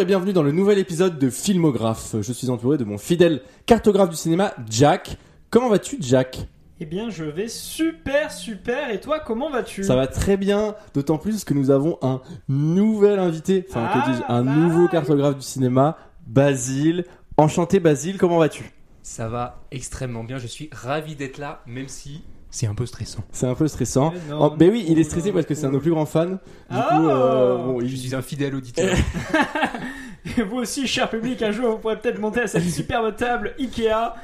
Bonjour et bienvenue dans le nouvel épisode de Filmographe. Je suis entouré de mon fidèle cartographe du cinéma, Jack. Comment vas-tu, Jack? Eh bien, je vais super, super. Et toi, comment vas-tu? Ça va très bien, d'autant plus que nous avons un nouvel invité, enfin Ah, que dis-je, un bah nouveau cartographe du cinéma, Basile. Enchanté, Basile, comment vas-tu? Ça va extrêmement bien, je suis ravi d'être là, même si c'est un peu stressant. C'est un peu stressant. Eh non, Oh, ben oui, il est stressé non, parce que c'est un de nos plus grands fans. Du Ah coup, euh, bon, Je suis un fidèle auditeur. Et vous aussi, cher public, un jour, vous pourrez peut-être monter à cette superbe table Ikea.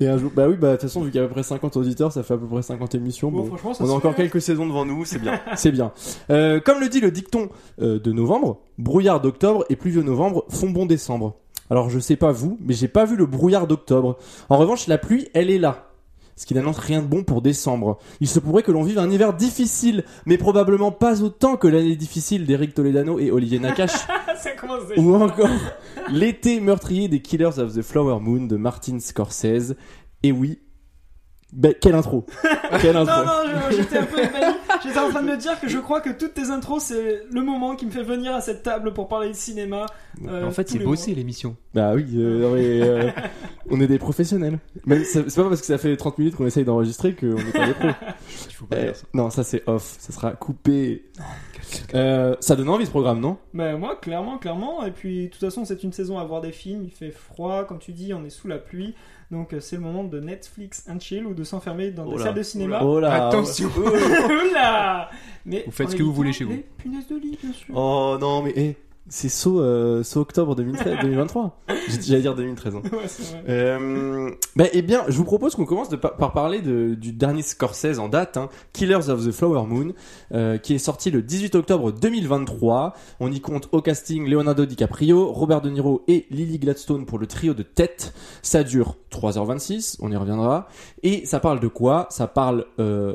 Et un jour, bah oui, bah de toute façon, vu qu'il y a à peu près 50 auditeurs, ça fait à peu près 50 émissions. Bon, Bon, franchement, ça on a encore fait, hein. quelques saisons devant nous, c'est bien, c'est bien. Euh, comme le dit le dicton euh, de novembre, brouillard d'octobre et pluvieux novembre font bon décembre. Alors je sais pas vous, mais j'ai pas vu le brouillard d'octobre. En revanche, la pluie, elle est là. Ce qui n'annonce rien de bon pour décembre. Il se pourrait que l'on vive un hiver difficile, mais probablement pas autant que l'année difficile d'Eric Toledano et Olivier Nakache. Ou encore l'été meurtrier des Killers of the Flower Moon de Martin Scorsese. Et oui, ben, quelle intro Quelle Non, intro non, je- j'étais un peu. J'étais en train de me dire que je crois que toutes tes intros, c'est le moment qui me fait venir à cette table pour parler de cinéma. euh, en fait, tous c'est les bossé l'émission. Bah oui, euh, non, mais, euh, on est des professionnels. Mais c'est c'est pas parce que ça fait 30 minutes qu'on essaye d'enregistrer qu'on est pas des pros. Il faut pas Eh, dire ça. non, ça c'est off, ça sera coupé. Euh, ça donne envie ce programme, non? Mais moi, clairement, clairement. Et puis, de toute façon, c'est une saison à voir des films. Il fait froid, comme tu dis, on est sous la pluie. Donc, euh, c'est le moment de Netflix and chill ou de s'enfermer dans Oh des salles de cinéma. Oh là Attention. Oula Mais Vous faites ce que vous voulez chez vous. punaises de lit, bien sûr. Oh non, mais eh, c'est saut, euh, saut octobre 2013, 2023. J'ai- J'allais dire 2013. hein. Ouais, c'est vrai. Euh, bah, eh bien, je vous propose qu'on commence de pa- par parler de- du dernier Scorsese en date, hein, Killers of the Flower Moon, euh, qui est sorti le 18 octobre 2023. On y compte au casting Leonardo DiCaprio, Robert De Niro et Lily Gladstone pour le trio de tête. Ça dure 3h26, on y reviendra. Et ça parle de quoi? Ça parle... Euh...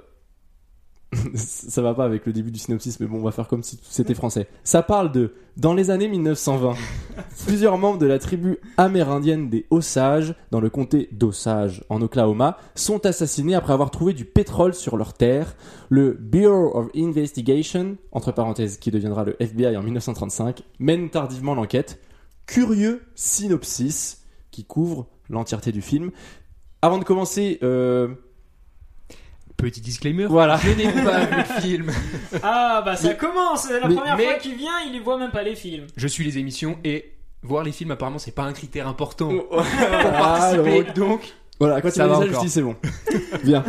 ça va pas avec le début du synopsis, mais bon, on va faire comme si c'était français. Ça parle de dans les années 1920. Plusieurs membres de la tribu amérindienne des Osages, dans le comté d'Osage, en Oklahoma, sont assassinés après avoir trouvé du pétrole sur leur terre. Le Bureau of Investigation, entre parenthèses, qui deviendra le FBI en 1935, mène tardivement l'enquête. Curieux synopsis qui couvre l'entièreté du film. Avant de commencer, euh, Petit disclaimer. voilà. Je n'ai pas vu le film. Ah, bah ça Mais- commence C'est la mais- première mais- fois qu'il vient, il ne voit même pas les films. Je suis les émissions et voir les films, apparemment, c'est pas un critère important pour Ah, participer. donc, Donc, voilà, quand va a dit ça, je encore. dis c'est bon. Bien.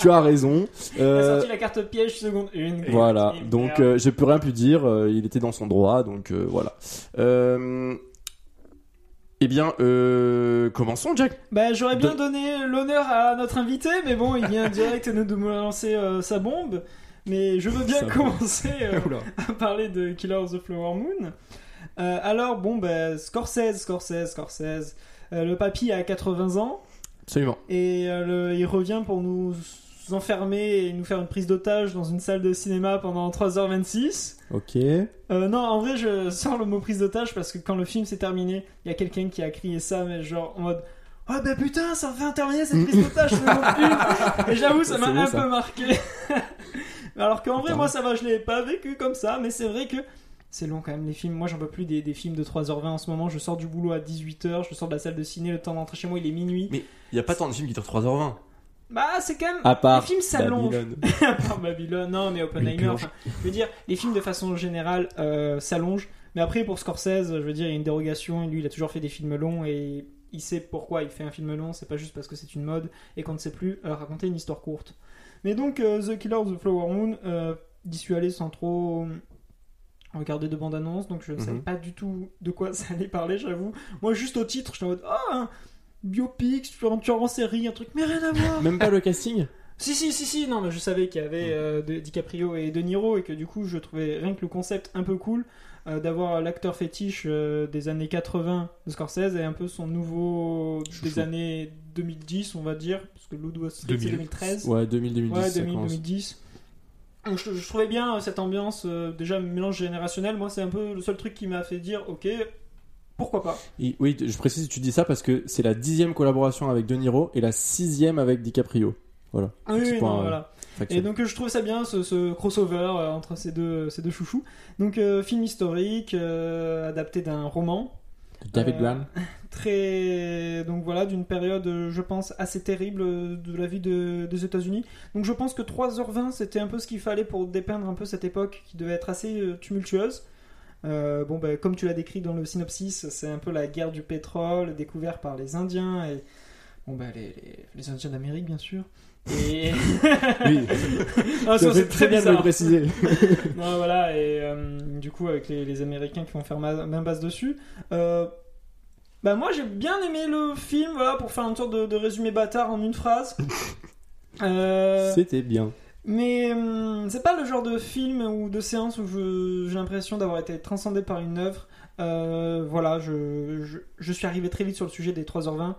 tu as raison. Il a Euh, sorti la carte piège seconde une. Voilà, donc euh, j'ai plus rien pu dire, euh, il était dans son droit, donc euh, voilà. Euh, eh bien, euh, commençons, Jack. Bah, j'aurais bien de- donné l'honneur à notre invité, mais bon, il vient direct nous de lancer euh, sa bombe. Mais je veux bien commencer euh, à parler de Killer of the Flower Moon. Alors, bon, bah, Scorsese, Scorsese, Scorsese. Le papy a 80 ans Absolument. et le- il revient pour nous enfermer et nous faire une prise d'otage dans une salle de cinéma pendant 3h26. Ok. Euh, non, en vrai, je sors le mot prise d'otage parce que quand le film s'est terminé, il y a quelqu'un qui a crié ça, mais genre en mode Oh bah putain, ça fait terminer cette prise d'otage, c'est mon film Et j'avoue, ça m'a un ça. peu marqué. Alors qu'en vrai, moi ça va, je l'ai pas vécu comme ça, mais c'est vrai que c'est long quand même les films. Moi j'en peux plus des, des films de 3h20 en ce moment. Je sors du boulot à 18h, je sors de la salle de ciné, le temps d'entrer chez moi il est minuit. Mais il y a pas tant de films qui durent 3h20. Bah, c'est quand même. À part les films s'allongent. À part Babylone, non, mais Oppenheimer. enfin, je veux dire, les films de façon générale euh, s'allongent. Mais après, pour Scorsese, je veux dire, il y a une dérogation. Lui, il a toujours fait des films longs et il sait pourquoi il fait un film long. C'est pas juste parce que c'est une mode et qu'on ne sait plus euh, raconter une histoire courte. Mais donc, euh, The Killer of the Flower Moon, d'y suis allé sans trop regarder de bande annonce, donc je ne savais Mhm. pas du tout de quoi ça allait parler, j'avoue. Moi, juste au titre, j'étais en mode, ah, un biopic, en- tueur en série, un truc, mais rien à voir. Même pas le casting? Si, si, si, si, non, mais je savais qu'il y avait euh, de- DiCaprio et De Niro et que du coup, je trouvais rien que le concept un peu cool euh, d'avoir l'acteur fétiche euh, des années 80 de Scorsese et un peu son nouveau des années 2010, on va dire, parce que Street, c'est 2000. 2013. Ouais, 2000-2010. Ouais, ça 2000, commence. 2010. Donc, je, je trouvais bien cette ambiance, déjà mélange générationnel. Moi, c'est un peu le seul truc qui m'a fait dire, ok, pourquoi pas. Et- oui, je précise, tu dis ça parce que c'est la dixième collaboration avec De Niro et la sixième avec DiCaprio. Voilà. Petit oui, point, non, ouais. voilà. factuel. Et donc euh, je trouve ça bien ce, ce crossover euh, entre ces deux, ces deux chouchous. Donc euh, film historique adapté d'un roman David Graham. très donc voilà d'une période je pense assez terrible de la vie de- des États-Unis. Donc je pense que 3h20 c'était un peu ce qu'il fallait pour dépeindre un peu cette époque qui devait être assez tumultueuse. Euh, bon ben comme tu l'as décrit dans le synopsis, c'est un peu la guerre du pétrole découvert par les Indiens et bon ben les, les, les Indiens d'Amérique bien sûr. Et Oui, Ah, ça ça, fait c'est très bien de le préciser. Non, voilà, et euh, du coup, avec les, les Américains qui vont faire ma- main basse dessus. Euh, bah, moi, j'ai bien aimé le film, voilà, pour faire une sorte de, de résumé bâtard en une phrase. Euh, C'était bien. Mais hum, c'est pas le genre de film ou de séance où j'ai l'impression d'avoir été transcendé par une œuvre. Euh, voilà, je, je, suis arrivé très vite sur le sujet des 3h20.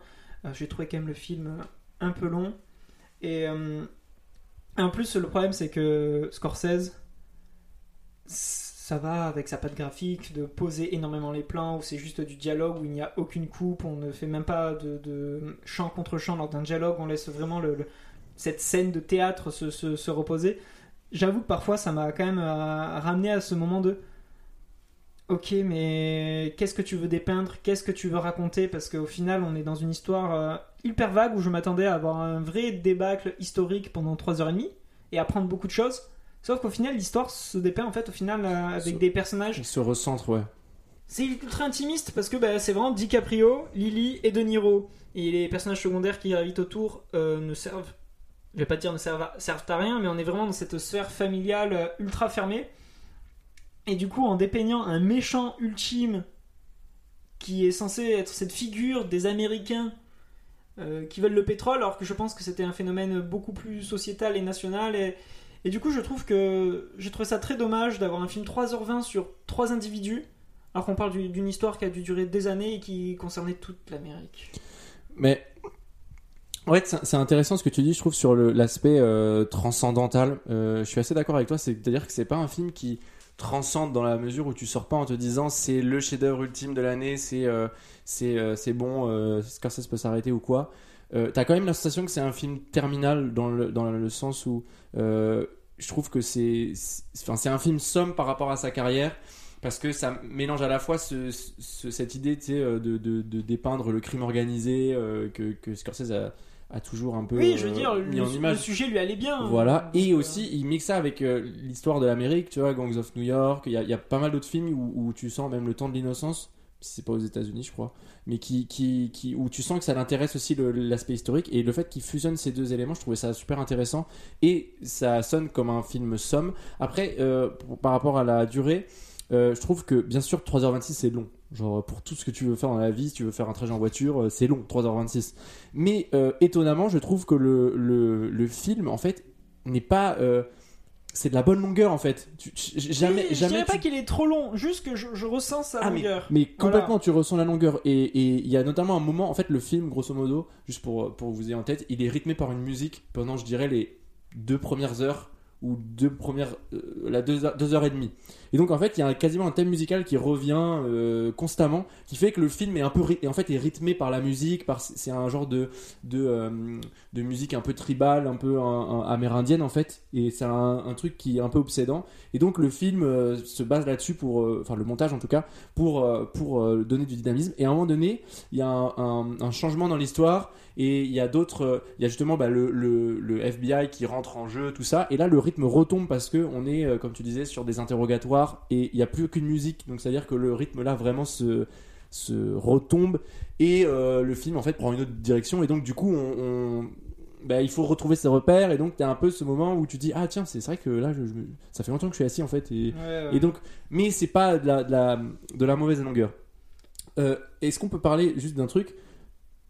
Euh, j'ai trouvé quand même le film un peu long. Et hum, en plus, le problème, c'est que Scorsese, ça va avec sa patte graphique de poser énormément les plans où c'est juste du dialogue où il n'y a aucune coupe, on ne fait même pas de, chant contre chant lors d'un dialogue, on laisse vraiment le, cette scène de théâtre se, se- se reposer. J'avoue que parfois ça m'a quand même euh, ramené à ce moment de Ok, mais qu'est-ce que tu veux dépeindre? Qu'est-ce que tu veux raconter? Parce qu'au final, on est dans une histoire euh, hyper vague où je m'attendais à avoir un vrai débâcle historique pendant 3h30 et apprendre beaucoup de choses. Sauf qu'au final, l'histoire se dépeint en fait au final euh, avec Se- des personnages On se recentre, ouais. c'est ultra intimiste parce que bah, c'est vraiment DiCaprio, Lily et De Niro. Et les personnages secondaires qui gravitent autour euh, ne servent, je vais pas dire ne servent à, rien, mais on est vraiment dans cette sphère familiale euh, ultra fermée. Et du coup, en dépeignant un méchant ultime qui est censé être cette figure des Américains euh, qui veulent le pétrole, alors que je pense que c'était un phénomène beaucoup plus sociétal et national. Et, et du coup, je trouve que j'ai trouvé ça très dommage d'avoir un film 3h20 sur trois individus alors qu'on parle du- d'une histoire qui a dû durer des années et qui concernait toute l'Amérique. Mais ouais, c'est intéressant ce que tu dis, je trouve, sur l'aspect euh, transcendantal. Euh, je suis assez d'accord avec toi, c'est-à-dire que c'est pas un film qui transcende dans la mesure où tu sors pas en te disant c'est le chef-d'œuvre ultime de l'année, c'est euh, c'est euh, bon, euh, Scorsese peut s'arrêter ou quoi. T'as quand même la sensation que c'est un film terminal dans le, dans le sens où je trouve que c'est un film somme par rapport à sa carrière parce que ça mélange à la fois ce, ce- cette idée de, de, de dépeindre le crime organisé que Scorsese a, a toujours un peu Oui, je veux euh, dire, mis le, en le image. sujet lui allait bien. Voilà, Donc, et euh, aussi il mixe ça avec euh, l'histoire de l'Amérique, tu vois, Gangs of New York. Il y a, il y a pas mal d'autres films où, où tu sens même le temps de l'innocence, c'est pas aux États-Unis, je crois, mais qui, qui, qui, où tu sens que ça l'intéresse aussi l'aspect historique. Et le fait qu'il fusionne ces deux éléments, je trouvais ça super intéressant. Et ça sonne comme un film somme. Après, euh, pour- par rapport à la durée, euh, je trouve que bien sûr 3h26 c'est long. Genre pour tout ce que tu veux faire dans la vie, si tu veux faire un trajet en voiture, euh, c'est long, 3h26. Mais euh, étonnamment, je trouve que le, le, le film, en fait, n'est pas... euh, c'est de la bonne longueur, en fait. Tu- tu- jamais... oui, je jamais dirais pas qu'il est trop long, juste que je, je ressens sa Ah, longueur. mais complètement, tu ressens la longueur. Et et il y a notamment un moment, en fait, le film, grosso modo, juste pour, pour vous ayez en tête, il est rythmé par une musique pendant, je dirais, les deux premières heures ou deux premières, euh, la deux, heures- deux heures et demie. Et donc, en fait, il y a quasiment un thème musical qui revient euh, constamment, qui fait que le film est un peu, et en fait, est rythmé par la musique, par, c'est un genre de, de, euh, de musique un peu tribale, un peu amérindienne, en fait. Et c'est un, truc qui est un peu obsédant. Et donc, le film euh, se base là-dessus pour, enfin, le montage en tout cas, pour, pour donner du dynamisme. Et à un moment donné, il y a un, changement dans l'histoire et il y a d'autres, il y a justement bah, le, le, FBI qui rentre en jeu, tout ça. Et là, le rythme retombe parce que on est, comme tu disais, sur des interrogatoires et il n'y a plus aucune musique. Donc, c'est-à-dire que le rythme là vraiment se, se retombe et euh, le film en fait prend une autre direction. Et donc, du coup, on, on- bah, il faut retrouver ses repères. Et donc, tu as un peu ce moment où tu dis, ah tiens, c'est vrai que là, je, je me- ça fait longtemps que je suis assis en fait. Et, Ouais, ouais. et donc, mais c'est pas de la, de la, de la mauvaise longueur. Euh, Est-ce qu'on peut parler juste d'un truc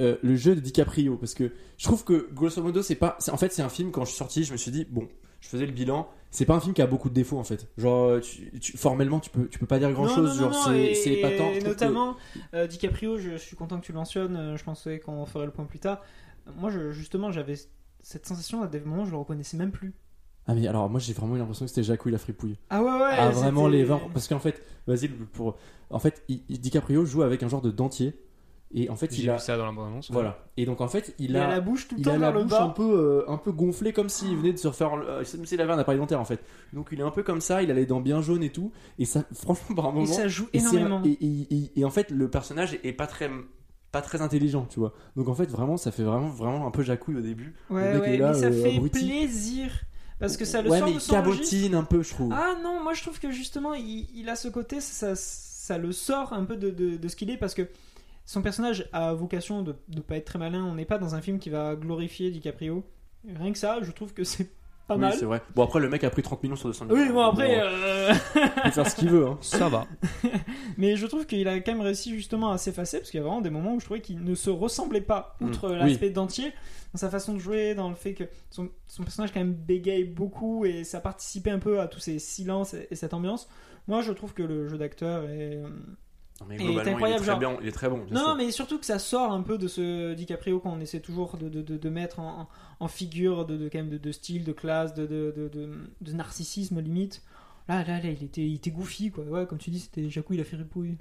Euh, Le jeu de DiCaprio, parce que je trouve que grosso modo, c'est pas. En fait, c'est un film, quand je suis sorti, je me suis dit, bon, je faisais le bilan, c'est pas un film qui a beaucoup de défauts en fait. Genre, tu- tu- formellement, tu peux, tu peux pas dire grand Non, chose, non, non, genre, c'est épatant. Et que- notamment, euh, DiCaprio, je, je suis content que tu le mentionnes, euh, je pensais qu'on ferait le point plus tard. Moi, je- justement, j'avais cette sensation à des moments, je le reconnaissais même plus. Ah, mais alors, moi, j'ai vraiment eu l'impression que c'était Jacouille la fripouille. Ah ouais, ouais. ah, vraiment les 20. Parce qu'en fait, vas-y, pour. En fait, DiCaprio joue avec un genre de dentier. Et en fait, il a vu ça dans la bande-annonce. voilà. Et donc en fait, il Il a a la bouche tout le il temps a la vers le bouche un bas. peu euh, un peu gonflée comme s'il venait de se refaire euh, s'il avait un appareil dentaire en fait. Donc il est un peu comme ça, il a les dents bien jaunes et tout et ça franchement par un moment Et ça joue énormément. Et, et- et- et en fait, le personnage est pas très pas très intelligent, tu vois. Donc en fait, vraiment, ça fait vraiment vraiment un peu jacouille au début. Ouais, là, mais ça euh, fait abruti. plaisir. Parce que ça le ouais, sort mais de il son registre. cabotine un peu, je trouve. Ah non, moi je trouve que justement il, il a ce côté, ça, ça le sort un peu de, de- de ce qu'il est parce que son personnage a vocation de ne pas être très malin. On n'est pas dans un film qui va glorifier DiCaprio. Rien que ça, je trouve que c'est pas oui, mal. c'est vrai. Bon après, le mec a pris 30 millions sur 200 millions. Oui, bon après, Bon, euh, il peut faire ce qu'il veut. Hein. Ça va. mais je trouve qu'il a quand même réussi justement à s'effacer parce qu'il y a vraiment des moments où je trouvais qu'il ne se ressemblait pas, outre Mm. l'aspect dentier, dans sa façon de jouer, dans le fait que son, son personnage quand même bégaye beaucoup et ça participait un peu à tous ces silences et, et cette ambiance. Moi, je trouve que le jeu d'acteur est euh, mais globalement, c'est incroyable, il est très genre- bien, il est très bon. bien Non, sûr. mais surtout que ça sort un peu de ce DiCaprio qu'on essaie toujours de, de, de, de mettre en, en figure de, de, quand même de, de style, de classe, de, de, de, de, de narcissisme limite. Là, là, là, il était, il était goofy, quoi. Ouais, comme tu dis, c'était Jacou, il a fait ripouille.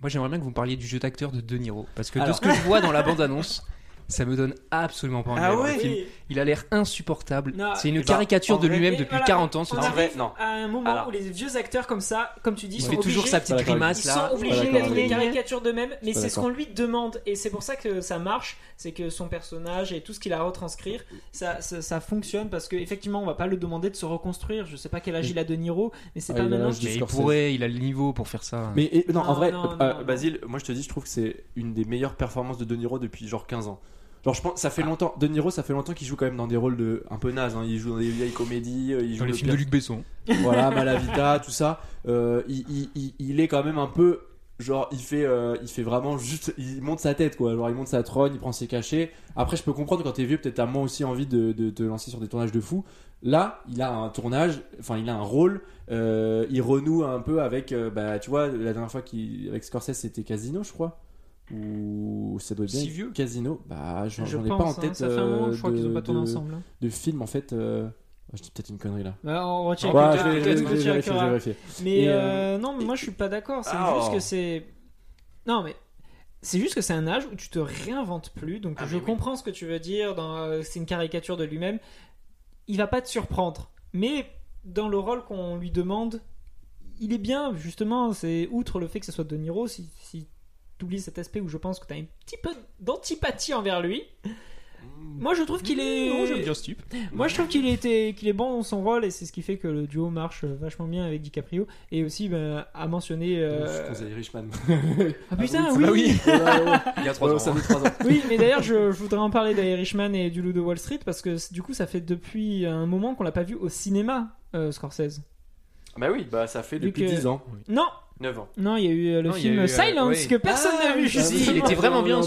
Moi, j'aimerais bien que vous me parliez du jeu d'acteur de De Niro. Parce que de ce que je vois dans la bande-annonce, ça me donne absolument pas envie Ah ouais le film. Il a l'air insupportable. C'est eh une ben, caricature de lui-même Et depuis voilà, 40 ans. ce On En type. vrai, arrive non. à un moment Alors- où les vieux acteurs comme ça, comme tu dis, Il sont fait toujours obligés- sa petite grimace Ils là. sont obligés d'être des caricatures d'eux-mêmes, mais c'est ce qu'on lui demande, et c'est pour ça que ça marche, c'est que son personnage et tout ce qu'il a à retranscrire, ça, ça, ça fonctionne parce qu'effectivement, on va pas le demander de se reconstruire. Je sais pas quel âge il a de Niro, mais c'est Ah, pas maintenant. Mais il pourrait, il a le niveau pour faire ça. Mais et- non, Non, en vrai, non, euh. Basile, moi je te dis, je trouve que c'est une des meilleures performances de De Niro depuis genre 15 ans. Genre, je pense, ça fait longtemps. De Niro, ça fait longtemps qu'il joue quand même dans des rôles de un peu naze. hein. Il joue dans des vieilles comédies, euh, il joue Dans les le films de Luc Besson. voilà, Malavita, tout ça. Euh, il, il- il- il est quand même un peu. Genre, il fait, euh, il fait vraiment juste. Il monte sa tête, quoi. Genre, il monte sa trône, il prend ses cachets. Après, je peux comprendre quand t'es vieux, peut-être t'as moins aussi envie de, de te lancer sur des tournages de fou. Là, il a un tournage, enfin, il a un rôle. euh, il renoue un peu avec. euh, bah, tu vois, la dernière fois qu'il. Avec Scorsese, c'était Casino, je crois. Ou ça doit être bien Si vieux Casino. Bah, j'en Je ai pense, pas en hein, tête. ça fait un moment, je crois euh, qu'ils ont de- pas tourné de- ensemble. hein. De film, en fait. euh, Je dis peut-être une connerie là. Bah, on retient Ouais, vais tient vérifier, que- je vais vérifier. Mais euh, non, mais moi je suis pas d'accord. C'est Ah. juste que c'est. Non, mais. C'est juste que c'est un âge où tu te réinventes plus. Donc Ah, je oui. comprends ce que tu veux dire. Dans... euh, C'est une caricature de lui-même. Il va pas te surprendre. Mais dans le rôle qu'on lui demande, il est bien, justement. C'est outre le fait que ce soit De Niro, si, si tu oublies cet aspect où je pense que tu as un petit peu d'antipathie envers lui. Moi je trouve qu'il est. Non, j'aime bien ce type. Moi, je trouve qu'il était, qu'il est bon dans son rôle et c'est ce qui fait que le duo marche vachement bien avec DiCaprio. Et aussi, ben, à mentionner. euh, Je Richman. Ah putain, Ah oui. bah oui. Ouais. Il y a 3 Ouais, ans. ça hein. fait 3 ans. Oui, mais d'ailleurs, je, je voudrais en parler d'Irishman et du Loup de Wall Street parce que du coup, ça fait depuis un moment qu'on l'a pas vu au cinéma, euh, Scorsese. Bah oui, bah ça fait depuis que- 10 ans, Non, 9 ans. non, il y a eu euh, le Non, film eu, euh, Silence ouais. que personne Ah, n'a vu, si, il était vraiment bien,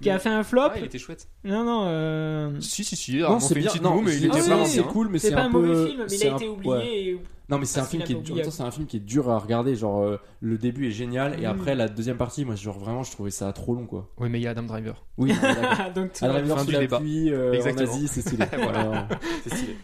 qui a fait un flop. Ah, il était chouette. Non, non. euh, Si, si, si. Non, on c'est bien. Non, mais il c'est- était vraiment c'est cool, mais C'est c'est pas un un peu. mauvais film, mais il c'est a un- été oublié. Non, mais c'est un film qui est dur. oublié. c'est un film qui est dur à regarder. Genre euh, le début est génial et Mm. après la deuxième partie, moi genre vraiment je trouvais ça trop long quoi. Oui, mais il y a Adam Driver. Oui. rivière Fin sous du la débat. pluie euh, en Exactement. Asie, c'est stylé. Voilà. C'est stylé.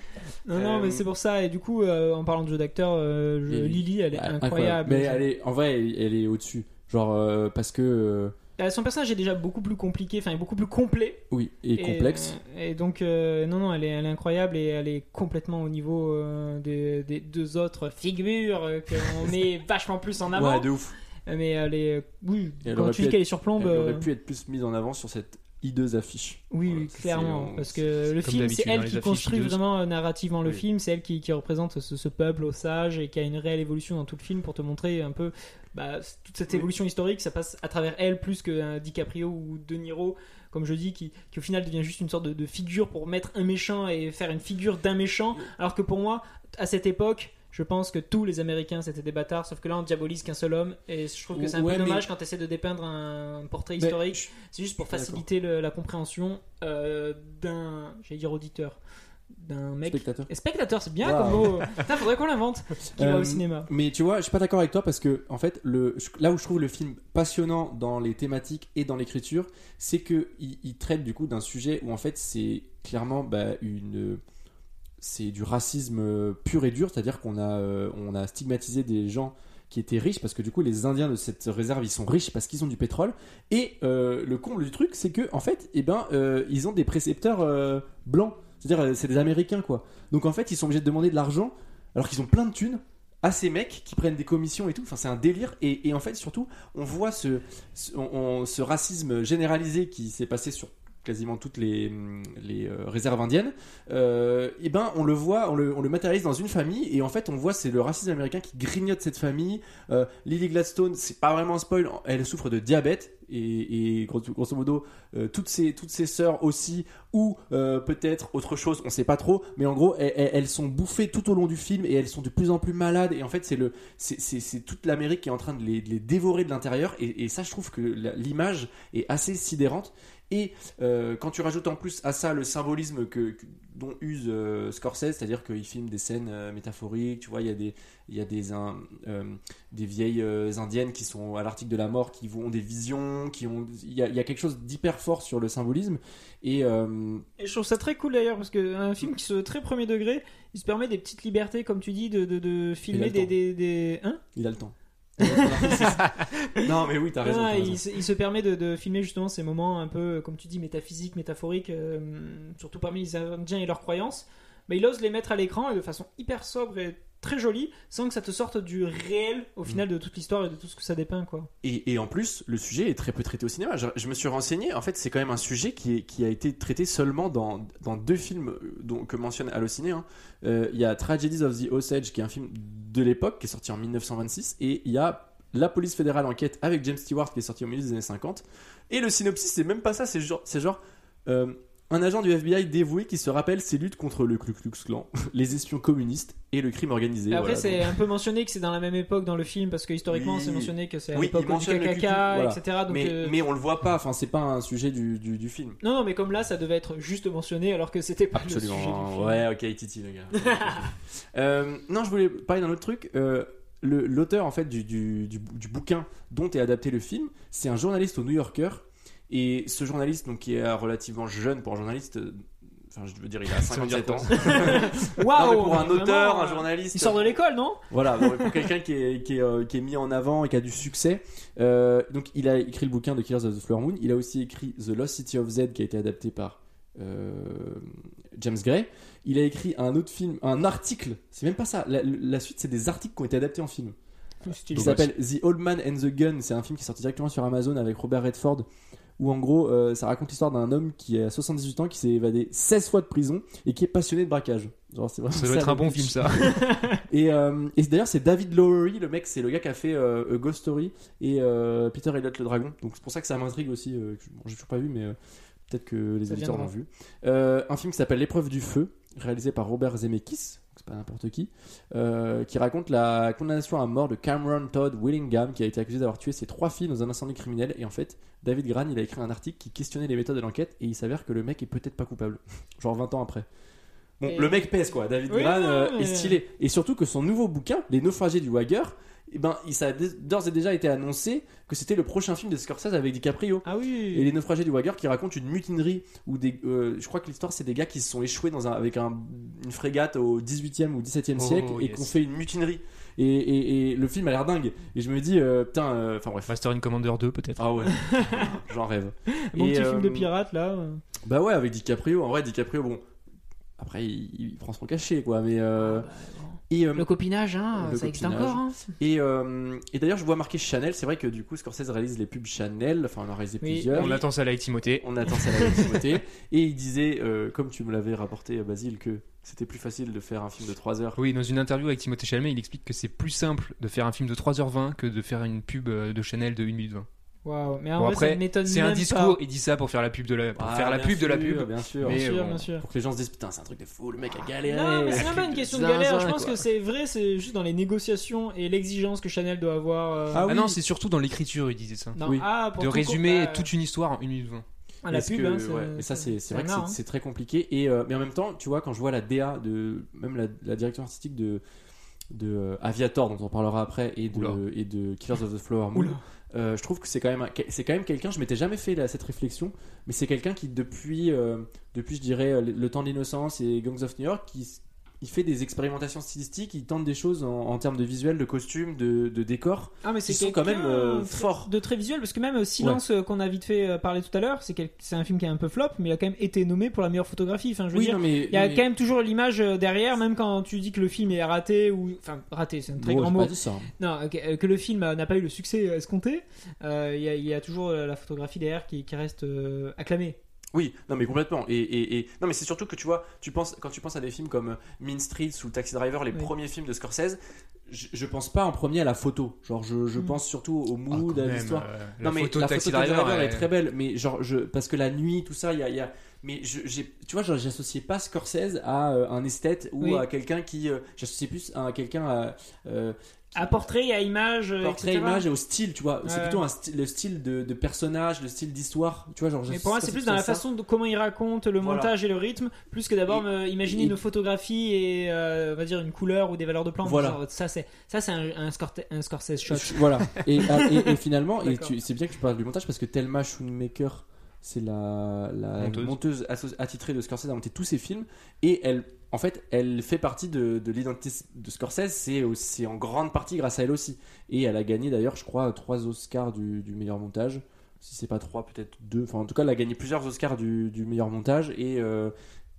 Non, non, Euh, mais c'est pour ça. Et du coup, euh, en parlant de jeu d'acteur, euh, Lily, elle est Ah, incroyable. Mais elle est, en vrai, elle, elle est au-dessus. Genre euh, parce que euh, Euh, Son personnage est déjà beaucoup plus compliqué, enfin, beaucoup plus complet. oui et, complexe. euh, et donc, euh, non, non, elle est, elle est incroyable et elle est complètement au niveau euh, des, des deux autres figures euh, qu'on met vachement plus en avant. Ouais, de ouf. Euh, Mais elle est. Oui, Et quand tu dis qu'elle est sur plombe. Elle euh, aurait pu être plus mise en avant sur cette hideuse affiche. Oui, Voilà, clairement. c'est- Parce que le comme film, d'habitude, c'est hein, elle qui construit hideuses. vraiment euh, narrativement le Oui. film. C'est elle qui, qui représente ce, ce peuple osage et qui a une réelle évolution dans tout le film pour te montrer un peu bah, toute cette Oui. évolution historique. Ça passe à travers elle plus que euh, DiCaprio ou De Niro, comme je dis, qui, qui au final devient juste une sorte de, de figure pour mettre un méchant et faire une figure d'un méchant. Alors que pour moi, à cette époque. Je pense que tous les Américains c'était des bâtards, sauf que là on diabolise qu'un seul homme et je trouve que c'est un Ouais, peu mais- dommage quand tu essaies de dépeindre un portrait Mais historique. C'est juste pour faciliter le- la compréhension euh, d'un, j'allais dire auditeur, d'un mec. Spectateur. Et spectateur, c'est bien Wow. comme mot. Putain, faudrait qu'on l'invente. Qui va Euh, au cinéma. Mais tu vois, je suis pas d'accord avec toi parce que en fait, le, là où je trouve le film passionnant dans les thématiques et dans l'écriture, c'est que il, il traite du coup d'un sujet où en fait c'est clairement bah, une c'est du racisme euh, pur et dur, c'est-à-dire qu'on a euh, on a stigmatisé des gens qui étaient riches parce que du coup les Indiens de cette réserve ils sont riches parce qu'ils ont du pétrole. Et euh, le comble du truc, c'est que en fait, eh ben, ils ont des précepteurs blancs, c'est-à-dire c'est des Américains quoi. Donc en fait, ils sont obligés de demander de l'argent alors qu'ils ont plein de thunes à ces mecs qui prennent des commissions et tout. Enfin, c'est un délire. Et, et en fait, surtout, on voit ce, ce, on- ce racisme généralisé qui s'est passé sur quasiment toutes les, euh, réserves indiennes. Euh, et ben, on le voit, on le, matérialise dans une famille. Et en fait, on voit c'est le racisme américain qui grignote cette famille. Euh, Lily Gladstone, c'est pas vraiment un spoil. Elle souffre de diabète. Et, grosso, modo, euh, toutes ses toutes ses sœurs aussi, ou peut-être autre chose, on sait pas trop. Mais en gros, elles, sont bouffées tout au long du film et elles sont de plus en plus malades. Et en fait, c'est le c'est- toute l'Amérique qui est en train de les, dévorer de l'intérieur. Et, et ça, je trouve que l'image est assez sidérante. Et euh, quand tu rajoutes en plus à ça le symbolisme que, que- dont use euh, Scorsese, c'est-à-dire qu'il filme des scènes euh, métaphoriques, tu vois, il y a des, il y a des, un- des vieilles indiennes qui sont à l'article de la mort, qui ont des visions, qui ont, il y a, il y a quelque chose d'hyper fort sur le symbolisme. Et Et je trouve ça très cool d'ailleurs parce que un film qui se très premier degré, il se permet des petites libertés comme tu dis de, de, de filmer des, des, des- hein? Il a le temps. non, mais oui, t'as raison. Ah, il, se, il se permet de, de filmer justement ces moments un peu comme tu dis métaphysiques, métaphoriques, euh, surtout parmi les Indiens et leurs croyances. Mais il ose les mettre à l'écran et de façon hyper sobre et très jolie, sans que ça te sorte du réel au final de toute l'histoire et de tout ce que ça dépeint quoi. Et, et en plus, le sujet est très peu traité au cinéma. Je, je me suis renseigné. En fait, c'est quand même un sujet qui, est- qui a été traité seulement dans, dans deux films euh, dont, que mentionne Allociné. hein. Euh, Il y a Tragedies of the Osage, qui est un film de l'époque, qui est sorti en 1926. Et il y a La police fédérale enquête avec James Stewart, qui est sorti au milieu des années 50. Et le synopsis, c'est même pas ça. C'est genre, c'est genre euh, un agent du FBI dévoué qui se rappelle ses luttes contre le Ku Klux Klan, les espions communistes et le crime organisé. Après Voilà, c'est donc- un peu mentionné que c'est dans la même époque dans le film parce que historiquement Oui. c'est mentionné que c'est à Oui, l'époque du KKK, voilà. etc. Donc, mais, euh, mais on le voit pas. Enfin, c'est pas un sujet du, du, du film. Non, non, mais comme là, ça devait être juste mentionné alors que c'était pas le sujet du Absolument. film. Ouais, ok, Titi, le gars. Euh, non, je voulais parler d'un autre truc. Euh, le- L'auteur en fait du, du bouquin dont est adapté le film, c'est un journaliste au New Yorker. Et ce journaliste, donc qui est relativement jeune pour un journaliste, euh, enfin je veux dire, il a Ça veut dire 57 ans. Waouh pour un auteur, un euh, journaliste. Il sort de l'école, non? Voilà, bon, pour quelqu'un qui est, qui, est, euh, qui est mis en avant et qui a du succès. Euh, donc, il a écrit le bouquin de Killers of the Flower Moon. Il a aussi écrit The Lost City of Z qui a été adapté par euh, James Gray. Il a écrit un autre film, un article. C'est même pas ça. La, la suite, c'est des articles qui ont été adaptés en film. Stylé. Il s'appelle The Old Man and the Gun. C'est un film qui est sorti directement sur Amazon avec Robert Redford. Où en gros, euh, ça raconte l'histoire d'un homme qui a 78 ans, qui s'est évadé 16 fois de prison et qui est passionné de braquage. Genre, c'est vraiment Ça doit être un le bon film, ça. Et, euh, et d'ailleurs, c'est David Lowery, le mec, c'est le gars qui a fait euh, A Ghost Story et euh, Peter Elliot le Dragon. Donc c'est pour ça que ça m'intrigue aussi. euh, que- bon, j'ai toujours pas vu, mais euh, peut-être que les auditeurs l'ont vu. Euh, un film qui s'appelle L'épreuve du feu, réalisé par Robert Zemeckis, c'est pas n'importe qui, euh, qui raconte la condamnation à mort de Cameron Todd Willingham, qui a été accusé d'avoir tué ses trois filles dans un incendie criminel. Et en fait, David Gran, il a écrit un article qui questionnait les méthodes de l'enquête et il s'avère que le mec est peut-être pas coupable. Genre 20 ans après. Bon, Et- le mec pèse quoi. David Oui, Gran euh, mais- est stylé. Et surtout que son nouveau bouquin, Les naufragés du Wagger, eh ben, ça a d'ores et déjà été annoncé que c'était le prochain film de Scorsese avec DiCaprio. Ah oui. Et les naufragés du Wagger qui racontent une mutinerie où des, euh, je crois que l'histoire c'est des gars qui se sont échoués dans un, avec un- une frégate au 18e ou 17e Oh, siècle et yes. qui ont fait une mutinerie. Et, et- et le film a l'air dingue. Et je me dis, euh, putain, euh, enfin bref. Master in Commander 2, peut-être. Ah ouais, j'en rêve. Mon Et, petit film de euh, pirate là. euh. Bah ouais, avec DiCaprio, en vrai, DiCaprio, bon. Après, il, il prend son cachet, quoi. Mais. euh, Ah, bah, bon. Et, euh, Le copinage, hein, le ça existe encore. Hein. Et, euh, et d'ailleurs, je vois marqué Chanel. C'est vrai que du coup, Scorsese réalise les pubs Chanel. Enfin, on en a réalisé Oui, plusieurs. On attend ça avec Timothée. On attend ça la Timothée. Et il disait, euh, comme tu me l'avais rapporté, Basile, que c'était plus facile de faire un film de 3 heures. Oui, dans une interview avec Timothée Chalamet, il explique que c'est plus simple de faire un film de 3h20 que de faire une pub de Chanel de 1 minute 20. Waouh. Mais en Bon, vrai, ça après, m'étonne c'est un discours, pas. il dit ça pour faire la pub de la, pour Ah, faire la pub de la pub. Bien sûr. Mais Bien sûr, bon. bien sûr. Pour que les gens se disent, putain, c'est un truc de fou, le mec a galéré. Non, mais c'est même pas une question de galère. Je pense quoi. que c'est vrai, c'est juste dans les négociations et l'exigence que Chanel doit avoir. euh, Ah Ah oui. non, c'est surtout dans l'écriture, il disait ça. non, oui. ah, pour De tout résumer bah, toute une histoire en 1 minute 20. ah, la pub, que- hein, c'est- ouais, mais ça, c'est vrai que c'est- hein. c'est très compliqué. Et, euh, mais en même temps, tu vois, quand je vois la DA de. Même la, direction artistique de. De euh, Aviator, dont on parlera après, et de, et de Killers of the Flower Moon. Euh, je trouve que c'est quand même c'est quand même quelqu'un je m'étais jamais fait cette réflexion mais c'est quelqu'un qui depuis euh, depuis je dirais le, le temps de l'innocence et Gangs of New York qui il fait des expérimentations stylistiques, il tente des choses en, en termes de visuel, de costume, de, de décor. Ah, mais c'est sont quand même euh, forts. de très visuel parce que même euh, Silence euh, qu'on a vite fait euh, parler tout à l'heure, c'est quel- c'est un film qui est un peu flop, mais il a quand même été nommé pour la meilleure photographie. Enfin, je veux Oui, dire, non, mais il y a mais- quand même toujours l'image derrière, même quand tu dis que le film est raté ou enfin raté, c'est un très Bon, grand mot. pas dit ça. Non, ok, euh, que le film n'a pas eu le succès escompté, euh, il y, a- il y a toujours la photographie derrière qui, qui reste euh, acclamée. Oui, non mais complètement. Et, et, et- non mais c'est surtout que tu vois, tu penses quand tu penses à des films comme euh, Mean Streets ou Taxi Driver, les Oui. premiers films de Scorsese, je, je pense pas en premier à la photo. Genre je, je Mm. pense surtout au Ah, mood, quand à l'histoire. euh, Non la mais photo la de Taxi photo de Driver, est elle- très belle, mais genre je parce que la nuit, tout ça, il y a, il y a- mais je, tu vois, j'associais pas Scorsese à euh, un esthète ou Oui. à quelqu'un qui, euh, j'associais plus à quelqu'un à euh, À portrait, à image, euh, portrait, etc. image et au style, tu vois. C'est plutôt un style, le style de, de personnage, le style d'histoire, tu vois, genre. Mais pour moi, c'est plus dans la façon de comment il raconte le Voilà. montage et le rythme, plus que d'abord Et- me imaginer et- une photographie et euh, on va dire une couleur ou des valeurs de plan. Voilà. Genre, ça, c'est ça, c'est un, un, un Scorsese shot. Voilà. Et, et- et finalement, et c'est bien que tu parles du montage parce que Thelma Schoonmaker, c'est la, la Monteuse. attitrée de Scorsese, a monté tous ses films et elle, en fait, elle fait partie de, de l'identité de Scorsese. C'est aussi en grande partie grâce à elle aussi. Et elle a gagné d'ailleurs, je crois, trois Oscars du, du meilleur montage. Si c'est pas trois, peut-être deux. Enfin, en tout cas, elle a gagné plusieurs Oscars du, du meilleur montage et euh,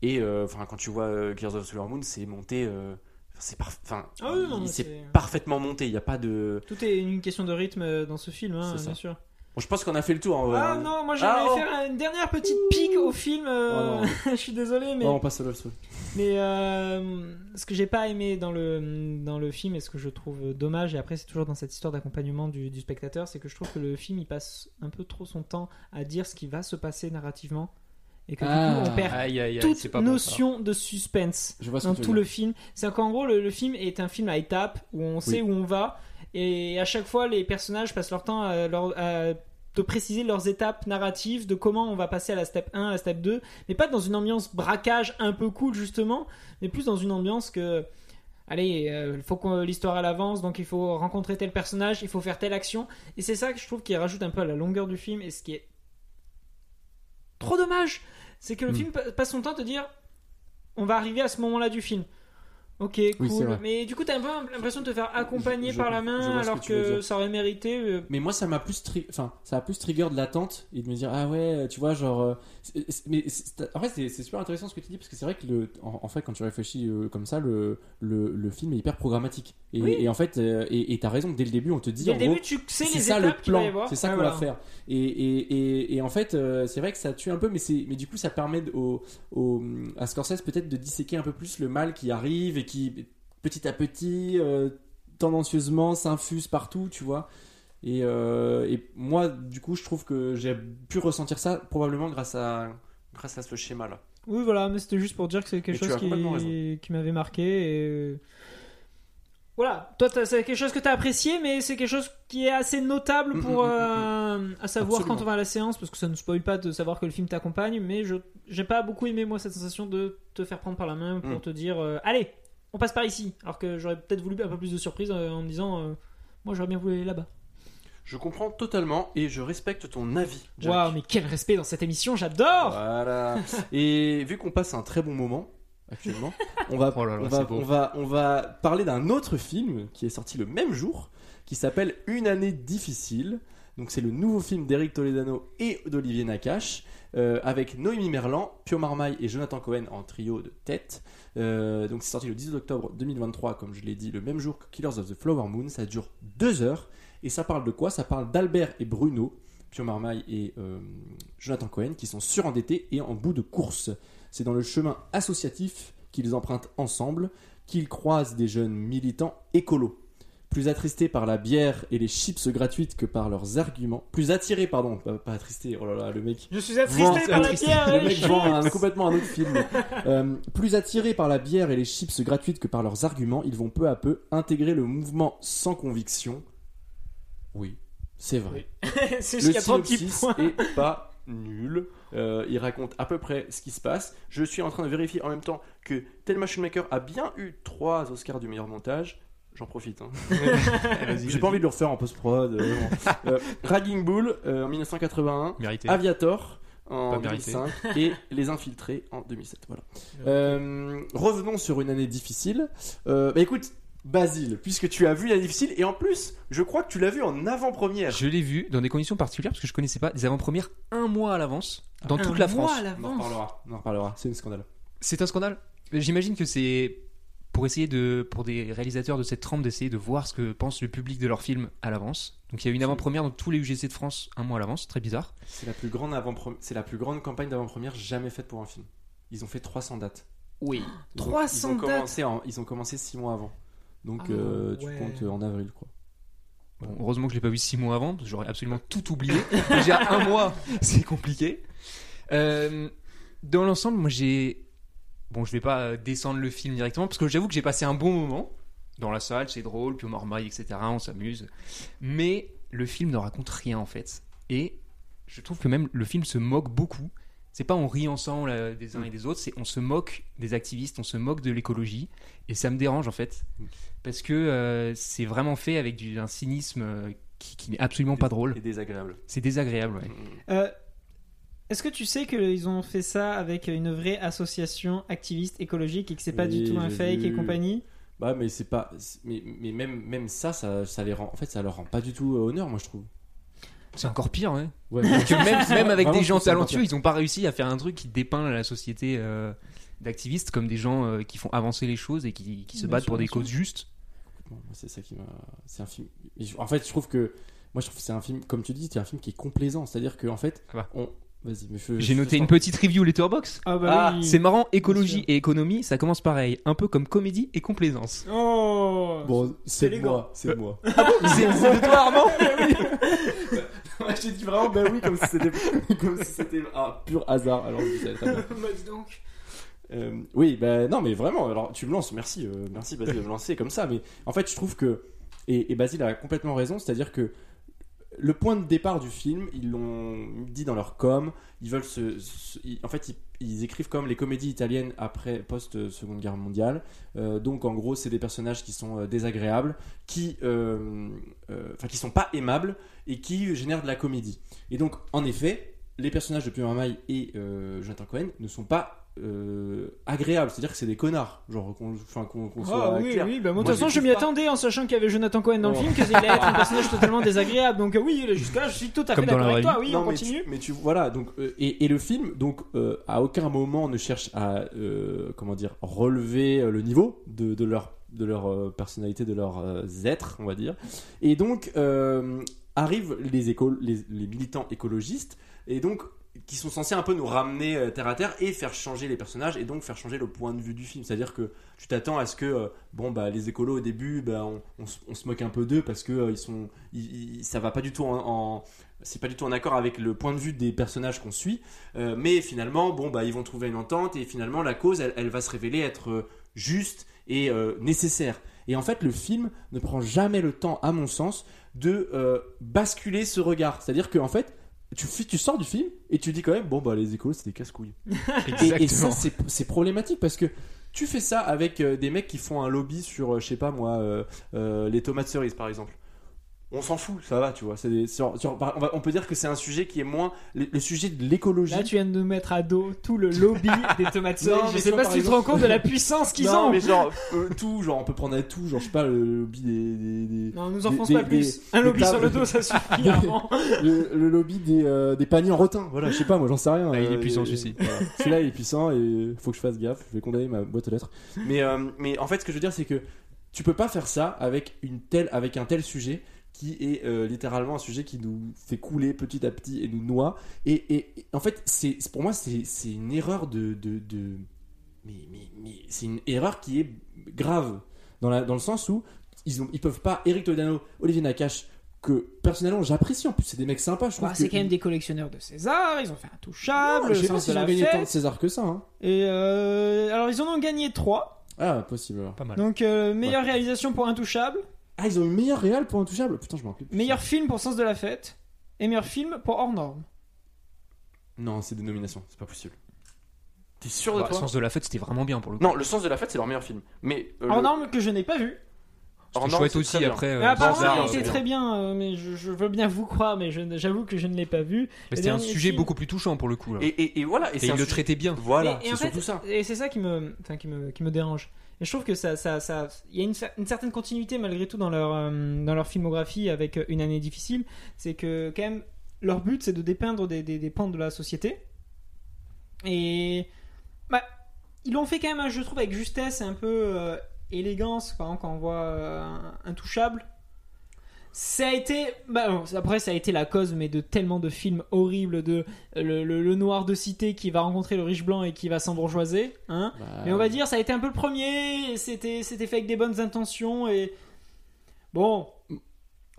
et euh, enfin quand tu vois euh, Gears of the Silver Moon, c'est monté. euh, c'est enfin, Ah oui, parfaitement monté. Il n'y a pas de. Tout est une question de rythme dans ce film, hein, bien sûr. Bon, je pense qu'on a fait le tour. en vrai. Ah non, moi j'aimerais Ah, oh. faire une dernière petite pique au film. euh, Oh je suis désolé, mais Oh, on passe Story. Mais euh, ce que j'ai pas aimé dans le, dans le film et ce que je trouve dommage, et après c'est toujours dans cette histoire d'accompagnement du, du spectateur, c'est que je trouve que le film il passe un peu trop son temps à dire ce qui va se passer narrativement et que Ah. du coup on perd Aïe, toute bon, notion de suspense Je vois ce dans que tu tout le film. C'est qu'en gros le, le film est un film à étapes où on sait où on va et à chaque fois les personnages passent leur temps à, leur- à te préciser leurs étapes narratives de comment on va passer à la step 1, à la step 2, mais pas dans une ambiance braquage un peu cool justement, mais plus dans une ambiance que allez, il faut que l'histoire elle avance, donc il faut rencontrer tel personnage, il faut faire telle action, et c'est ça que je trouve qui rajoute un peu à la longueur du film, et ce qui est trop dommage, c'est que le Mm. film pa- passe son temps à te dire, on va arriver à ce moment-là du film. Ok, cool. mais du coup, t'as un peu l'impression de te faire accompagner Je- par la main alors que ça aurait mérité. euh, Mais moi, ça m'a plus, tri- enfin, ça a plus trigger de l'attente et de me dire ah ouais, tu vois, genre. euh, mais en fait, c'est super intéressant ce que tu dis parce que c'est vrai que le, en, en fait, quand tu réfléchis euh, comme ça, le, le, le film est hyper programmatique. Et, Oui. et en fait, euh, et t'as raison dès le début, on te dit Dès le gros, début, tu sais les ça le étapes plan, c'est ça Ouais, qu'on va faire. Et, et, et, en fait, euh, c'est vrai que ça tue un peu, mais, c'est- mais du coup, ça permet au, au, à Scorsese peut-être de disséquer un peu plus le mal qui arrive et qui, petit à petit, euh, tendancieusement, s'infuse partout, tu vois. Et, euh, et moi, du coup, je trouve que j'ai pu ressentir ça probablement grâce à, grâce à ce schéma-là. Oui, voilà, mais c'était juste pour dire que c'est quelque Mais chose qui, qui m'avait marqué. Et... euh, Voilà, toi, c'est quelque chose que tu as apprécié, mais c'est quelque chose qui est assez notable Mm, pour mm, mm, euh, à savoir Absolument. quand on va à la séance, parce que ça ne spoil pas de savoir que le film t'accompagne, mais je j'ai pas beaucoup aimé moi cette sensation de te faire prendre par la main pour Mm. te dire euh, allez, on passe par ici, alors que j'aurais peut-être voulu un peu plus de surprise euh, en me disant euh, moi j'aurais bien voulu aller là-bas. Je comprends totalement et je respecte ton avis. Waouh, mais quel respect dans cette émission, j'adore. Voilà. Et vu qu'on passe un très bon moment actuellement, on va, Oh là là, on, va, on, va, on va parler d'un autre film qui est sorti le même jour, qui s'appelle Une année difficile. Donc c'est le nouveau film d'Eric Toledano et d'Olivier Nakache, euh, avec Noémie Merlan, Pio Marmaille et Jonathan Cohen en trio de tête. Euh, donc c'est sorti le 18 octobre 2023, comme je l'ai dit, le même jour que Killers of the Flower Moon. Ça dure deux heures. Et ça parle de quoi? Ça parle d'Albert et Bruno, Pio Marmaille et euh, Jonathan Cohen, qui sont surendettés et en bout de course. C'est dans le chemin associatif qu'ils empruntent ensemble qu'ils croisent des jeunes militants écolos. Plus attristés par la bière et les chips gratuites que par leurs arguments. Plus attirés, pardon, pas, pas attristés, oh là là, le mec. Je suis vend- attristé par la bière. et Le les mec vend un- chips. complètement un autre film. Euh, plus attirés par la bière et les chips gratuites que par leurs arguments, ils vont peu à peu intégrer le mouvement sans conviction. Oui, c'est vrai. C'est jusqu'à 3 petits points. est pas nul. Euh, il raconte à peu près ce qui se passe. Je suis en train de vérifier en même temps que Thelma Schoonmaker a bien eu trois Oscars du meilleur montage. J'en profite. hein. Vas-y, J'ai pas envie de le refaire en post-prod. euh. Euh, Ragging Bull euh, en 1981. Mérité. Aviator en Pas mérité. 2005 et Les Infiltrés en 2007. Voilà. Euh, revenons sur une année difficile. Euh, bah écoute, Basile, puisque tu as vu l'année difficile et en plus, je crois que tu l'as vu en avant-première. Je l'ai vu dans des conditions particulières parce que je connaissais pas des avant-premières un mois à l'avance dans toute la France. On en reparlera. On en reparlera. C'est un scandale. C'est un scandale? J'imagine que c'est pour essayer de, pour des réalisateurs de cette trempe, d'essayer de voir ce que pense le public de leur film à l'avance. Donc il y a une avant-première dans tous les UGC de France un mois à l'avance, très bizarre. C'est la plus grande avant c'est la plus grande campagne d'avant-première jamais faite pour un film. Ils ont fait 300 dates. Oui. Ils ont- 300 ils ont dates en- ils ont commencé 6 mois avant. Donc Ah, euh, tu ouais. comptes euh, en avril quoi. Bon, heureusement que je l'ai pas vu six mois avant, parce que j'aurais absolument tout oublié. Déjà un mois, c'est compliqué. Euh, dans l'ensemble, moi j'ai. Bon, je vais pas euh, descendre le film directement, parce que j'avoue que j'ai passé un bon moment dans la salle, c'est drôle, puis on marmaille, etc. On s'amuse. Mais le film ne raconte rien en fait. Et je trouve que même le film se moque beaucoup. C'est pas on rit ensemble euh, des uns et des autres, c'est on se moque des activistes, on se moque de l'écologie. Et ça me dérange en fait. Parce que euh, c'est vraiment fait avec du, un cynisme qui, qui n'est absolument pas drôle. Et désagréable. C'est désagréable, ouais. Euh, Est-ce que tu sais qu'ils ont fait ça avec une vraie association activiste écologique et que c'est pas Oui, du tout un fake et compagnie? Bah mais c'est pas mais, mais même même ça, ça ça les rend en fait ça leur rend pas du tout euh, honneur moi je trouve. C'est encore pire, ouais. Ouais. Que même, même avec Vraiment, des gens talentueux, ils n'ont pas réussi à faire un truc qui dépeint la société euh, d'activistes comme des gens euh, qui font avancer les choses et qui, qui se Bien battent sûr, pour des causes justes. C'est ça qui m'a. C'est un film. En fait, je trouve que. Moi, je trouve que c'est un film, comme tu dis, c'est un film qui est complaisant. C'est-à-dire qu'en fait, Ah bah. on. J'ai noté une petite review Letterbox. Ah bah Ah, oui. C'est marrant, écologie et économie, ça commence pareil, un peu comme comédie et complaisance. Oh Bon, c'est moi, c'est de moi. c'est c'est de toi, Armand Ouais, J'ai dit vraiment, bah oui, comme si c'était, comme si c'était un pur hasard. Alors, je savais très bien. Bah dis donc. Euh, oui, bah non, mais vraiment. Alors, tu me lances, merci, euh, merci Basile de me lancer comme ça. Mais en fait, je trouve que et, et Basile a complètement raison, c'est-à-dire que le point de départ du film, ils l'ont dit dans leur com. Ils veulent se, en fait, ils, écrivent comme les comédies italiennes après post Seconde Guerre mondiale. Euh, donc, en gros, c'est des personnages qui sont euh, désagréables, qui, euh, euh, enfin, qui sont pas aimables et qui génèrent de la comédie. Et donc, en effet, les personnages de Pierre Maille et euh, Jonathan Cohen ne sont pas euh, agréables. C'est-à-dire que c'est des connards. Genre, qu'on enfin, qu'on- qu'on soit Ah oui, clair. oui, bah moi, de toute façon, je m'y attendais en sachant qu'il y avait Jonathan Cohen dans le Oh. film, qu'il allait être un personnage totalement désagréable. Donc, euh, oui, jusqu'à là, je suis tout à fait d'accord avec toi. Oui, Non, on mais continue. Tu, mais tu voilà donc euh, et, et le film donc euh, à aucun moment ne cherche à euh, comment dire relever le niveau de, de leur de leur euh, personnalité de leur euh, être on va dire et donc euh, arrivent les écoles les, les militants écologistes et donc qui sont censés un peu nous ramener euh, terre à terre et faire changer les personnages et donc faire changer le point de vue du film c'est à dire que tu t'attends à ce que euh, bon bah les écolos au début bah, on, se- moque un peu d'eux parce que euh, ils sont ça va pas du tout en- en c'est pas du tout en accord avec le point de vue des personnages qu'on suit, Euh, mais finalement, bon, bah, ils vont trouver une entente et finalement, la cause, elle, va se révéler être juste et nécessaire. Et en fait, le film ne prend jamais le temps, à mon sens, de basculer ce regard. C'est-à-dire qu'en fait, tu, sors du film et tu dis quand même, bon, bah, les écolos, c'est des casse-couilles. Et, et ça, c'est problématique parce que tu fais ça avec euh, des mecs qui font un lobby sur, euh, je sais pas moi, euh, euh, les tomates cerises par exemple. On s'en fout, ça va, tu vois. c'est des- sur- sur- on, va- on peut dire que c'est un sujet qui est moins. Le, le sujet de l'écologie. Là, tu viens de nous mettre à dos tout le lobby des tomates Non. Je sais pas si tu te rends compte de la puissance qu'ils non, ont. mais genre, euh, tout, genre, on peut prendre à tout, genre, je sais pas, le lobby des. des- des- Non, nous des- enfonce des- pas plus. Un lobby sur le dos, ça suffit. Le, le lobby des, euh, des paniers en rotin. Voilà, je sais pas, moi j'en sais rien. Ah, il est Euh, puissant, et- celui-ci. voilà. Celui-là il est puissant et faut que je fasse gaffe. Je vais condamner ma boîte aux lettres. Mais, euh, mais en fait, ce que je veux dire, c'est que tu peux pas faire ça avec, une telle, avec un tel sujet qui est euh, littéralement un sujet qui nous fait couler petit à petit et nous noie. Et, et- et en fait, c'est pour moi, c'est c'est une erreur de. de, de- mais mais, mais c'est une erreur qui est grave dans, la, dans le sens où ils, ont, ils peuvent pas. Eric Todano, Olivier Nakache, que personnellement j'apprécie en plus, c'est des mecs sympas. Je trouve Bah, que c'est quand même des collectionneurs de César. Ils ont fait un touchable. non, je sais pas ont gagné tant de. César que ça. Hein. Et euh, alors, ils en ont gagné 3. Ah, possible. alors. Pas mal. Donc, euh, meilleure réalisation pour Intouchable. Ah, ils ont une meilleure réal pour Intouchable? Putain, je m'en rappelle. Meilleur film pour Sens de la fête. Et meilleur film pour Hors Norme. Non, c'est des nominations, c'est pas possible. T'es sûr de Bah, toi? Sens de la fête, c'était vraiment bien pour le coup. Non, Le sens de la fête, c'est leur meilleur film. Mais. euh, Hors le- Norme que je n'ai pas vu. C'était Hors norme, chouette c'est aussi bien. après. euh, Mais apparemment, bizarre, il c'est était très bien, euh, mais je, je veux bien vous croire, mais je- j'avoue que je ne l'ai pas vu. mais C'était un dernier sujet film- beaucoup plus touchant pour le coup. là. Et, et, et voilà. Et, Et c'est il le sujet- traitait bien. Voilà, Et- et c'est en fait, surtout ça. Et c'est ça qui me, enfin, qui me, qui me dérange. Et je trouve que ça, ça, ça, il y a une, cer- une certaine continuité malgré tout dans leur, euh, dans leur filmographie avec euh, une année difficile. C'est que quand même leur but c'est de dépeindre des, des, des pans de la société. Et bah, ils l'ont fait quand même, je trouve, avec justesse et un peu euh, élégance. Par exemple, quand on voit Intouchable. Ça a été, bah, après ça a été la cause, mais de tellement de films horribles, de euh, le, le- le noir de cité qui va rencontrer le riche blanc et qui va s'embourgeoiser, hein. Bah, Mais on va dire, ça a été un peu le premier, c'était, c'était fait avec des bonnes intentions, et bon,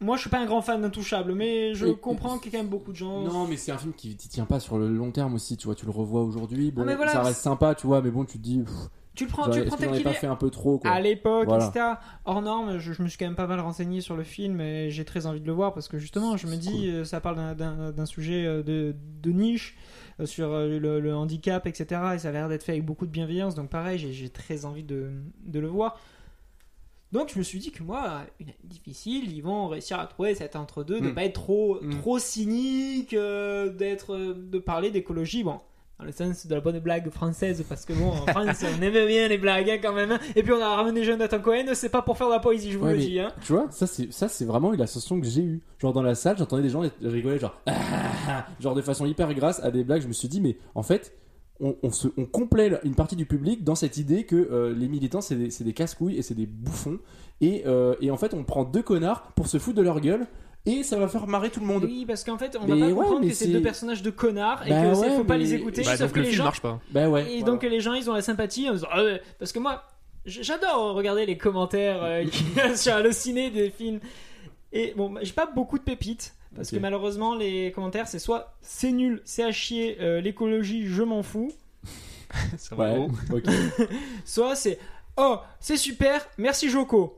moi je suis pas un grand fan d'Intouchable, mais je comprends qu'il y a quand même beaucoup de gens. Non, mais c'est un film qui tient pas sur le long terme aussi, tu vois. Tu le revois aujourd'hui, bon, Ah, voilà, ça reste sympa, tu vois, mais bon, tu te dis, pff, Tu le prends, tu le prends tel qu'il pas est. fait un peu trop, quoi. À l'époque, Voilà. etc. Hors norme, je, je me suis quand même pas mal renseigné sur le film et j'ai très envie de le voir parce que justement, je me dis, euh, ça parle d'un- sujet euh, de, de niche euh, sur le, le handicap, etc. Et ça a l'air d'être fait avec beaucoup de bienveillance. Donc, pareil, j'ai- très envie de, de le voir. Donc, je me suis dit que moi, une année difficile, ils vont réussir à trouver cet entre-deux, de Mm. pas être trop, Mm. trop cynique, euh, d'être, de parler d'écologie. Bon, dans le sens de la bonne blague française, parce que bon, en France, on aime bien les blagues hein, quand même. hein. Et puis on a ramené Jonathan Cohen, c'est pas pour faire de la poésie, je vous Ouais, le mais- dis. Hein. Tu vois, ça c'est ça c'est vraiment une sensation que j'ai eue. Genre dans la salle, j'entendais des gens rigoler genre genre de façon hyper grasse à des blagues. Je me suis dit mais en fait, on, on se on complaît une partie du public dans cette idée que euh, les militants c'est des, des casse-couilles et c'est des bouffons et euh, et en fait on prend deux connards pour se foutre de leur gueule et ça va faire marrer tout le monde. Oui, parce qu'en fait, on Mais va pas ouais, comprendre que c'est deux personnages de connards et Bah que ouais, faut pas mais- les écouter. Bah, sauf donc que le les film gens, marche pas. Bah ouais. et voilà. donc les gens, ils ont la sympathie en disant, Ah ouais, parce que moi, j'adore regarder les commentaires euh, sur Allociné des films. Et bon, j'ai pas beaucoup de pépites. Parce que malheureusement, les commentaires, c'est soit c'est nul, c'est à chier, euh, l'écologie, je m'en fous. Ça va Ouais. haut. ok. Soit c'est oh, c'est super, merci Joko.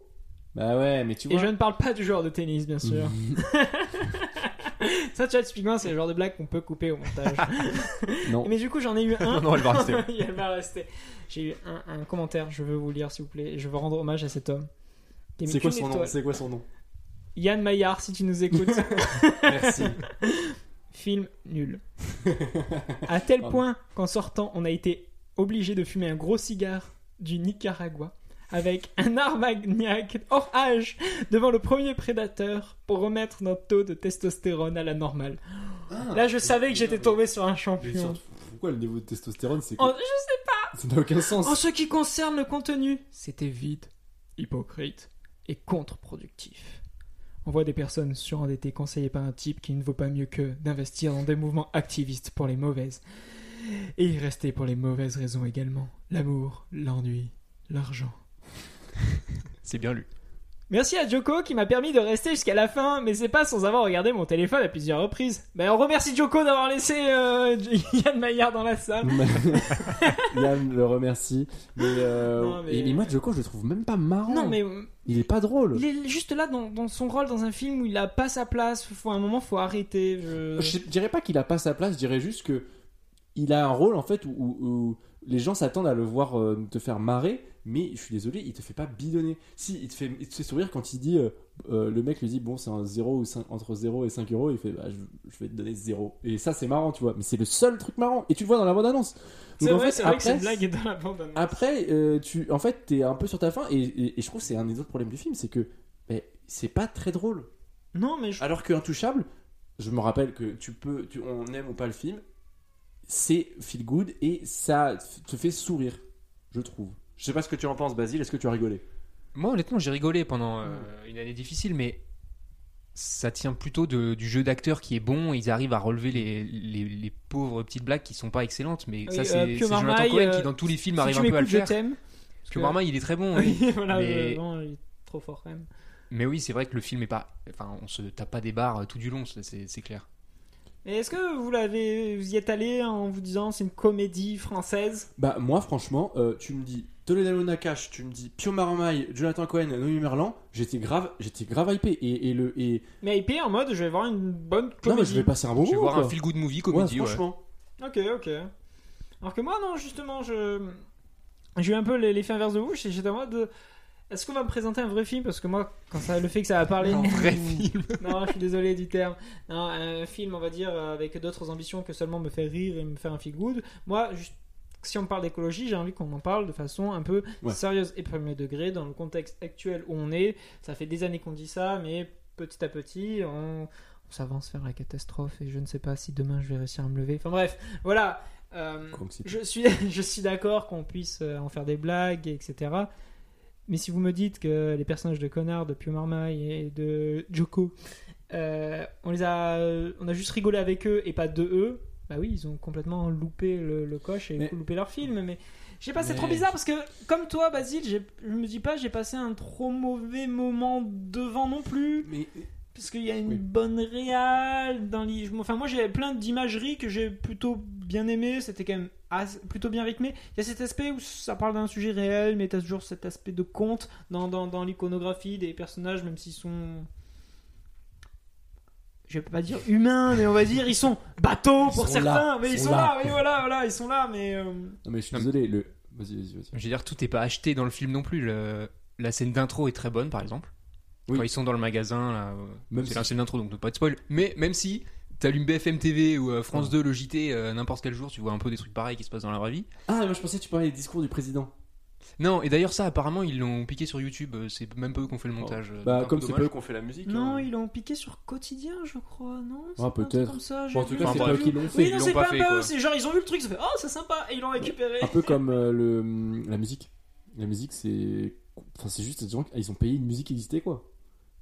Bah ouais, mais tu Et vois. je ne parle pas du joueur de tennis, bien sûr. Ça, tu vois, typiquement, c'est le genre de blague qu'on peut couper au montage. non. Mais du coup, j'en ai eu un. Non, non, elle va rester. Elle va rester. J'ai eu un, un commentaire, je veux vous lire, s'il vous plaît. Je veux rendre hommage à cet homme. C'est quoi son nom. C'est quoi son nom Yann Maillard, si tu nous écoutes. Merci. Film nul. À tel point qu'en sortant, on a été obligé de fumer un gros cigare du Nicaragua avec un armagnac hors âge devant le premier prédateur pour remettre notre taux de testostérone à la normale. Là, je savais que j'étais tombé sur un champion. Pourquoi le niveau de testostérone c'est quoi je- Ça n'a aucun sens. en ce qui concerne le contenu, c'était vide, hypocrite et contre-productif. On voit des personnes surendettées conseillées par un type qui ne vaut pas mieux que d'investir dans des mouvements activistes pour les mauvaises. Et y rester pour les mauvaises raisons également. L'amour, l'ennui, l'argent. C'est bien lu. Merci à Joko qui m'a permis de rester jusqu'à la fin, mais c'est pas sans avoir regardé mon téléphone à plusieurs reprises. Ben on remercie Joko d'avoir laissé euh, Yann Maillard dans la salle. Yann le remercie. Mais, euh, Non, mais- Et, mais moi, Joko, je le trouve même pas marrant. Non mais Il est pas drôle. il est juste là dans, dans son rôle dans un film où il a pas sa place. Faut à un moment faut arrêter. Je... Je dirais pas qu'il a pas sa place, je dirais juste que il a un rôle en fait où, où- où les gens s'attendent à le voir euh, te faire marrer, mais je suis désolé, il te fait pas bidonner. Si, il te fait, il te fait sourire quand il dit, euh, euh, le mec lui dit, bon, c'est un 0 ou entre 0 et 5 euros, il fait, bah, je, je vais te donner 0. Et ça, c'est marrant, tu vois, mais c'est le seul truc marrant. Et tu le vois dans la bande-annonce. C'est vrai, c'est vrai que cette blague est dans la bande annonce. Après, tu, en fait, t'es un peu sur ta fin, et, et- et je trouve que c'est un des autres problèmes du film, c'est que ben, c'est pas très drôle. Non mais je... Alors que Intouchable, je me rappelle que tu peux, tu- on aime ou pas le film, c'est feel good et ça te fait sourire, je trouve. Je sais pas ce que tu en penses, Basile. Est-ce que tu as rigolé? Moi, honnêtement, j'ai rigolé pendant euh, une année difficile, mais ça tient plutôt de- du jeu d'acteur qui est bon. Ils arrivent à relever les, les, les pauvres petites blagues qui sont pas excellentes, mais Oui, ça, euh, c'est c'est Jonathan Marmaille, Cohen euh, qui, dans tous les films, si arrive un peu à le faire. t'aime. Parce que Marmaille, il est très bon. oui. Oui, voilà, Mais- non, il est trop fort quand même. Mais oui, c'est vrai que le film est pas. Enfin, on se tape pas des barres euh, tout du long, c'est clair. Et est-ce que vous l'avez, vous y êtes allé en vous disant c'est une comédie française? Bah moi, franchement, euh, tu me dis Toledano Nakash, tu me dis Pio Marmaille, Jonathan Cohen, Noémie Merlan, j'étais grave, j'étais grave hypé et, et le et Mais IP en mode je vais voir une bonne comédie. non mais je vais passer un bon Je vais moment. voir un feel good movie comédie. ouais. franchement. Ok, ok. Alors que moi, non, justement, je. J'ai eu un peu l'effet inverse de vous. J'étais en mode. Est-ce qu'on va me présenter un vrai film? Parce que moi, quand ça, le fait que ça va parler. Un vrai film. Non, je suis désolé du terme. Non, un film, on va dire, euh, avec d'autres ambitions que seulement me faire rire et me faire un feel good. Moi, juste, si on parle d'écologie, j'ai envie qu'on en parle de façon un peu Ouais. sérieuse et premier degré dans le contexte actuel où on est. Ça fait des années qu'on dit ça, mais petit à petit, on, on s'avance vers la catastrophe et je ne sais pas si demain je vais réussir à me lever. Enfin bref, voilà. Euh, je suis, je suis d'accord qu'on puisse euh, en faire des blagues, etc. Mais si vous me dites que les personnages de Connard, de Pio Marmaille et de Joko, euh, on les a, on a juste rigolé avec eux et pas de eux, bah oui, ils ont complètement loupé le, le coche et Mais- loupé leur film. Mais je sais pas, c'est Mais- trop bizarre parce que comme toi, Basile, je me dis pas, j'ai passé un trop mauvais moment devant non plus. Mais Parce qu'il y a une Oui. bonne réal dans les... Enfin, moi j'ai plein d'imagerie que j'ai plutôt bien aimé. C'était quand même assez- plutôt bien rythmé. Il y a cet aspect où ça parle d'un sujet réel, mais t'as toujours cet aspect de conte dans, dans, dans l'iconographie des personnages, même s'ils sont. Je vais pas dire humains, mais on va dire ils sont bateaux Ils pour sont certains. là, mais ils ils sont sont là, là. oui, voilà, voilà, ils sont là, mais. euh, non, mais je suis désolé. Le vas-y, vas-y, vas-y. Je veux dire, tout n'est pas acheté dans le film non plus. Le- La scène d'intro est très bonne, par exemple. Oui. Quand ils sont dans le magasin, là, euh, Même c'est si- d'intro, donc pas de spoil. Mais même si t'allumes BFM TV ou euh, France Ouais. 2, le JT, euh, n'importe quel jour, tu vois un peu des trucs pareils qui se passent dans la vraie vie. Ah, moi je pensais que tu parlais des discours du président. Non, et d'ailleurs, ça, apparemment, ils l'ont piqué sur YouTube. C'est même pas eux qui ont fait le montage. euh, Bah, comme c'est pas eux qui ont fait la musique. Non, hein. ils l'ont piqué sur quotidien, je crois, non C'est Ah, pas un truc peut-être. Comme ça, Bon, en tout cas, Enfin, c'est pas eux qui l'ont Oui, fait. non, l'ont c'est pas pas, fait, pas quoi. eux, c'est genre ils ont vu le truc, ils ont fait oh c'est sympa et ils l'ont récupéré. Un peu comme euh, le la musique. La musique, c'est. Enfin, c'est juste des gens qui- ils ont payé une musique qui existait quoi.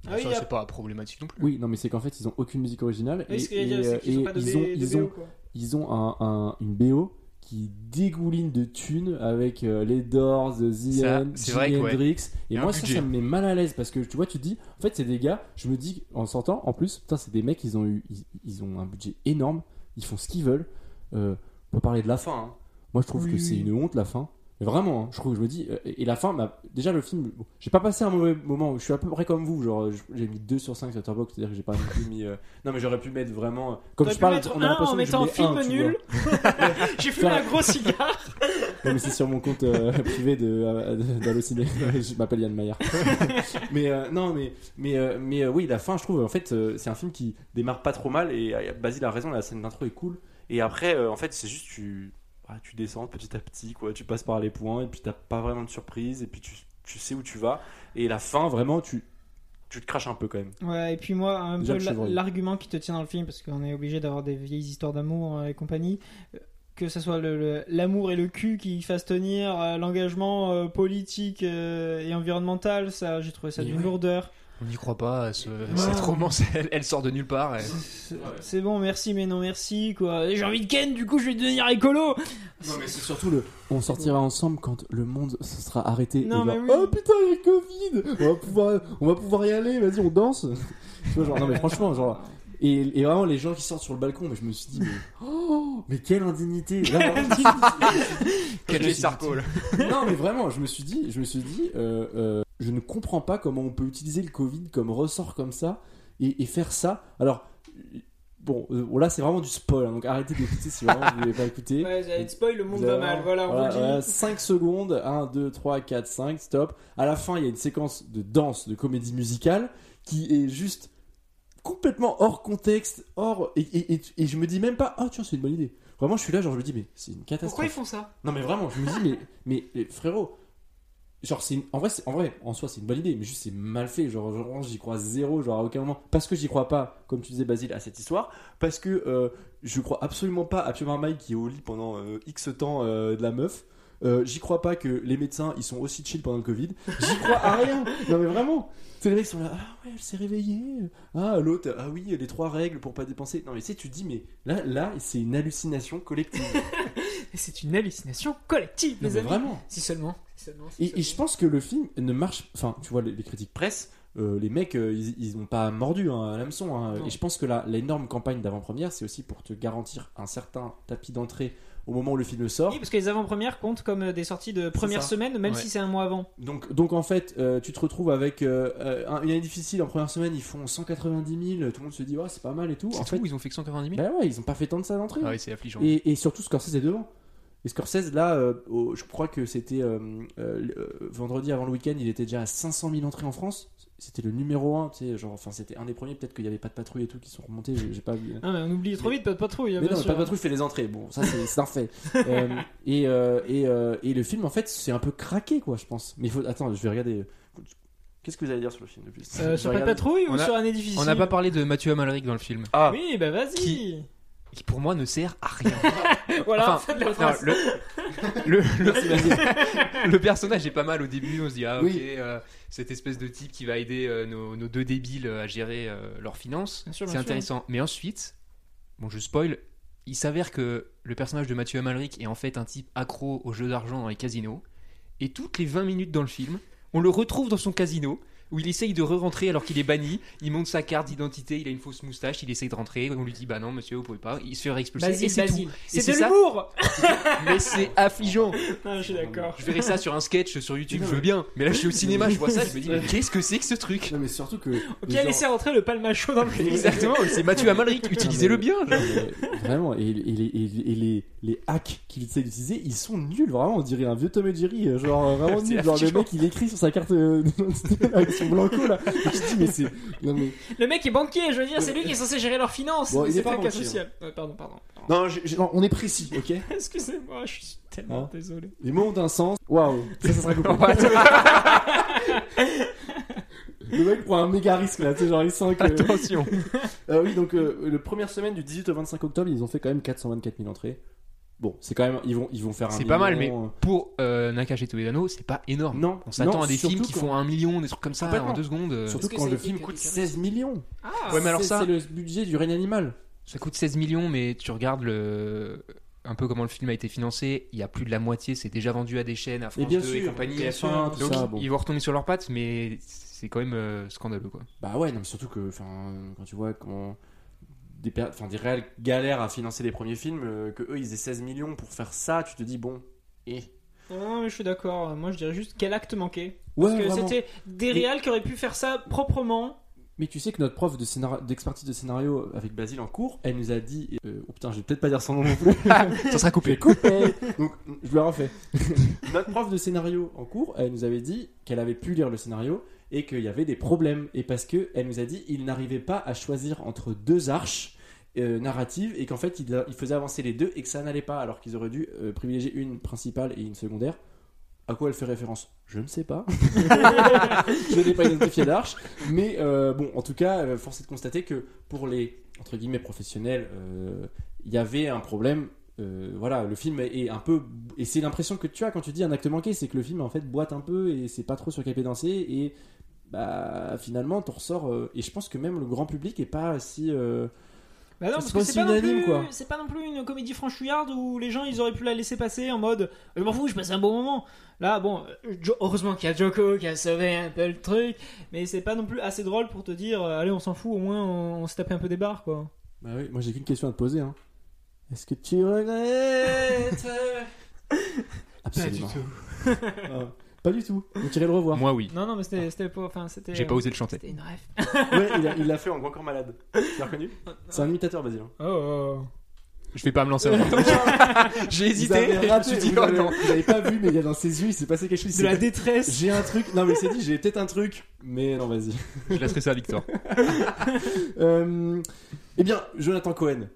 Ah oui, ça, a- c'est pas problématique non plus. Oui, non, mais c'est qu'en fait, ils ont aucune musique originale. Oui, et ce qu'il y a à et, dire, c'est qu'ils ont et pas de, ils B- ont, ils ont, ils ont un, un- une BO qui dégouline de thunes avec euh, les Doors, The Ça, End, c'est vrai Jimi ouais. Hendrix. Y Et a moi, ça, budget. ça me met mal à l'aise parce que tu vois, tu te dis, en fait, c'est des gars, je me dis, en sortant, en plus, putain, c'est des mecs, ils ont eu, ils, ils ont un budget énorme, ils font ce qu'ils veulent. Euh, on peut parler de la fin. hein. Moi, je trouve Oui, que c'est une honte, la fin. Mais vraiment, hein, je trouve, je me dis, euh, et la fin, m'a- déjà le film, bon, j'ai pas passé un mauvais moment, je suis à peu près comme vous, genre, j'ai mis 2 sur 5 sur Turbox, c'est-à-dire que j'ai pas non plus mis. euh, Non, mais j'aurais pu mettre vraiment. Comme je parle, on a un l'impression en que je mettant mets film un, tu nul. J'ai fumé un gros cigare. non, mais c'est sur mon compte euh, privé de euh, d'Allociné. je m'appelle Yann Maillard. mais non, mais mais mais oui, la fin, je trouve, en fait, c'est un film qui démarre pas trop mal et Basile a raison, la scène d'intro est cool. Et après, en fait, c'est juste tu ah, tu descends petit à petit, quoi. Tu passes par les points et puis t'as pas vraiment de surprise et puis tu tu sais où tu vas. Et la fin, vraiment, tu tu te craches un peu quand même. Ouais, et puis moi, un Déjà peu l'argument qui te tient dans le film, parce qu'on est obligé d'avoir des vieilles histoires d'amour euh, et compagnie, euh, que ce soit l'amour et le cul qui fassent tenir euh, l'engagement politique et environnemental, ça, j'ai trouvé ça d'une ouais. lourdeur. On n'y croit pas. ce-. Cette romance, elle, elle sort de nulle part. C'est c'est bon, merci, mais non merci, quoi. J'ai envie de Ken, du coup je vais devenir écolo. Non, mais c'est surtout le. On sortira ensemble quand le monde se sera arrêté. Non, et mais genre, oui. Oh putain, il y a le Covid On va pouvoir, on va pouvoir y aller, vas-y, on danse Tu vois, genre, non, mais franchement, genre. Et, et vraiment, les gens qui sortent sur le balcon, mais je me suis dit, mais. Oh Mais quelle indignité Là, Quel est Sarko, là. Non, mais vraiment, je me suis dit, je me suis dit, euh, euh, je ne comprends pas comment on peut utiliser le Covid comme ressort comme ça et, et faire ça. Alors. Bon, euh, là c'est vraiment du spoil, hein, donc arrêtez d'écouter si vraiment vous voulez pas écouter. Ouais, vous allez spoil, le monde Vous va mal, voilà, on vous le dit. 5 secondes, 1, 2, 3, 4, 5, stop. À la fin, il y a une séquence de danse, de comédie musicale, qui est juste complètement hors contexte, hors. Et, et, et, et je me dis même pas, oh tiens, c'est une bonne idée. Vraiment, je suis là, genre, je me dis, mais c'est une catastrophe. Pourquoi ils font ça? Non, mais vraiment, je me dis, mais, mais, mais frérot, genre, c'est une- en, vrai, en vrai, en soi, c'est une bonne idée, mais juste, c'est mal fait. Genre, genre, j'y crois zéro, genre, à aucun moment. Parce que j'y crois pas, comme tu disais, Basile, à cette histoire. Parce que euh, je crois absolument pas à Pio Marmaille qui est au lit pendant euh, X temps euh, de la meuf. J'y crois pas que les médecins ils sont aussi chill pendant le Covid. J'y crois à rien. Non mais vraiment. Les mecs sont là. Ah ouais, elle s'est réveillée. Ah l'autre. Ah oui, les trois règles pour pas dépenser. Non mais tu sais, tu dis mais là là c'est une hallucination collective. C'est une hallucination collective, Non, les mais amis. vraiment. Si seulement. Seulement, Et, et je pense que le film ne marche. Enfin, tu vois, les, les critiques presse, euh, les mecs, euh, ils, ils ont pas mordu hein, à l'hameçon. hein. Et je pense que la- l'énorme campagne d'avant-première, c'est aussi pour te garantir un certain tapis d'entrée au moment où le film sort. Oui, parce que les avant-premières comptent comme euh, des sorties de première semaine, même Ouais. si c'est un mois avant. Donc, donc en fait, euh, tu te retrouves avec euh, un- une année difficile en première semaine, ils font 190 000, tout le monde se dit, ouais, c'est pas mal et tout. En tout, fait, ils ont fait que 190 000 bah ouais, ils ont pas fait tant de ça d'entrée. Ah oui, c'est affligeant. Et, et surtout, Scorsese est devant. Et Scorsese, là, euh, au- je crois que c'était euh, euh, vendredi avant le week-end, il était déjà à 500 000 entrées en France. C'était le numéro 1, tu sais, genre, enfin, c'était un des premiers. Peut-être qu'il n'y avait pas de patrouille et tout qui sont remontés, j'ai pas vu. Ah, mais on oublie trop vite, pas de patrouille. hein, Mais bien non, sûr. pas de patrouille fait les entrées. Bon, ça c'est un fait. Euh, et, euh, et, euh, et le film, en fait, c'est un peu craqué, quoi, je pense. Mais il faut. Attends, je vais regarder. Qu'est-ce que vous allez dire sur le film de plus Euh, sur pas de patrouille ou a- sur année difficile On n'a pas parlé de Mathieu Amalric dans le film, Ah, Oui, bah vas-y. Qui- pour moi ne sert à rien. Voilà, Enfin, fin de la Non, phrase. le, le, le- le personnage est pas mal au début, on se dit ah ok, Oui. euh, cette espèce de type qui va aider euh, nos, nos deux débiles euh, à gérer euh, leurs finances, c'est intéressant. Mais ensuite, bon je spoil, il s'avère que le personnage de Mathieu Amalric est en fait un type accro aux jeux d'argent dans les casinos, et toutes les 20 minutes dans le film, on le retrouve dans son casino. Où il essaye de re-rentrer alors qu'il est banni, il monte sa carte d'identité, il a une fausse moustache, il essaye de rentrer, on lui dit bah non monsieur vous pouvez pas, il se fait expulser Basile, et c'est tout. C'est de c'est ça. l'humour Mais c'est affligeant. Je suis d'accord. Je verrais ça sur un sketch sur YouTube, Non, je veux bien. Mais là, je suis au cinéma, je vois ça, je me dis, mais qu'est-ce que c'est que ce truc? Non, mais surtout que. Ok, gens- laissez rentrer le palmacho dans le film. Exactement, c'est Mathieu Amalric, utilisez-le bien. Non, mais Vraiment, et, et les, et, et les, hacks qu'il essaie d'utiliser, ils sont nuls, vraiment, on dirait un vieux Tom et Jerry, euh, genre euh, vraiment nul. Genre le mec, il écrit sur sa carte euh, d'identité avec son blanco là. Et te dis, mais c'est. Non, mais. Le mec est banquier, je veux dire, c'est lui qui est censé gérer leurs finances. Bon, il c'est est pas un cas banquier, social. Ouais, pardon, pardon. pardon. Non, non, on est précis, ok Excusez-moi, je suis tellement Hein désolé. Les mots ont un sens. Waouh, ça, ça sera coupé. Le mec prend un méga risque là, tu sais, genre il sent que. Attention. Euh, oui, donc euh, le première semaine du 18 au 25 octobre, ils ont fait quand même 424 000 entrées. Bon, c'est quand même. Ils vont, ils vont faire un. C'est pas mal, mais euh, pour euh, Nakache et Toledano, c'est pas énorme. Non, On s'attend à des films qui font un million, des trucs comme ça en deux secondes. euh, Surtout quand le film coûte des 16 millions. Ah, Ouais, mais alors C'est- ça- C'est le budget du règne animal. Ça coûte 16 millions, mais tu regardes le. Un peu comment le film a été financé, il y a plus de la moitié, c'est déjà vendu à des chaînes, à Et France bien 2 et sûr, compagnie. TF1, tout Donc ça. ils- Bon. ils vont retomber sur leurs pattes, mais c'est quand même euh, scandaleux quoi. Bah ouais, non, mais surtout que enfin, quand tu vois comment des, enfin, des réels galères à financer les premiers films, euh, que eux ils aient 16 millions pour faire ça, tu te dis bon. Et Non, mais je suis d'accord. Moi, je dirais juste quel acte manquait. ouais, Parce que vraiment. c'était des réals qui auraient pu faire ça proprement. Mais tu sais que notre prof de scénar- d'expertise de scénario avec Basile en cours, elle nous a dit. euh, oh putain, je vais peut-être pas dire son nom non plus. Ça sera coupé. coupé. Donc, je le refais. Notre prof de scénario en cours, elle nous avait dit qu'elle avait pu lire le scénario et qu'il y avait des problèmes. Et parce que elle nous a dit il n'arrivait pas à choisir entre deux arches euh, narratives et qu'en fait il, il faisait avancer les deux et que ça n'allait pas alors qu'ils auraient dû euh, privilégier une principale et une secondaire. À quoi elle fait référence? Je ne sais pas. je n'ai pas identifié d'arche. Mais euh, bon, en tout cas, force est de constater que pour les entre guillemets professionnels, il y avait un problème. Euh, voilà, le film est un peu. Et c'est l'impression que tu as quand tu dis un acte manqué, c'est que le film en fait boite un peu et c'est pas trop sur quel pied danser. Et bah finalement, t'en ressors. euh, et je pense que même le grand public est pas si. euh, Bah non, C'est parce pas que c'est pas, non plus, quoi. c'est pas non plus une comédie franchouillarde où les gens ils auraient pu la laisser passer en mode je m'en fous, je passe un bon moment. Là, bon, euh, Jo- heureusement qu'il y a Joko qui a sauvé un peu le truc, mais c'est pas non plus assez drôle pour te dire allez, on s'en fout, au moins on, on s'est tapé un peu des barres quoi. Bah oui, moi j'ai qu'une question à te poser. Hein. Est-ce que tu regrettes? Absolument. Ah, pas du tout. On irait le revoir. Moi oui. Non, non, mais c'était c'était pas. Enfin, c'était. J'ai pas osé le chanter. C'était une rêve. Ouais, il a- il l'a fait en grand corps malade. Tu l'as reconnu C'est un imitateur, Basile. Oh, oh. Je vais pas me lancer en même temps. J'ai Vous hésité. avez Je me suis dit, vous oh avez- non. vous avez pas vu, mais il y a dans ses yeux, il s'est passé quelque chose. il De la détresse. J'ai un truc. Non, mais il s'est dit, j'ai peut-être un truc. Mais non, vas-y. Je laisserai ça à Victor. Euh, eh bien, Jonathan Cohen.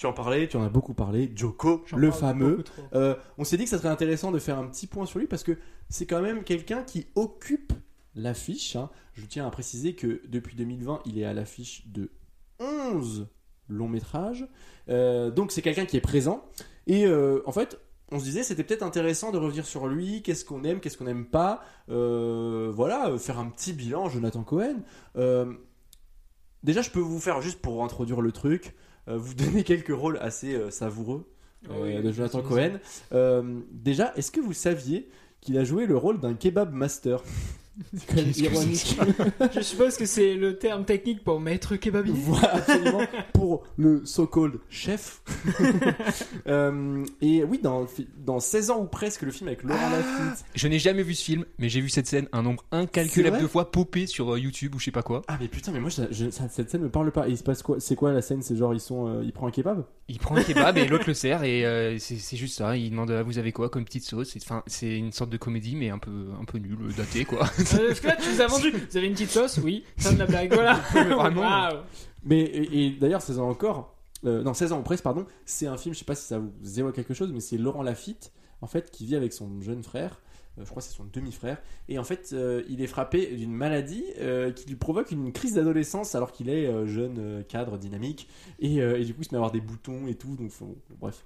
Tu en parlais, tu en as beaucoup parlé. Joko, le fameux. Euh, on s'est dit que ça serait intéressant de faire un petit point sur lui parce que c'est quand même quelqu'un qui occupe l'affiche. hein. Je tiens à préciser que depuis 2020, il est à l'affiche de 11 longs métrages. Euh, donc c'est quelqu'un qui est présent. Et euh, en fait, on se disait c'était peut-être intéressant de revenir sur lui. Qu'est-ce qu'on aime, qu'est-ce qu'on n'aime pas? Euh, voilà, faire un petit bilan, Jonathan Cohen. Euh, déjà, je peux vous faire juste pour introduire le truc. Euh, vous donner quelques rôles assez euh, savoureux euh, Oui, de Jonathan Cohen. Déjà, est-ce que vous saviez qu'il a joué le rôle d'un kebab master? Ironique. Je suppose que c'est le terme technique pour maître kebabi. Voilà, absolument. Pour le so-called chef. Euh, et oui, dans, dans 16 ans ou presque, le film avec Laurent Ah. Lafitte. Je n'ai jamais vu ce film, mais j'ai vu cette scène un nombre incalculable de fois popé sur euh, YouTube ou je sais pas quoi. Ah, mais putain, mais moi, je- je- ça- cette scène me parle pas. Et il se passe quoi C'est quoi la scène? C'est genre, ils sont, euh, il prend un kebab? Il prend un kebab et l'autre le sert et euh, c'est juste ça. Il demande ah, vous avez quoi comme petite sauce? Enfin, c'est une sorte de comédie mais un peu un peu nulle, datée quoi. Euh, Parce que là, tu nous as vendu. Vous avez une petite sauce Oui. Fin de la blague. Voilà. Vraiment. Waouh. Mais, et, et d'ailleurs, 16 ans encore. euh, non, 16 ans ou presque, pardon. C'est un film, je sais pas si ça vous évoque quelque chose, mais c'est Laurent Lafitte, en fait, qui vit avec son jeune frère. euh, je crois que c'est son demi-frère. Et en fait, euh, il est frappé d'une maladie euh, qui lui provoque une crise d'adolescence alors qu'il est euh, jeune euh, cadre dynamique. Et, euh, et du coup, il se met à avoir des boutons et tout. Donc, faut- bref.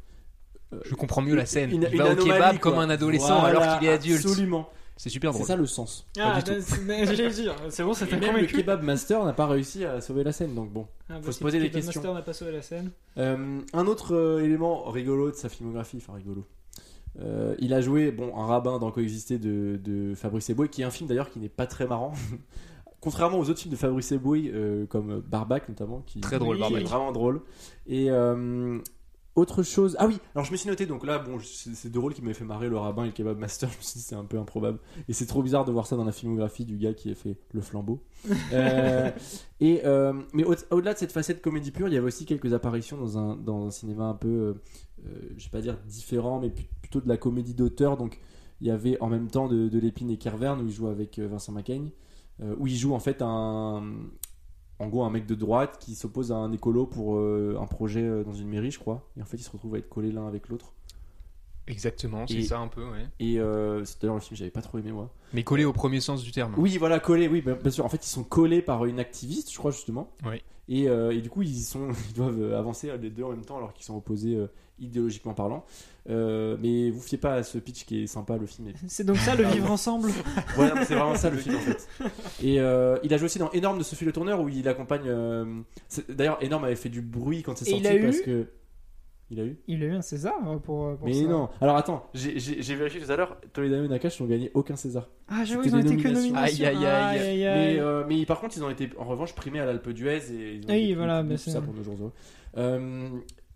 Je comprends mieux la scène. Une- il une va au kebab quoi. comme un adolescent Voilà, alors qu'il est adulte. Absolument. C'est super C'est drôle. ça le sens. Ah, tout. c'est- j'allais dire. C'est bon, ça Et t'a même le convaincu. kebab master n'a pas réussi à sauver la scène. Donc bon. Ah, bah, faut se poser des Kebab questions. Master n'a pas sauvé la scène. Euh, un autre euh, élément rigolo de sa filmographie, enfin rigolo. Euh, il a joué bon un rabbin dans Coexister de, de Fabrice Eboué, qui est un film d'ailleurs qui n'est pas très marrant. Contrairement aux autres films de Fabrice Eboué, euh, comme Barbac notamment, qui, Très drôle, qui est Barbac. vraiment drôle. Et euh, autre chose, ah oui, alors je me suis noté donc là bon, c'est deux rôles qui m'avaient fait marrer le rabbin et le kebab master. Je me suis dit c'est un peu improbable et c'est trop bizarre de voir ça dans la filmographie du gars qui a fait le flambeau. Euh, et euh, mais au- au-delà de cette facette comédie pure, il y avait aussi quelques apparitions dans un dans un cinéma un peu, euh, euh, je vais pas dire différent, mais plutôt de la comédie d'auteur. Donc il y avait en même temps de, de l'épine et Kerverne où il joue avec Vincent Macaigne, où il joue en fait un en gros un mec de droite qui s'oppose à un écolo pour euh, un projet euh, dans une mairie, je crois. Et en fait, ils se retrouvent à être collés l'un avec l'autre. Exactement, c'est Et- ça un peu, ouais. Et euh, c'est d'ailleurs le film que j'avais pas trop aimé moi. Mais collé au premier sens du terme. Oui, voilà, collés, oui, bien bien sûr. En fait, ils sont collés par une activiste, je crois, justement. Oui. Et, euh, et du coup, ils, sont, ils doivent euh, avancer les deux en même temps alors qu'ils sont opposés euh, idéologiquement parlant. Euh, mais vous fiez pas à ce pitch qui est sympa, le film est C'est donc ça le vivre ensemble. Voilà, c'est vraiment ça le film en fait. Et euh, il a joué aussi dans Énorme de Sophie Le Tourneur où il accompagne. euh, D'ailleurs, Énorme avait fait du bruit quand c'est Et il sorti a parce eu que. Il a eu Il a eu un César euh, pour, pour Mais ça. non Alors attends, j'ai- j'ai j'ai vérifié tout à l'heure, Toledano et Nakash n'ont gagné aucun César. Ah, j'avoue, ils ont été que nominations. nominations. Aïe, aïe, aïe. Mais, euh, mais par contre, ils ont été en revanche primés à l'Alpe d'Huez et ils ont Oui, été voilà, tout ça pour nos jours heureux. Euh,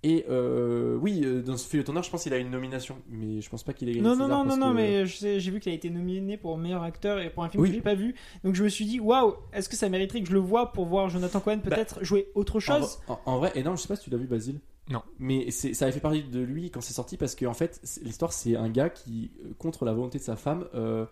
et euh, oui, euh, dans Sophie Le Tourneur, je pense qu'il a une nomination, mais je pense pas qu'il ait gagné. Non, non, non, non, non, que- mais sais- j'ai vu qu'il a été nominé pour meilleur acteur et pour un film Oui. que j'ai pas vu. Donc je me suis dit, waouh, est-ce que ça mériterait que je le vois pour voir Jonathan Cohen peut-être jouer autre chose? en- en vrai, et non, je sais pas si tu l'as vu, Basile. Non. Mais ça avait fait partie de lui quand c'est sorti parce qu'en fait, l'histoire, c'est un gars qui, euh, contre la volonté de sa femme, euh,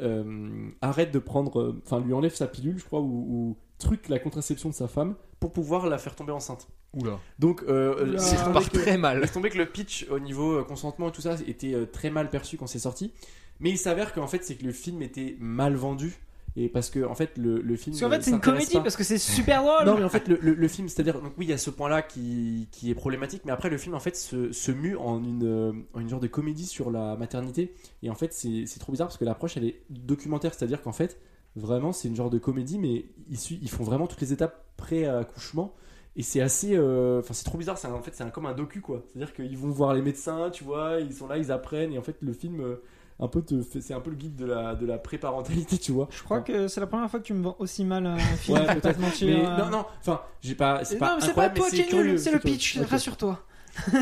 euh, arrête de prendre. euh, Enfin, lui enlève sa pilule, je crois, ou, ou truc la contraception de sa femme pour pouvoir la faire tomber enceinte. Oula. Donc, euh, Oula. laisse Ça tomber part que- très mal. laisse tomber que le pitch au niveau euh, consentement et tout ça était euh, très mal perçu quand c'est sorti. Mais il s'avère qu'en fait, c'est que le film était mal vendu. Et parce que, en fait, le, le film. Parce qu'en fait, c'est une comédie pas- parce que c'est super drôle. non mais en fait le, le- le film c'est-à-dire donc oui il y a ce point-là qui, qui est problématique mais après le film en fait se, se mue en une, euh, en une genre de comédie sur la maternité et en fait c'est c'est trop bizarre parce que l'approche elle est documentaire c'est-à-dire qu'en fait vraiment c'est une genre de comédie mais ils, font vraiment toutes les étapes pré-accouchement et c'est assez euh, enfin c'est trop bizarre c'est un- en fait c'est comme un docu quoi c'est-à-dire qu'ils vont voir les médecins tu vois ils sont là ils apprennent et en fait le film euh, un peu c'est un peu le guide de la de la pré-parentalité tu vois Je crois que c'est la première fois que tu me vends aussi mal un film. Ouais, peut-être. Mais euh. non, non, enfin, j'ai pas. C'est pas c'est pas toi qui c'est le pitch, rassure-toi.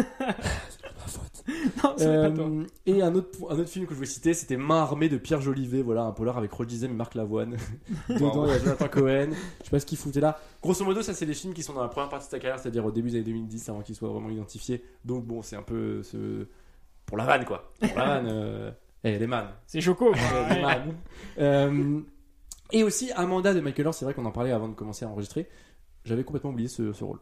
Pas toi. Euh, et un autre, un autre film que je voulais citer, c'était Main armée de Pierre Jolivet, voilà, un polar avec Roger Dizem et Marc Lavoine. Dedans, il y a Jonathan Cohen. Je sais pas ce qu'il foutait là. Grosso modo, ça, c'est les films qui sont dans la première partie de sa carrière, c'est-à-dire au début des années 2010, avant qu'ils soient vraiment identifiés. Donc, bon, c'est un peu ce... pour la vanne, quoi. Pour la vanne. Euh... Eh, les man. C'est Choco. Les man. Euh, Et aussi Amanda de Michael Orr, c'est vrai qu'on en parlait avant de commencer à enregistrer. J'avais complètement oublié ce, ce rôle.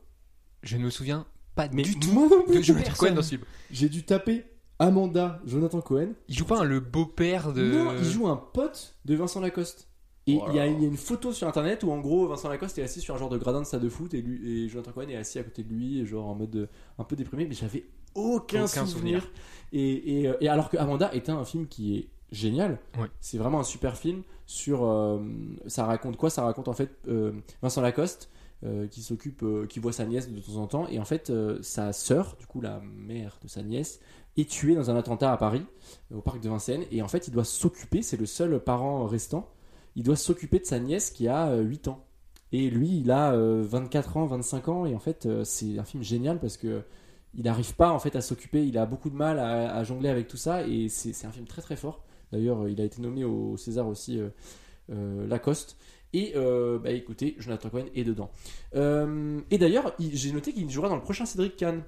Je ne me souviens pas Mais du tout moi de Jonathan. Cohen dans ce film. J'ai dû taper Amanda, Jonathan Cohen. Il joue pas un le beau-père de. Non, il joue un pote de Vincent Lacoste. Et il y, a- y une photo sur internet où en gros Vincent Lacoste est assis sur un genre de gradin de stade de foot et, lui, et Jonathan Cohen est assis à côté de lui, et genre en mode euh, un peu déprimé, mais j'avais aucun, Aucun souvenir. souvenir. Et, et, euh, et alors que Amanda était un film qui est génial, Ouais. c'est vraiment un super film sur. euh, ça raconte quoi? Ça raconte en fait euh, Vincent Lacoste. Euh, qui s'occupe, euh, qui voit sa nièce de temps en temps, et en fait euh, sa sœur, du coup la mère de sa nièce, est tuée dans un attentat à Paris, au parc de Vincennes, et en fait il doit s'occuper, c'est le seul parent restant, il doit s'occuper de sa nièce qui a euh, 8 ans. Et lui, il a euh, 24 ans, 25 ans, et en fait, c'est un film génial parce que il n'arrive pas en fait à s'occuper, il a beaucoup de mal à, à jongler avec tout ça, et c'est un film très très fort. D'ailleurs, il a été nommé au César aussi, Lacoste. Et euh, bah écoutez, Jonathan Cohen est dedans. Euh, et d'ailleurs, il- j'ai noté qu'il jouera dans le prochain Cédric Kahn.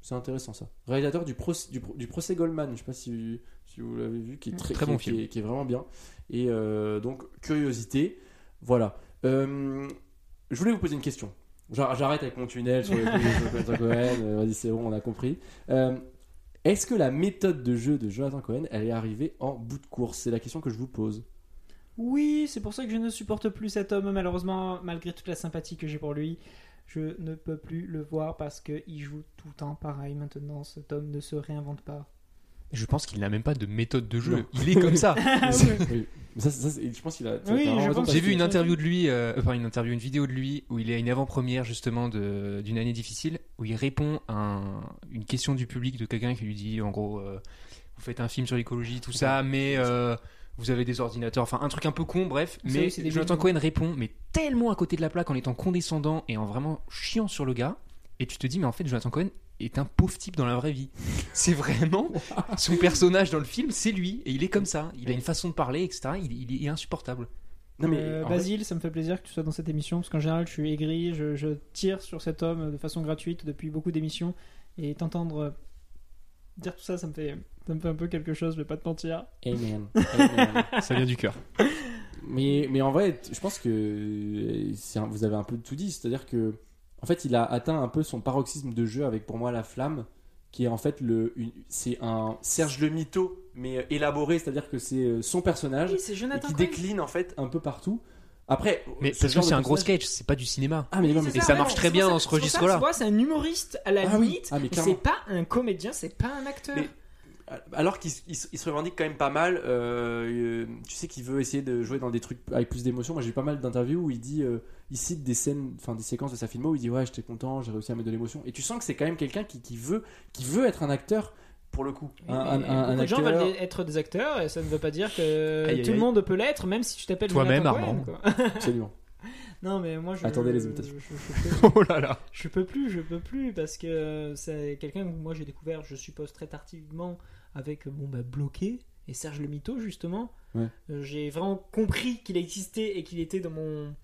C'est intéressant ça. Réalisateur du, procès, du, pro- du procès Goldman, je sais pas si, si vous l'avez vu, qui est très, Très qui, bon qui film. est, qui est vraiment bien. Et euh, donc, curiosité. Voilà. Je voulais vous poser une question. J'ar- J'arrête avec mon tunnel sur les Jonathan Cohen. Vas-y, c'est bon, on a compris. Est-ce que la méthode de jeu de Jonathan Cohen, elle est arrivée en bout de course? C'est la question que je vous pose. Oui, c'est pour ça que je ne supporte plus cet homme, malheureusement, malgré toute la sympathie que j'ai pour lui. Je ne peux plus le voir parce qu'il joue tout le temps pareil maintenant. Cet homme ne se réinvente pas. Je pense qu'il n'a même pas de méthode de jeu. Non. Il est comme ça. Ah Oui. Mais ça, ça, c'est- je pense qu'il a. Oui, J'ai vu une interview de lui, euh, enfin une interview, une vidéo de lui où il est à une avant-première justement de- d'une année difficile où il répond à un- une question du public de quelqu'un qui lui dit en gros euh, vous faites un film sur l'écologie tout ça mais euh, vous avez des ordinateurs enfin un truc un peu con bref mais oui, c'est des Jonathan. Cohen répond mais tellement à côté de la plaque en étant condescendant et en vraiment chiant sur le gars et tu te dis mais en fait Jonathan Cohen est un pauvre type dans la vraie vie c'est vraiment son personnage dans le film c'est lui et il est comme ça il a une façon de parler etc il, il est insupportable Non, mais. Euh, Basile, ça me fait plaisir que tu sois dans cette émission parce qu'en général, je suis aigri, je, je tire sur cet homme de façon gratuite depuis beaucoup d'émissions et t'entendre dire tout ça, ça me fait, ça me fait un peu quelque chose. Je vais pas te mentir. Amen. Amen. ça vient du cœur Mais, mais en vrai, je pense que euh, un- vous avez un peu tout dit. C'est-à-dire que, en fait, il a atteint un peu son paroxysme de jeu avec pour moi la flamme, qui est en fait le, c'est un Serge le Mito, mais euh, élaboré. C'est-à-dire que c'est euh, son personnage Oui, qui Cohen. décline en fait un peu partout. Après, Mais ce parce que genre de c'est un gros sketch, c'est pas du cinéma. Ah mais non, mais C'est Et ça marche très bien dans ce registre-là. C'est un humoriste à la Ah oui. limite. Ah, mais mais clairement. c'est pas un comédien, c'est pas un acteur. Mais- Alors qu'il se revendique quand même pas mal, euh, euh, tu sais qu'il veut essayer de jouer dans des trucs avec plus d'émotion. Moi j'ai eu pas mal d'interviews où il dit, euh, il cite des scènes, enfin des séquences de sa filmo où il dit ouais j'étais content, j'ai réussi à mettre de l'émotion. Et tu sens que c'est quand même quelqu'un qui, qui veut, qui veut être un acteur pour le coup. Un, un- un- un beaucoup de gens acteur. veulent être des acteurs et ça ne veut pas dire que Aïe, aïe, tout le monde peut l'être, même si tu t'appelles Toi-même, Armand. Quoi. Absolument. Non, mais moi je. Attendez les imitations. Je, je- je peux, Oh là là. je peux plus, je peux plus parce que c'est quelqu'un que moi j'ai découvert, je suppose très tardivement avec bon bah bloqué et Serge le Mito justement. Ouais. Euh, J'ai vraiment compris qu'il existait et qu'il était dans mon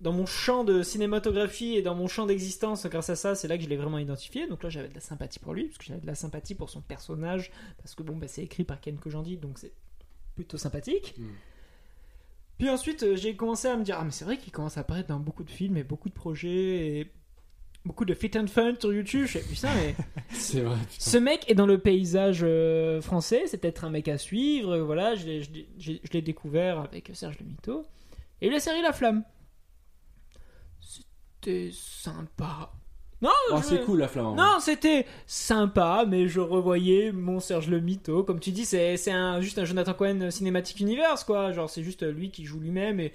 dans mon champ de cinématographie et dans mon champ d'existence grâce à ça c'est là que je l'ai vraiment identifié donc là j'avais de la sympathie pour lui parce que j'avais de la sympathie pour son personnage parce que bon bah c'est écrit par Ken Kojandi donc c'est plutôt sympathique Mm. puis ensuite euh, j'ai commencé à me dire ah mais c'est vrai qu'il commence à apparaître dans beaucoup de films et beaucoup de projets et beaucoup de fit and fun sur YouTube je fais putain mais C'est vrai. putain. ce mec est dans le paysage euh, français, c'est peut-être un mec à suivre. euh, Voilà, je l'ai- découvert avec Serge Le Mito. Et la série La Flamme. C'était sympa. Non, Oh, je- c'est cool la flamme. en vrai. non, c'était sympa, mais je revoyais mon Serge Le Mito. Comme tu dis, c'est c'est un, juste un Jonathan Cohen Cinematic Universe, quoi. Genre, c'est juste lui qui joue lui-même. Et...